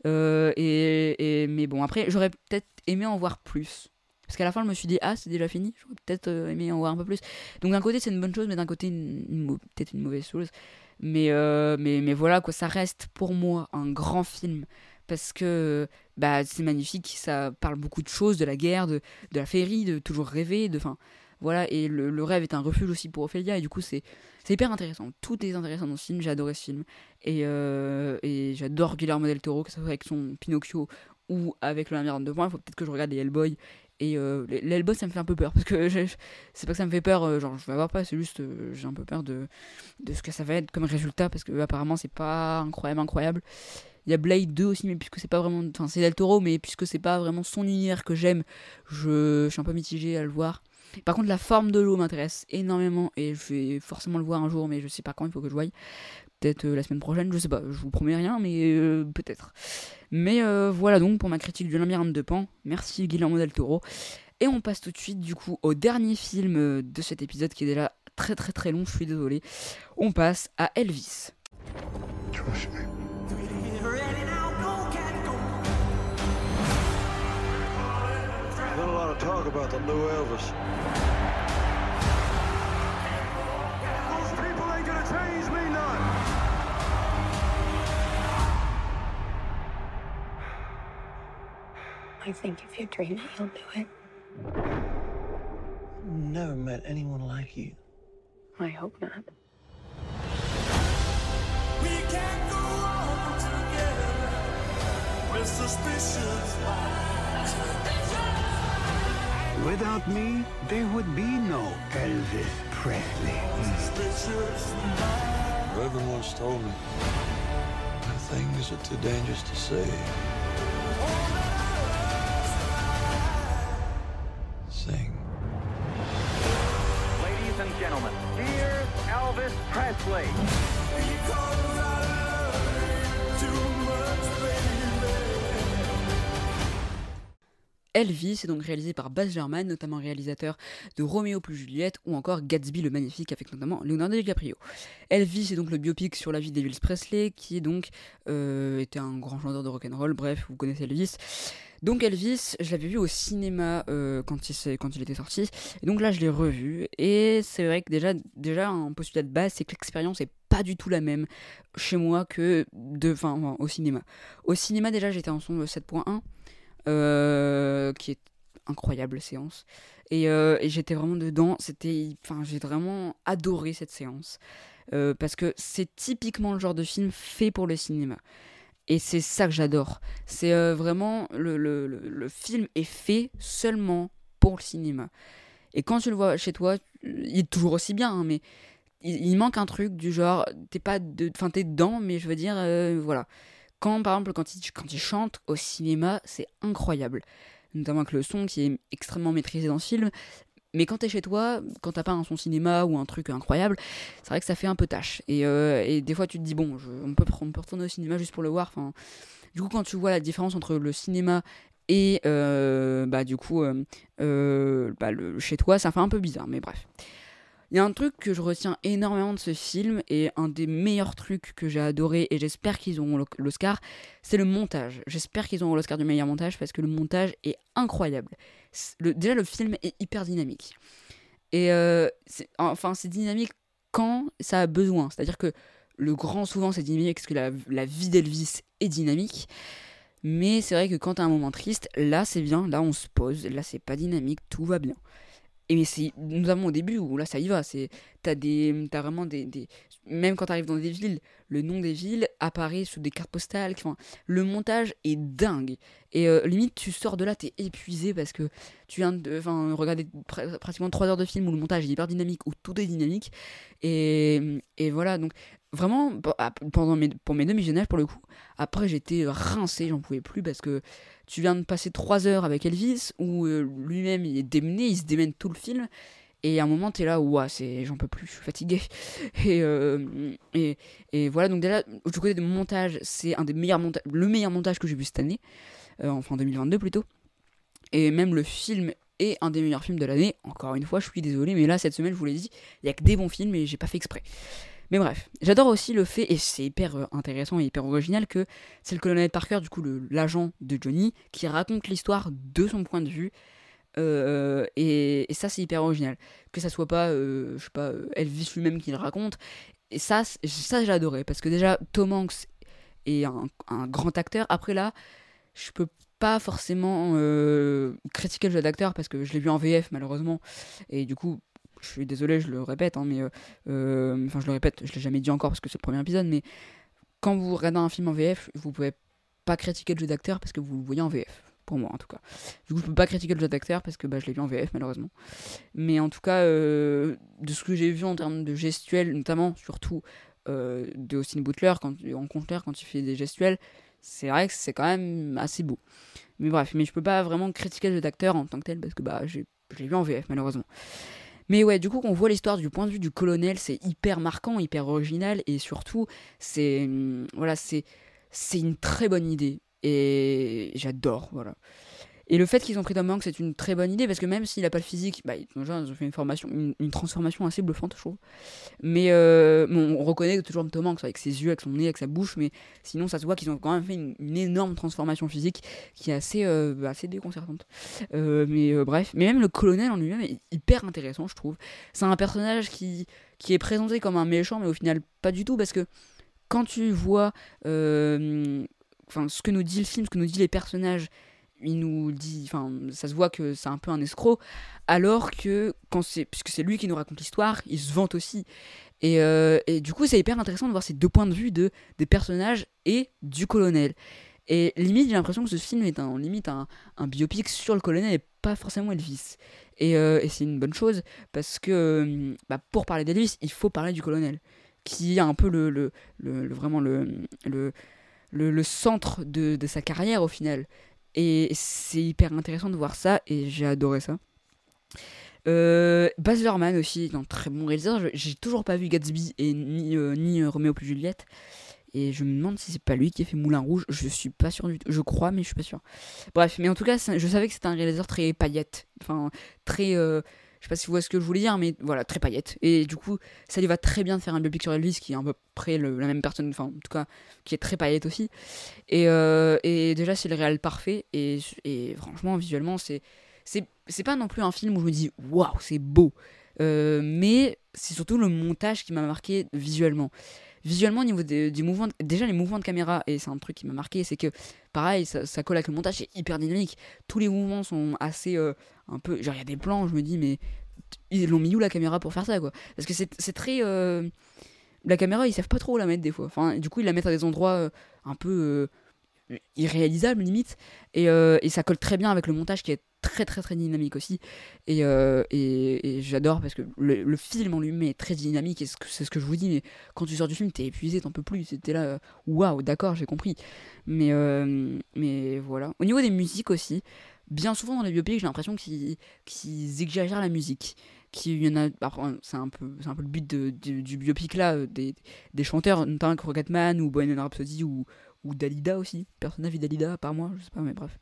Euh, et, et- mais bon, après, j'aurais peut-être aimé en voir plus. Parce qu'à la fin, je me suis dit, ah, c'est déjà fini, j'aurais peut-être euh, aimé en voir un peu plus. Donc d'un côté, c'est une bonne chose, mais d'un côté, peut-être une mauvaise chose. Mais, mais, mais voilà, quoi, ça reste pour moi un grand film. Parce que bah, c'est magnifique, ça parle beaucoup de choses, de la guerre, de, de la féerie, de toujours rêver, de, voilà, et le, rêve est un refuge aussi pour Ophélia, et du coup, c'est hyper intéressant. Tout est intéressant dans ce film, j'ai adoré ce film. Et, euh, et j'adore Guillermo del Toro, que ce soit avec son Pinocchio ou avec le labyrinthe de points. Il faut peut-être que je regarde les Hellboy. Et euh, ça me fait un peu peur. Parce que c'est pas que ça me fait peur, euh, genre je vais avoir pas, c'est juste euh, j'ai un peu peur de, de ce que ça va être comme résultat. Parce que apparemment, c'est pas incroyable, incroyable. Il y a Blade 2 aussi, mais puisque c'est pas vraiment. Enfin, c'est Del Toro, mais puisque c'est pas vraiment son univers que j'aime, je, je suis un peu mitigé à le voir. Par contre, la forme de l'eau m'intéresse énormément et je vais forcément le voir un jour, mais je sais pas quand il faut que je voie. Peut-être euh, la semaine prochaine, je sais pas, je vous promets rien, mais euh, peut-être. Mais euh, voilà donc pour ma critique du labyrinthe de Pan. Merci Guillermo del Toro. Et on passe tout de suite du coup au dernier film de cet épisode qui est déjà très très très long, je suis désolé. On passe à Elvis. Been a lot of talk about the new Elvis. Those people ain't gonna change me none. I think if you dream it, you'll do it. Never met anyone like you. I hope not. Without me, there would be no Elvis Presley. Reverend once told me that things are too dangerous to say. Sing. Ladies and gentlemen, here's Elvis Presley. Elvis est donc réalisé par Baz Luhrmann, notamment réalisateur de Roméo plus Juliette ou encore Gatsby le Magnifique avec notamment Leonardo DiCaprio. Elvis est donc le biopic sur la vie d'Elvis Presley qui est donc euh, était un grand chanteur de rock'n'roll. Bref, vous connaissez Elvis. Donc Elvis, je l'avais vu au cinéma euh, quand, il, était sorti. Et donc là, je l'ai revu. Et c'est vrai que déjà, déjà un postulat de base, c'est que l'expérience est pas du tout la même chez moi que de, enfin, au cinéma. Au cinéma, déjà, j'étais en son 7.1, euh, qui est incroyable séance. Et, euh, et j'étais vraiment dedans. C'était, enfin, j'ai vraiment adoré cette séance. Euh, parce que c'est typiquement le genre de film fait pour le cinéma. Et c'est ça que j'adore. C'est euh, vraiment le, le, le, film est fait seulement pour le cinéma. Et quand tu le vois chez toi, il est toujours aussi bien, hein, mais il, il manque un truc du genre, t'es pas de, t'es dedans, mais je veux dire, euh, voilà. Quand par exemple quand il, quand chante au cinéma, c'est incroyable, notamment avec le son qui est extrêmement maîtrisé dans ce film. Mais quand t'es chez toi, quand t'as pas un son cinéma ou un truc incroyable, c'est vrai que ça fait un peu tâche. Et, euh, des fois, tu te dis, bon, je- on, peut, on peut retourner au cinéma juste pour le voir. Enfin, du coup, quand tu vois la différence entre le cinéma et euh, bah, du coup, euh, euh, bah, le, chez toi, ça fait un peu bizarre, mais bref. Il y a un truc que je retiens énormément de ce film et un des meilleurs trucs que j'ai adoré et j'espère qu'ils auront l'O- l'Oscar, c'est le montage. J'espère qu'ils auront l'Oscar du meilleur montage parce que le montage est incroyable. Déjà, le film est hyper dynamique. Et euh, enfin, c'est dynamique quand ça a besoin. C'est-à-dire que le grand, souvent, c'est dynamique parce que la, la vie d'Elvis est dynamique. Mais c'est vrai que quand t'as un moment triste, là c'est bien, là on se pose, là c'est pas dynamique, tout va bien. Et mais c'est notamment au début où là ça y va, c'est t'as des t'as vraiment des, des même quand t'arrives dans des villes, le nom des villes apparaît sous des cartes postales. Enfin, le montage est dingue. Et euh, limite tu sors de là t'es épuisé parce que tu viens de enfin regarder pr- pratiquement 3 heures de film où le montage est hyper dynamique où tout est dynamique et, et voilà donc vraiment, pe- ah, pendant mes, pour mes deux visionnages, pour le coup, après j'étais rincé, j'en pouvais plus parce que tu viens de passer trois heures avec Elvis où euh, lui-même il est démené, il se démène tout le film. Et à un moment, t'es là, ouah, c'est, j'en peux plus, je suis fatigué. Et, euh, et, voilà, donc déjà, du côté du montage, c'est un des meilleurs le meilleur montage que j'ai vu cette année, euh, enfin 2022 plutôt. Et même le film est un des meilleurs films de l'année. Encore une fois, je suis désolé, mais là, cette semaine, je vous l'ai dit, il y a que des bons films et j'ai pas fait exprès. Mais bref, j'adore aussi le fait, et c'est hyper euh, intéressant et hyper original, que c'est le colonel Parker, du coup l'agent de Johnny, qui raconte l'histoire de son point de vue. Euh, et, et ça, c'est hyper original. Que ça soit pas, euh, je sais pas, Elvis lui-même qui le raconte. Et ça, ça j'ai adoré. Parce que déjà, Tom Hanks est un, grand acteur. Après là, je peux pas forcément critiquer le jeu d'acteur parce que je l'ai vu en VF malheureusement. Et du coup, je suis désolé, je le répète, hein, mais euh, euh, enfin je le répète, je l'ai jamais dit encore parce que c'est le premier épisode, mais quand vous regardez un film en VF, vous pouvez pas critiquer le jeu d'acteur parce que vous le voyez en VF. Pour moi en tout cas. Du coup, je peux pas critiquer le jeu d'acteur parce que bah, je l'ai vu en VF malheureusement. Mais en tout cas, euh, de ce que j'ai vu en termes de gestuels, notamment surtout de Austin Butler quand, en concert quand il fait des gestuels, c'est vrai que c'est quand même assez beau. Mais bref, mais je peux pas vraiment critiquer le jeu d'acteur en tant que tel parce que bah, je l'ai vu en VF malheureusement. Mais ouais, du coup, qu'on voit l'histoire du point de vue du colonel, c'est hyper marquant, hyper original, et surtout, c'est hum, voilà, c'est c'est une très bonne idée, et j'adore, voilà. Et le fait qu'ils ont pris Tom Hanks, c'est une très bonne idée, parce que même s'il a pas le physique, bah, ils ont fait une formation, une, transformation assez bluffante, je trouve. Mais euh, on reconnaît toujours Tom Hanks avec ses yeux, avec son nez, avec sa bouche, mais sinon, ça se voit qu'ils ont quand même fait une, énorme transformation physique qui est assez, euh, assez déconcertante. Euh, mais bref, mais même le colonel en lui-même est hyper intéressant, je trouve. C'est un personnage qui, qui est présenté comme un méchant, mais au final, pas du tout, parce que quand tu vois enfin, ce que nous dit le film, ce que nous dit les personnages, il nous dit, enfin, ça se voit que c'est un peu un escroc, alors que quand c'est, puisque c'est lui qui nous raconte l'histoire, il se vante aussi. Et, euh, et du coup, c'est hyper intéressant de voir ces deux points de vue de des personnages et du colonel. Et limite, j'ai l'impression que ce film est un, limite un, un biopic sur le colonel et pas forcément Elvis. Et, euh, et c'est une bonne chose parce que euh, bah, pour parler d'Elvis, il faut parler du colonel, qui est un peu le, le, le- vraiment le, le, le centre de, de sa carrière au final. Et c'est hyper intéressant de voir ça et j'ai adoré ça. Euh, Baz Luhrmann aussi est un très bon réalisateur. J'ai toujours pas vu Gatsby et ni, euh, ni euh, Roméo plus Juliette. Et je me demande si c'est pas lui qui a fait Moulin Rouge. Je suis pas sûr du tout. Je crois, mais je suis pas sûr. Bref, mais en tout cas, je savais que c'était un réalisateur très paillette. Enfin, très. Je sais pas si vous voyez ce que je voulais dire, mais voilà, très paillette. Et du coup, ça lui va très bien de faire un biopic sur Elvis, qui est à peu près la même personne, enfin, en tout cas, qui est très paillette aussi. Et, euh, déjà, c'est le réel parfait. Et, et franchement, visuellement, c'est. C'est c'est pas non plus un film où je me dis waouh, c'est beau. Euh, mais c'est surtout le montage qui m'a marqué visuellement. Visuellement, au niveau des, du mouvement, déjà les mouvements de caméra, et c'est un truc qui m'a marqué, c'est que pareil, ça, colle avec le montage, c'est hyper dynamique. Tous les mouvements sont assez. euh, un peu. Genre, il y a des plans, je me dis, mais ils l'ont mis où la caméra pour faire ça, quoi? Parce que c'est c'est très. euh, la caméra, ils savent pas trop où la mettre des fois. Enfin, du coup, ils la mettent à des endroits euh, un peu irréalisables, limite. Et, euh, et ça colle très bien avec le montage qui est très, très, très dynamique aussi. Et, euh, et, j'adore parce que le, film en lui-même est très dynamique. Et c'est ce que- je vous dis, mais quand tu sors du film, t'es épuisé, t'en peux plus. C'était là, euh, waouh, d'accord, j'ai compris. Mais, mais voilà. Au niveau des musiques aussi, bien souvent dans les biopics, j'ai l'impression qu'ils qu'ils exagèrent la musique. Qu'il y en a, c'est un peu, c'est un peu le but de- du- biopic là, des, des chanteurs, notamment avec Rocketman ou Bohemian Rhapsody ou, ou Dalida aussi. Personne n'a vu Dalida à part moi, je sais pas, mais bref.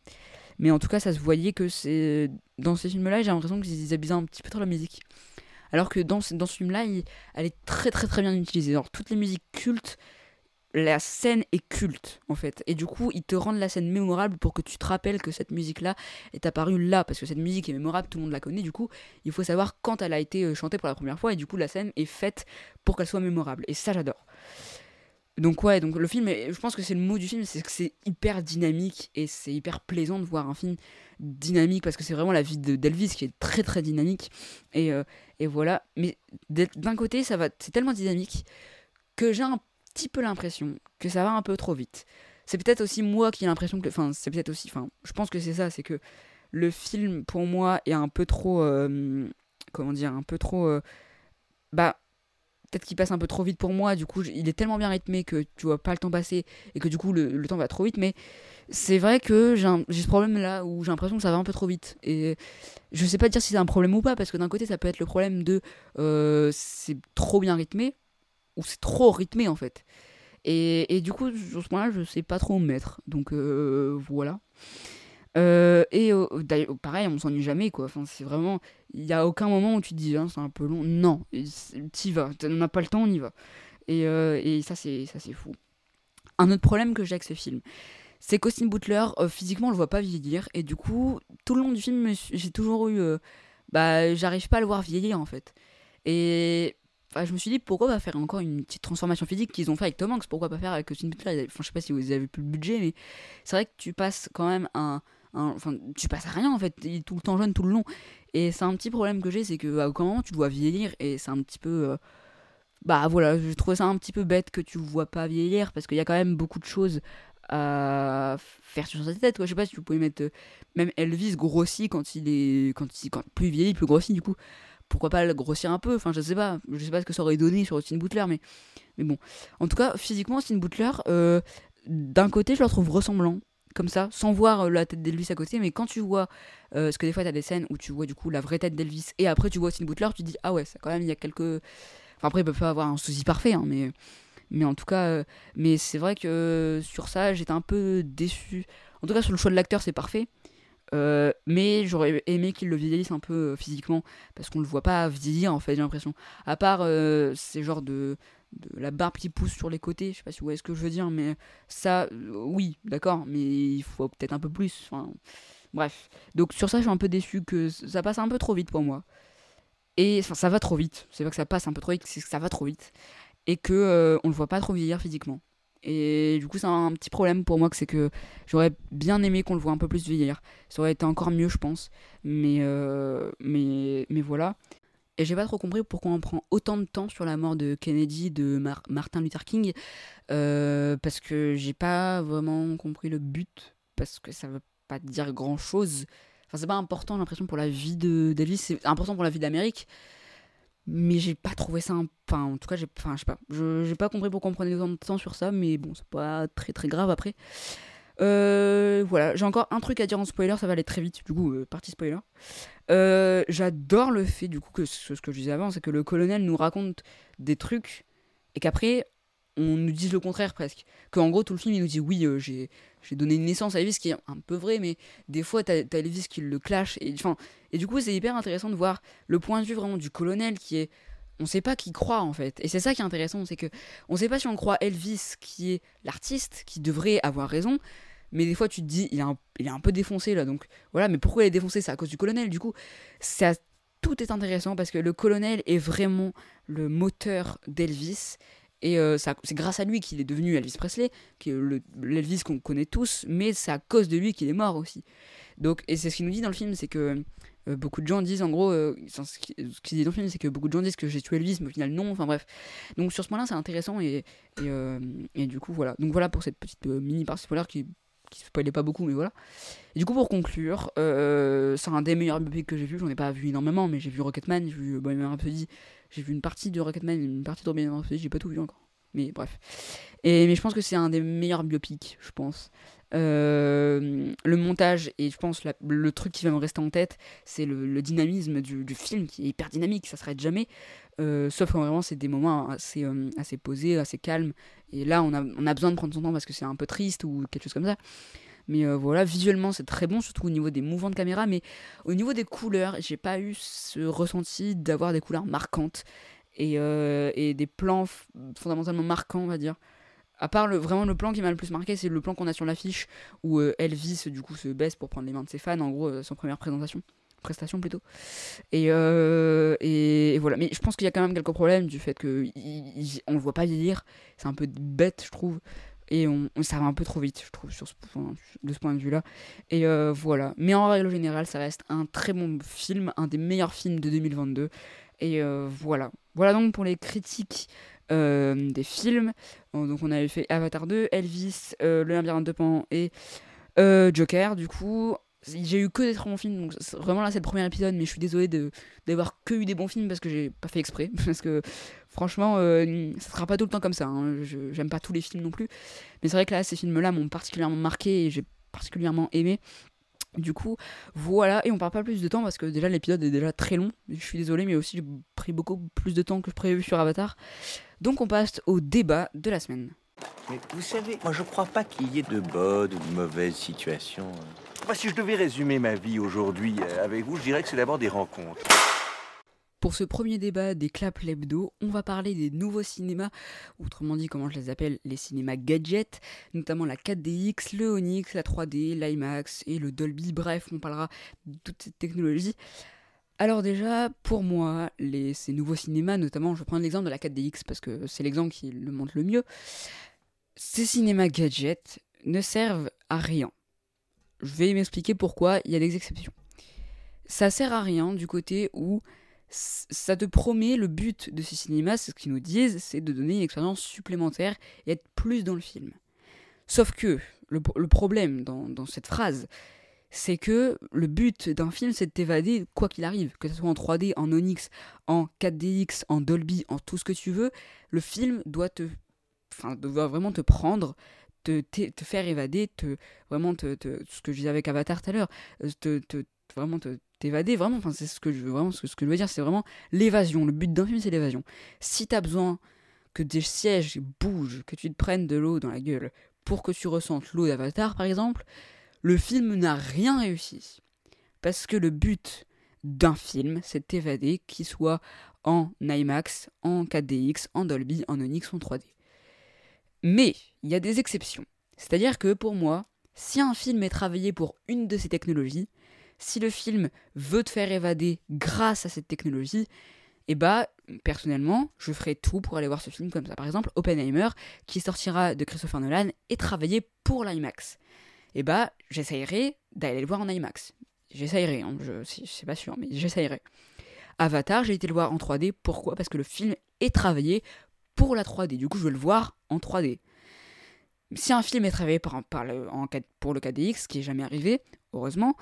Mais en tout cas, ça se voyait que c'est dans ces films-là, j'ai l'impression qu'ils abusaient un petit peu trop la musique. Alors que dans, ce- dans ce film-là, il- elle est très très très bien utilisée. Alors toutes les musiques cultes, la scène est culte en fait. Et du coup, ils te rendent la scène mémorable pour que tu te rappelles que cette musique-là est apparue là. Parce que cette musique est mémorable, tout le monde la connaît. Du coup, il faut savoir quand elle a été euh, chantée pour la première fois. Et du coup, la scène est faite pour qu'elle soit mémorable. Et ça, j'adore. Donc ouais, donc le film, je pense que c'est le mot du film, c'est que c'est hyper dynamique et c'est hyper plaisant de voir un film dynamique parce que c'est vraiment la vie de d'Elvis qui est très très dynamique et, euh, et voilà. Mais d'un côté, ça va, c'est tellement dynamique que j'ai un petit peu l'impression que ça va un peu trop vite. C'est peut-être aussi moi qui ai l'impression que, enfin, c'est peut-être aussi, enfin, je pense que c'est ça, c'est que le film pour moi est un peu trop, euh, comment dire, un peu trop, euh, bah peut-être qu'il passe un peu trop vite pour moi, du coup il est tellement bien rythmé que tu vois pas le temps passer et que du coup le, temps va trop vite, mais c'est vrai que j'ai ce problème là où j'ai l'impression que ça va un peu trop vite. Et je sais pas dire si c'est un problème ou pas, parce que d'un côté ça peut être le problème de euh, c'est trop bien rythmé, ou c'est trop rythmé en fait. Et, du coup, sur ce point-là, je sais pas trop me mettre. Donc euh, voilà. Euh, et euh, pareil, on s'ennuie jamais quoi. Enfin, c'est vraiment. Il y a aucun moment où tu te dis, hein, c'est un peu long. Non, t'y vas. On n'a pas le temps, on y va. Et, euh, et ça, c'est fou. Un autre problème que j'ai avec ce film, c'est qu'Austin Butler, euh, physiquement, on le voit pas vieillir. Et du coup, tout le long du film, j'ai toujours eu. bah, j'arrive pas à le voir vieillir en fait. Et enfin, je me suis dit, pourquoi pas faire encore une petite transformation physique qu'ils ont fait avec Tom Hanks? Pourquoi pas faire avec Austin Butler? Enfin, je sais pas si vous avez plus le budget, mais c'est vrai que tu passes quand même un. Enfin, tu passes à rien en fait, il est tout le temps jeune, tout le long. Et c'est un petit problème que j'ai, c'est que à aucun moment tu le vois vieillir, et c'est un petit peu. euh, bah voilà, je trouve ça un petit peu bête que tu vois pas vieillir, parce qu'il y a quand même beaucoup de choses à faire sur sa tête. Quoi. Je sais pas si vous pouvez mettre. euh, même Elvis grossit quand il est. Quand il, quand plus vieilli, plus grossit du coup. Pourquoi pas le grossir un peu? Enfin, je sais pas. Je sais pas ce que ça aurait donné sur Austin Butler, mais, mais bon. En tout cas, physiquement, Austin Butler, euh, d'un côté, je le trouve ressemblant. Comme ça, sans voir euh, la tête d'Elvis à côté, mais quand tu vois, euh, parce que des fois t'as des scènes où tu vois du coup la vraie tête d'Elvis et après tu vois Austin Butler, tu dis ah ouais, ça quand même il y a quelques. Enfin après ils peuvent pas avoir un souci parfait, hein, mais mais en tout cas, euh, mais c'est vrai que sur ça j'étais un peu déçu. En tout cas sur le choix de l'acteur c'est parfait, Euh, mais j'aurais aimé qu'il le vieillisse un peu physiquement parce qu'on le voit pas vieillir en fait j'ai l'impression. À part ces genres de de la barbe qui pousse sur les côtés, je sais pas si vous voyez ce que je veux dire, mais ça, euh, oui, d'accord, mais il faut peut-être un peu plus. Enfin, bref. Donc sur ça, je suis un peu déçu que ça passe un peu trop vite pour moi. Et enfin, ça va trop vite. C'est pas que ça passe un peu trop vite, c'est que ça va trop vite. Et que euh, on le voit pas trop vieillir physiquement. Et du coup, c'est un petit problème pour moi c'est que j'aurais bien aimé qu'on le voit un peu plus vieillir. Ça aurait été encore mieux, je pense. Mais, euh, mais, mais voilà. Et j'ai pas trop compris pourquoi on prend autant de temps sur la mort de Kennedy, de Mar- Martin Luther King. euh, parce que j'ai pas vraiment compris le but. Parce que ça veut pas dire grand chose. Enfin, c'est pas important, j'ai l'impression, pour la vie de d'Elvis. C'est important pour la vie d'Amérique. Mais j'ai pas trouvé ça. un- Enfin, en tout cas, j'ai enfin, je sais pas. J'ai pas compris pourquoi on prenait autant de temps sur ça. Mais bon, c'est pas très très grave après. Euh, voilà, j'ai encore un truc à dire en spoiler, ça va aller très vite, du coup, euh, partie spoiler. Euh, J'adore le fait, du coup, que ce, que je disais avant, c'est que le colonel nous raconte des trucs et qu'après, on nous dise le contraire presque. Qu'en gros, tout le film, il nous dit oui, euh, j'ai donné une naissance à Elvis, ce qui est un peu vrai, mais des fois, t'as as Elvis qui le clash. Et, et du coup, c'est hyper intéressant de voir le point de vue vraiment du colonel qui est. On sait pas qui croit en fait. Et c'est ça qui est intéressant, c'est que on sait pas si on croit Elvis qui est l'artiste, qui devrait avoir raison, mais des fois tu te dis il est un, il est un peu défoncé là donc voilà. Mais pourquoi il est défoncé? C'est à cause du colonel du coup. Ça tout est intéressant parce que le colonel est vraiment le moteur d'Elvis et euh, c'est grâce à lui qu'il est devenu Elvis Presley qui est le- l'Elvis qu'on connaît tous mais c'est à cause de lui qu'il est mort aussi. Donc et c'est ce qu'il nous dit dans le film c'est que euh, beaucoup de gens disent en gros euh, ce qui- qu'il dit dans le film c'est que beaucoup de gens disent que j'ai tué Elvis mais au final non enfin bref. Donc sur ce point là c'est intéressant et, et, du coup voilà. Donc voilà pour cette petite mini partie spoiler qui qui spoilait pas beaucoup mais voilà. Et du coup pour conclure euh, c'est un des meilleurs biopics que j'ai vu. J'en ai pas vu énormément mais j'ai vu Rocketman j'ai vu Bohemian Rhapsody j'ai vu une partie de Rocketman une partie de Bohemian Rhapsody j'ai pas tout vu encore. Mais bref. Et mais je pense que c'est un des meilleurs biopics je pense Euh, le montage et je pense le truc qui va me rester en tête c'est le, dynamisme du, film qui est hyper dynamique ça s'arrête jamais. Euh, sauf quand vraiment c'est des moments assez, euh, posés assez calmes. Et là on a, besoin de prendre son temps parce que c'est un peu triste ou quelque chose comme ça. Mais voilà visuellement c'est très bon surtout au niveau des mouvements de caméra. Mais au niveau des couleurs j'ai pas eu ce ressenti d'avoir des couleurs marquantes. Et, et des plans fondamentalement marquants on va dire à part le, vraiment le plan qui m'a le plus marqué, c'est le plan qu'on a sur l'affiche où euh, Elvis du coup se baisse pour prendre les mains de ses fans, en gros euh, son première présentation, prestation plutôt. Et, euh, et, et voilà, mais je pense qu'il y a quand même quelques problèmes du fait que il- il- on le voit pas vieillir, c'est un peu bête je trouve, et on, ça va un peu trop vite je trouve sur ce, de ce point de vue là. Et euh, voilà, mais en règle générale ça reste un très bon film, un des meilleurs films de 2022. Et voilà, voilà donc pour les critiques des films. Euh, Donc on avait fait Avatar 2, Elvis, euh, Le labyrinthe de Pan et euh, Joker. Du coup, j'ai eu que des très bons films, donc vraiment là c'est le premier épisode, mais je suis désolé d'avoir que eu des bons films parce que j'ai pas fait exprès, parce que franchement, euh, ça sera pas tout le temps comme ça. hein. J'aime pas tous les films non plus, mais c'est vrai que là ces films-là m'ont particulièrement marqué et j'ai particulièrement aimé. Du coup, voilà, et on parle pas plus de temps parce que déjà l'épisode est déjà très long. Je suis désolé, mais aussi j'ai pris beaucoup plus de temps que prévu sur Avatar. Donc on passe au débat de la semaine. Mais vous savez, moi je crois pas qu'il y ait de bonnes ou de mauvaises situations. Si je devais résumer ma vie aujourd'hui euh, avec vous, je dirais que c'est d'abord des rencontres. Pour ce premier débat des claps lebdo, on va parler des nouveaux cinémas, autrement dit comment je les appelle, les cinémas gadgets, notamment la 4DX, le Onyx, la 3D, l'IMAX et le Dolby, bref, on parlera de toute cette technologie. Alors déjà, pour moi, ces nouveaux cinémas, notamment, je prendre l'exemple de la 4DX parce que c'est l'exemple qui le montre le mieux, ces cinémas gadgets ne servent à rien. Je vais m'expliquer pourquoi, il y a des exceptions. Ça sert à rien du côté où ça te promet le but de ces cinémas, c'est ce qu'ils nous disent, c'est de donner une expérience supplémentaire et être plus dans le film. Sauf que le, problème dans, cette phrase, c'est que le but d'un film, c'est de t'évader quoi qu'il arrive, que ce soit en 3D, en Onyx, en 4DX, en Dolby, en tout ce que tu veux, le film doit te, enfin, doit vraiment te prendre, te, te, faire évader, te vraiment te, te- ce que je disais avec Avatar tout à l'heure, euh, te- vraiment te t'évader, vraiment, enfin c'est ce que je veux vraiment dire, c'est vraiment l'évasion. Le but d'un film, c'est l'évasion. Si t'as besoin que des sièges bougent, que tu te prennes de l'eau dans la gueule pour que tu ressentes l'eau d'Avatar, par exemple, le film n'a rien réussi. Parce que le but d'un film, c'est de t'évader, qu'il soit en IMAX, en 4DX, en Dolby, en Onyx, en 3D. Mais il y a des exceptions. C'est-à-dire que pour moi, si un film est travaillé pour une de ces technologies, si le film veut te faire évader grâce à cette technologie, et bah personnellement, je ferai tout pour aller voir ce film comme ça. Par exemple, Oppenheimer, qui sortira de Christopher Nolan, est travaillé pour l'IMAX. Et bah j'essayerai d'aller le voir en IMAX. J'essayerai, hein, je c'est pas sûr, mais j'essayerai. Avatar, j'ai été le voir en 3D. Pourquoi? Parce que le film est travaillé pour la 3D. Du coup, je veux le voir en 3D. Si un film est travaillé par, le- en 4 pour le 4DX, ce qui est jamais arrivé, heureusement,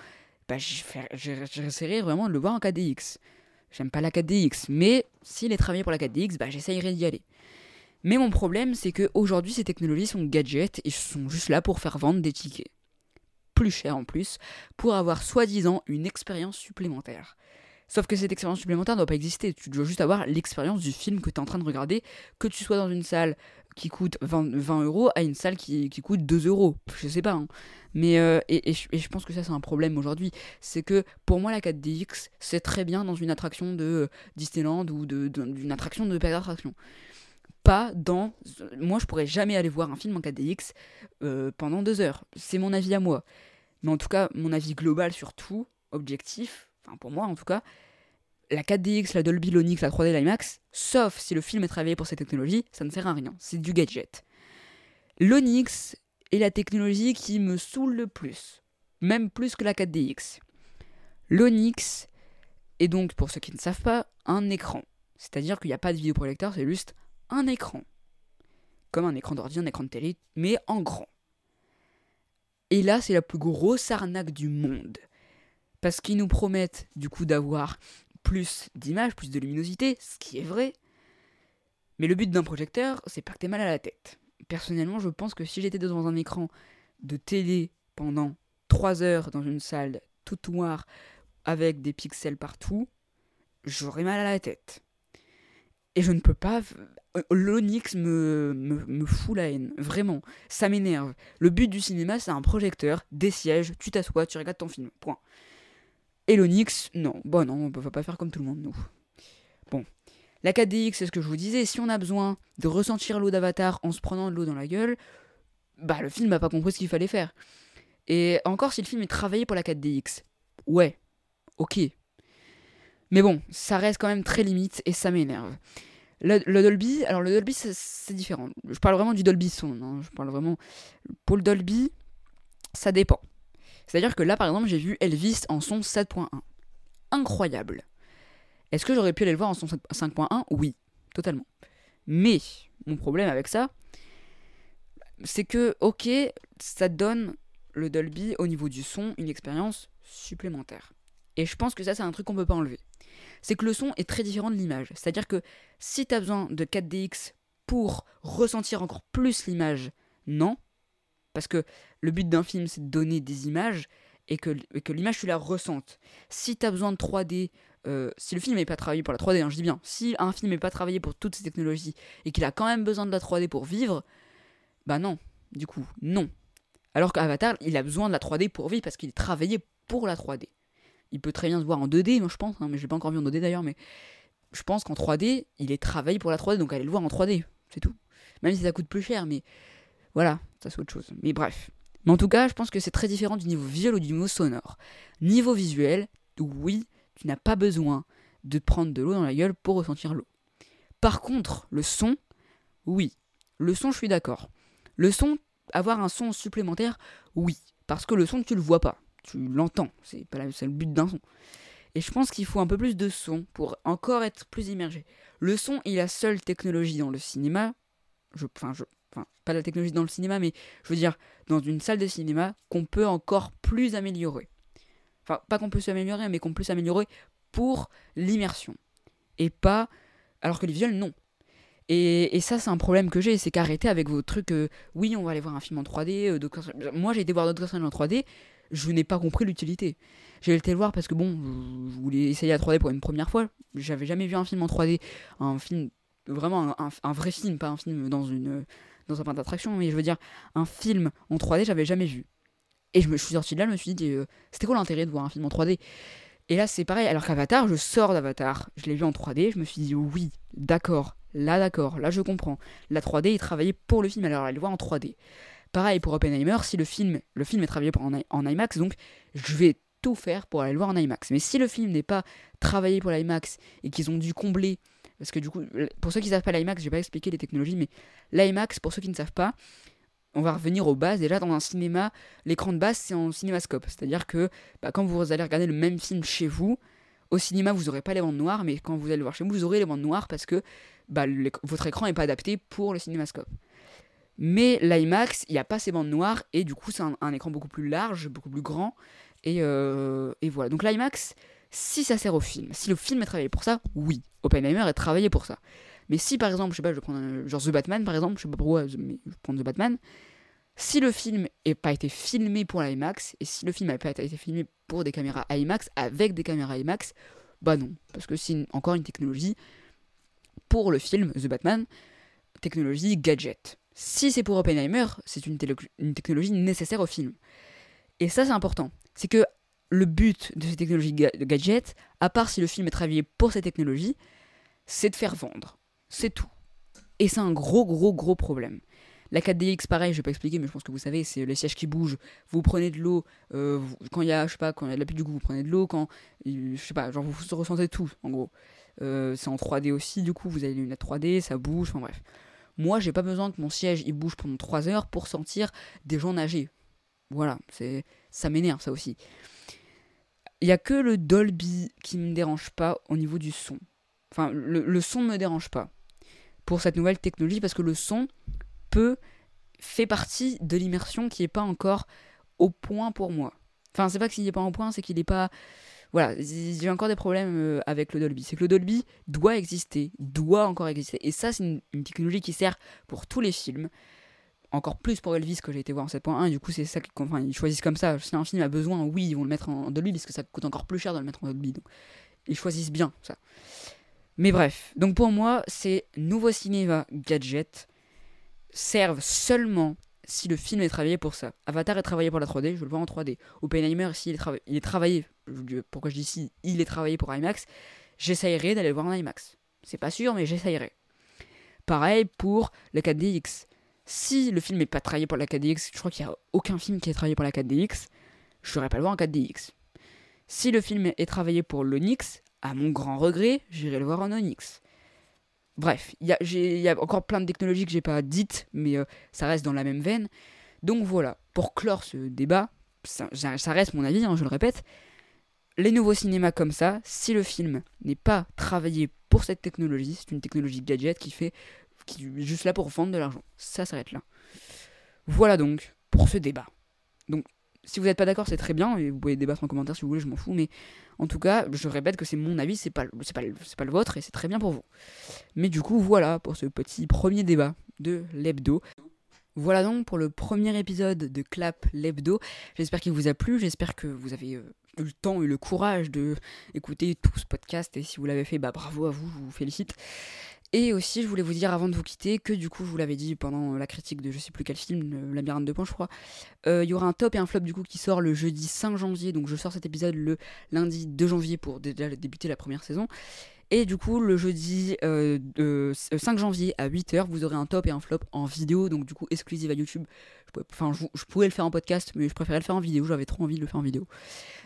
bah, j'essaierai vraiment de le voir en 4DX. J'aime pas la 4DX, mais s'il est travaillé pour la 4DX, bah, j'essayerai d'y aller. Mais mon problème, c'est que aujourd'hui, ces technologies sont gadgets et sont juste là pour faire vendre des tickets. Plus cher en plus, pour avoir soi-disant une expérience supplémentaire. Sauf que cette expérience supplémentaire ne doit pas exister. Tu dois juste avoir l'expérience du film que tu es en train de regarder, que tu sois dans une salle qui coûte 20, 20 euros à une salle qui, coûte 2 euros. Je sais pas. hein. Mais euh, et, je, pense que ça, c'est un problème aujourd'hui. C'est que pour moi, la 4DX, c'est très bien dans une attraction de Disneyland ou d'une attraction de parc d'attraction. Pas dans. Moi, je pourrais jamais aller voir un film en 4DX euh, pendant deux heures. C'est mon avis à moi. Mais en tout cas, mon avis global sur tout, objectif, pour moi en tout cas, la 4DX, la Dolby, l'Onyx, la 3D, l'IMAX, sauf si le film est travaillé pour cette technologie, ça ne sert à rien. C'est du gadget. L'Onyx est la technologie qui me saoule le plus, même plus que la 4DX. L'Onyx est donc, pour ceux qui ne savent pas, un écran. C'est-à-dire qu'il n'y a pas de vidéoprojecteur, c'est juste un écran. Comme un écran d'ordi, un écran de télé, mais en grand. Et là, c'est la plus grosse arnaque du monde. Parce qu'ils nous promettent du coup d'avoir plus d'images, plus de luminosité, ce qui est vrai. Mais le but d'un projecteur, c'est pas que t'aies mal à la tête. Personnellement, je pense que si j'étais devant un écran de télé pendant 3 heures dans une salle toute noire avec des pixels partout, j'aurais mal à la tête. Et je ne peux pas. L'Onyx me, me, me fout la haine. Vraiment. Ça m'énerve. Le but du cinéma, c'est un projecteur, des sièges, tu t'assois, tu regardes ton film. Point. Et l'Onyx, non. Bon, non, on ne va pas faire comme tout le monde, nous. Bon. La 4DX, c'est ce que je vous disais. Si on a besoin de ressentir l'eau d'Avatar en se prenant de l'eau dans la gueule, bah le film n'a pas compris ce qu'il fallait faire. Et encore, si le film est travaillé pour la 4DX, ouais, ok. Mais bon, ça reste quand même très limite et ça m'énerve. Le, Dolby, alors le Dolby c'est- différent. Je parle vraiment du Dolby Sound. hein. Je parle vraiment. Pour le Dolby, ça dépend. C'est-à-dire que là par exemple j'ai vu Elvis en son 7.1. Incroyable. Est-ce que j'aurais pu aller le voir en son 5.1 Oui, totalement. Mais mon problème avec ça, c'est que ok, ça donne le Dolby au niveau du son une expérience supplémentaire. Et je pense que ça, c'est un truc qu'on peut pas enlever. C'est que le son est très différent de l'image. C'est-à-dire que si tu as besoin de 4DX pour ressentir encore plus l'image, non. Parce que le but d'un film, c'est de donner des images et que, l'image, tu la ressentes. Si tu as besoin de 3D, euh, si le film n'est pas travaillé pour la 3D, hein, je dis bien, si un film n'est pas travaillé pour toutes ces technologies et qu'il a quand même besoin de la 3D pour vivre, bah non, du coup, non. Alors qu'Avatar, il a besoin de la 3D pour vivre parce qu'il est travaillé pour la 3D. Il peut très bien se voir en 2D, moi je pense, hein, mais je l'ai pas encore vu en 2D d'ailleurs, mais je pense qu'en 3D, il est travaillé pour la 3D, donc allez le voir en 3D, c'est tout. Même si ça coûte plus cher, mais voilà, ça c'est autre chose. Mais bref. Mais en tout cas, je pense que c'est très différent du niveau visuel ou du niveau sonore. Niveau visuel, oui, tu n'as pas besoin de prendre de l'eau dans la gueule pour ressentir l'eau. Par contre, le son, oui. Le son, je suis d'accord. Le son, avoir un son supplémentaire, oui. Parce que le son, tu le vois pas. Tu l'entends. C'est pas le but d'un son. Et je pense qu'il faut un peu plus de son pour encore être plus immergé. Le son est la seule technologie dans le cinéma. Je, enfin, je, enfin, pas la technologie dans le cinéma, mais je veux dire, dans une salle de cinéma, qu'on peut encore plus améliorer. Enfin, pas qu'on peut s'améliorer, mais qu'on peut s'améliorer pour l'immersion. Et pas. Alors que les visuels, non. Et, et ça, c'est un problème que j'ai, c'est qu'arrêter avec vos trucs. euh, oui, on va aller voir un film en 3D. euh, Moi, j'ai été voir Doctor Strange en 3D. Je n'ai pas compris l'utilité. J'ai été le voir parce que bon, je voulais essayer la 3D pour une première fois. J'avais jamais vu un film en 3D, un film vraiment un vrai film, pas un film dans une dans un parc d'attraction, mais je veux dire un film en 3D, j'avais jamais vu. Et je me suis sorti de là, je me suis dit, euh, c'était quoi l'intérêt de voir un film en 3D Et là, c'est pareil. Alors qu'Avatar, je sors d'Avatar, je l'ai vu en 3D, je me suis dit, oui, d'accord, là, d'accord, là, je comprends. La 3D est travaillée pour le film, alors aller le voir en 3D. Pareil pour Oppenheimer, si le film, le film est travaillé en, en IMAX, donc je vais tout faire pour aller le voir en IMAX. Mais si le film n'est pas travaillé pour l'IMAX et qu'ils ont dû combler, parce que du coup, pour ceux qui ne savent pas l'IMAX, je vais pas expliquer les technologies, mais l'IMAX, pour ceux qui ne savent pas, on va revenir aux bases. Déjà, dans un cinéma, l'écran de base, c'est en cinémascope. C'est-à-dire que bah, quand vous allez regarder le même film chez vous, au cinéma, vous n'aurez pas les bandes noires, mais quand vous allez le voir chez vous, vous aurez les bandes noires parce que bah, votre écran n'est pas adapté pour le cinémascope. Mais l'IMAX, il n'y a pas ces bandes noires et du coup, c'est un, écran beaucoup plus large, beaucoup plus grand. Et, euh, et voilà. Donc l'IMAX, si ça sert au film, si le film est travaillé pour ça, oui. Oppenheimer est travaillé pour ça. Mais si par exemple, je sais pas, je vais prendre genre The Batman par exemple, je sais pas pourquoi, mais je vais prendre The Batman. Si le film n'a pas été filmé pour l'IMAX, et si le film n'a pas été filmé pour des caméras IMAX, avec des caméras IMAX, bah non. Parce que c'est encore une technologie pour le film The Batman, technologie gadget. Si c'est pour Oppenheimer, c'est une, une technologie nécessaire au film. Et ça, c'est important. C'est que le but de ces technologies de gadget, à part si le film est travaillé pour cette technologie, c'est de faire vendre. C'est tout. Et c'est un gros, gros, gros problème. La 4DX, pareil, je vais pas expliquer, mais je pense que vous savez, c'est les sièges qui bougent. Vous prenez de l'eau, euh, quand il y a, je sais pas, quand il y a de la pluie, du coup, vous prenez de l'eau, quand, je sais pas, genre vous ressentez tout, en gros. Euh, c'est en 3D aussi, du coup, vous avez une lunette 3D, ça bouge, enfin bref. Moi, j'ai pas besoin que mon siège il bouge pendant 3 heures pour sentir des gens nager. Voilà, c'est ça m'énerve ça aussi. Il y a que le Dolby qui me dérange pas au niveau du son. Enfin, le, son ne me dérange pas pour cette nouvelle technologie parce que le son peut fait partie de l'immersion qui est pas encore au point pour moi. Enfin, c'est pas qu'il n'est pas au point, c'est qu'il n'est pas voilà, j'ai encore des problèmes euh, avec le Dolby. C'est que le Dolby doit exister, doit encore exister. Et ça, c'est une technologie qui sert pour tous les films. Encore plus pour Elvis que j'ai été voir en 7.1. Et du coup, c'est ça qu'ils ils choisissent comme ça. Si un film a besoin, oui, ils vont le mettre en Dolby parce que ça coûte encore plus cher de le mettre en Dolby. Donc, ils choisissent bien ça. Mais bref, donc pour moi, c'est nouveau cinéma gadget servent seulement si le film est travaillé pour ça. Avatar est travaillé pour la 3D, je le vois en 3D. Oppenheimer, si il est, trava- il est travaillé, pourquoi je dis si, il est travaillé pour IMAX, j'essayerai d'aller le voir en IMAX. C'est pas sûr, mais j'essayerai. Pareil pour la 4DX. Si le film n'est pas travaillé pour la 4DX, je crois qu'il n'y a aucun film qui est travaillé pour la 4DX, je n'irai pas le voir en 4DX. Si le film est travaillé pour l'Onyx, à mon grand regret, j'irai le voir en Onyx. Bref, il y, a- encore plein de technologies que j'ai pas dites, mais euh, ça reste dans la même veine. Donc voilà, pour clore ce débat, ça reste mon avis, hein, je le répète, les nouveaux cinémas comme ça, si le film n'est pas travaillé pour cette technologie, c'est une technologie gadget qui fait qui est juste là pour vendre de l'argent. Ça s'arrête là. Voilà donc pour ce débat. Donc si vous n'êtes pas d'accord, c'est très bien, vous pouvez débattre en commentaire si vous voulez, je m'en fous, mais en tout cas, je répète que c'est mon avis, c'est pas, pas le vôtre, et c'est très bien pour vous. Mais du coup, voilà pour ce petit premier débat de l'hebdo. Voilà donc pour le premier épisode de Clap l'hebdo. J'espère qu'il vous a plu, j'espère que vous avez euh, eu le temps et le courage de écouter tout ce podcast, et si vous l'avez fait, bah bravo à vous, je vous félicite. Et aussi, je voulais vous dire avant de vous quitter que du coup, je vous l'avais dit pendant la critique de je sais plus quel film, Labyrinthe de Pan, je crois, euh, il y aura un top et un flop du coup qui sort le jeudi 5 janvier. Donc je sors cet épisode le lundi 2 janvier pour déjà débuter la première saison. Et du coup, le jeudi euh, 5 janvier à 8h, vous aurez un top et un flop en vidéo, donc du coup exclusive à YouTube. Enfin, je, pouvais le faire en podcast, mais je préférais le faire en vidéo, j'avais trop envie de le faire en vidéo.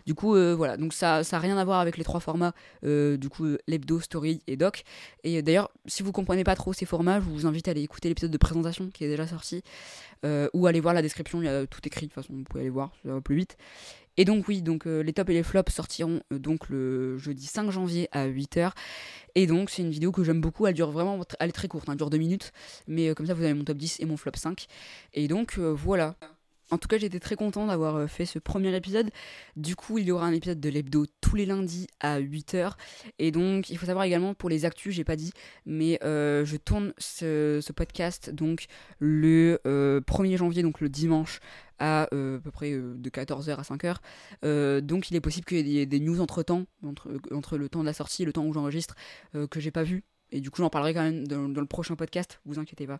Du coup, euh, voilà, donc ça n'a rien à voir avec les trois formats, euh, du coup, l'hebdo, story et doc. Et d'ailleurs, si vous comprenez pas trop ces formats, je vous invite à aller écouter l'épisode de présentation qui est déjà sorti, euh, ou aller voir la description, il y a tout écrit, de toute façon, vous pouvez aller voir, ça va plus vite. Et donc oui, donc euh, les tops et les flops sortiront euh, donc le jeudi 5 janvier à 8h. Et donc c'est une vidéo que j'aime beaucoup, elle dure vraiment, elle est très courte, hein, elle dure 2 minutes, mais euh, comme ça vous avez mon top 10 et mon flop 5. Et donc voilà. En tout cas, j'étais très content d'avoir fait ce premier épisode. Du coup, il y aura un épisode de l'hebdo tous les lundis à 8h. Et donc, il faut savoir également pour les actus, j'ai pas dit, mais je tourne ce, podcast donc le euh, 1er janvier, donc le dimanche, à euh, à peu près de 14h à 5h. donc, il est possible qu'il y ait des news entre temps, entre, entre le temps de la sortie et le temps où j'enregistre, que j'ai pas vu et du coup, j'en parlerai quand même dans, le prochain podcast, vous inquiétez pas.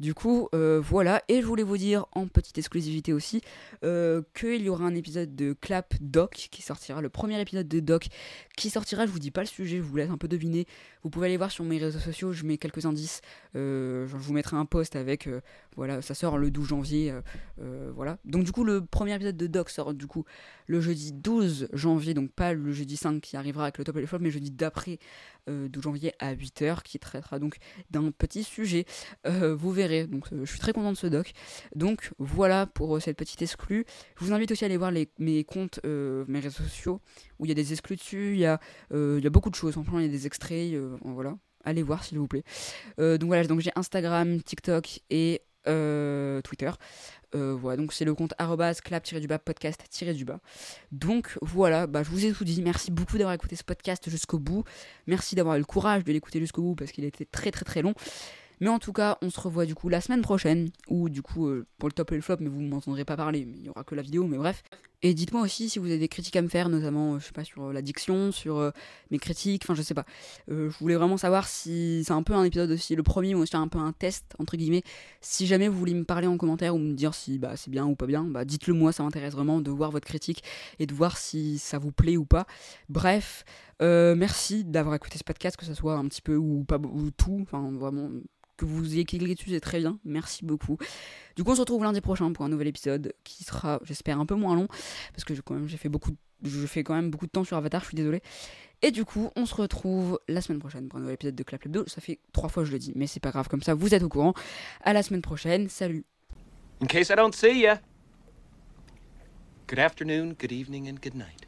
Du coup, euh, voilà. Et je voulais vous dire en petite exclusivité aussi euh, qu'il y aura un épisode de Clap Doc qui sortira, le premier épisode de Doc qui sortira. Je vous dis pas le sujet, je vous laisse un peu deviner. Vous pouvez aller voir sur mes réseaux sociaux, je mets quelques indices. Euh, je vous mettrai un post avec. voilà, ça sort le 12 janvier. voilà. Donc, du coup, le premier épisode de Doc sort du coup le jeudi 12 janvier, donc pas le jeudi 5 qui arrivera avec le top et le flop, mais jeudi d'après, euh, 12 janvier à 8h, qui traitera donc d'un petit sujet. Euh, vous verrez, donc euh, je suis très content de ce doc. Donc voilà pour euh, cette petite exclue. Je vous invite aussi à aller voir mes comptes, mes réseaux sociaux, où il y a des exclus dessus, il y, a, beaucoup de choses, franchement, il y a des extraits, voilà. Allez voir s'il vous plaît. donc voilà, donc j'ai Instagram, TikTok et Twitter. Euh, voilà, donc c'est le compte clap-du-bas podcast-du-bas. Donc voilà, bah, je vous ai tout dit. Merci beaucoup d'avoir écouté ce podcast jusqu'au bout. Merci d'avoir eu le courage de l'écouter jusqu'au bout parce qu'il était très très très long. Mais en tout cas, on se revoit du coup la semaine prochaine, ou du coup euh, pour le top et le flop, mais vous ne m'entendrez pas parler, il n'y aura que la vidéo, mais bref. Et dites-moi aussi si vous avez des critiques à me faire, notamment, euh, je sais pas, sur euh, l'addiction, sur euh, mes critiques, enfin je sais pas. Je voulais vraiment savoir si c'est un peu un épisode aussi, le premier, ou aussi un peu un test, entre guillemets. Si jamais vous voulez me parler en commentaire ou me dire si bah, c'est bien ou pas bien, bah dites-le moi, ça m'intéresse vraiment de voir votre critique et de voir si ça vous plaît ou pas. Bref, merci d'avoir écouté ce podcast, que ce soit un petit peu ou pas ou tout, enfin vraiment que vous ayez cliqué dessus, c'est très bien. Merci beaucoup. Du coup, on se retrouve lundi prochain pour un nouvel épisode qui sera, j'espère, un peu moins long parce que quand même, j'ai fait beaucoup, je fais quand même beaucoup de temps sur Avatar. Je suis désolé. Et du coup, on se retrouve la semaine prochaine pour un nouvel épisode de Clap Lebdo. Ça fait trois fois que je le dis, mais c'est pas grave. Comme ça, vous êtes au courant. À la semaine prochaine. Salut. Good afternoon, good evening, and good night.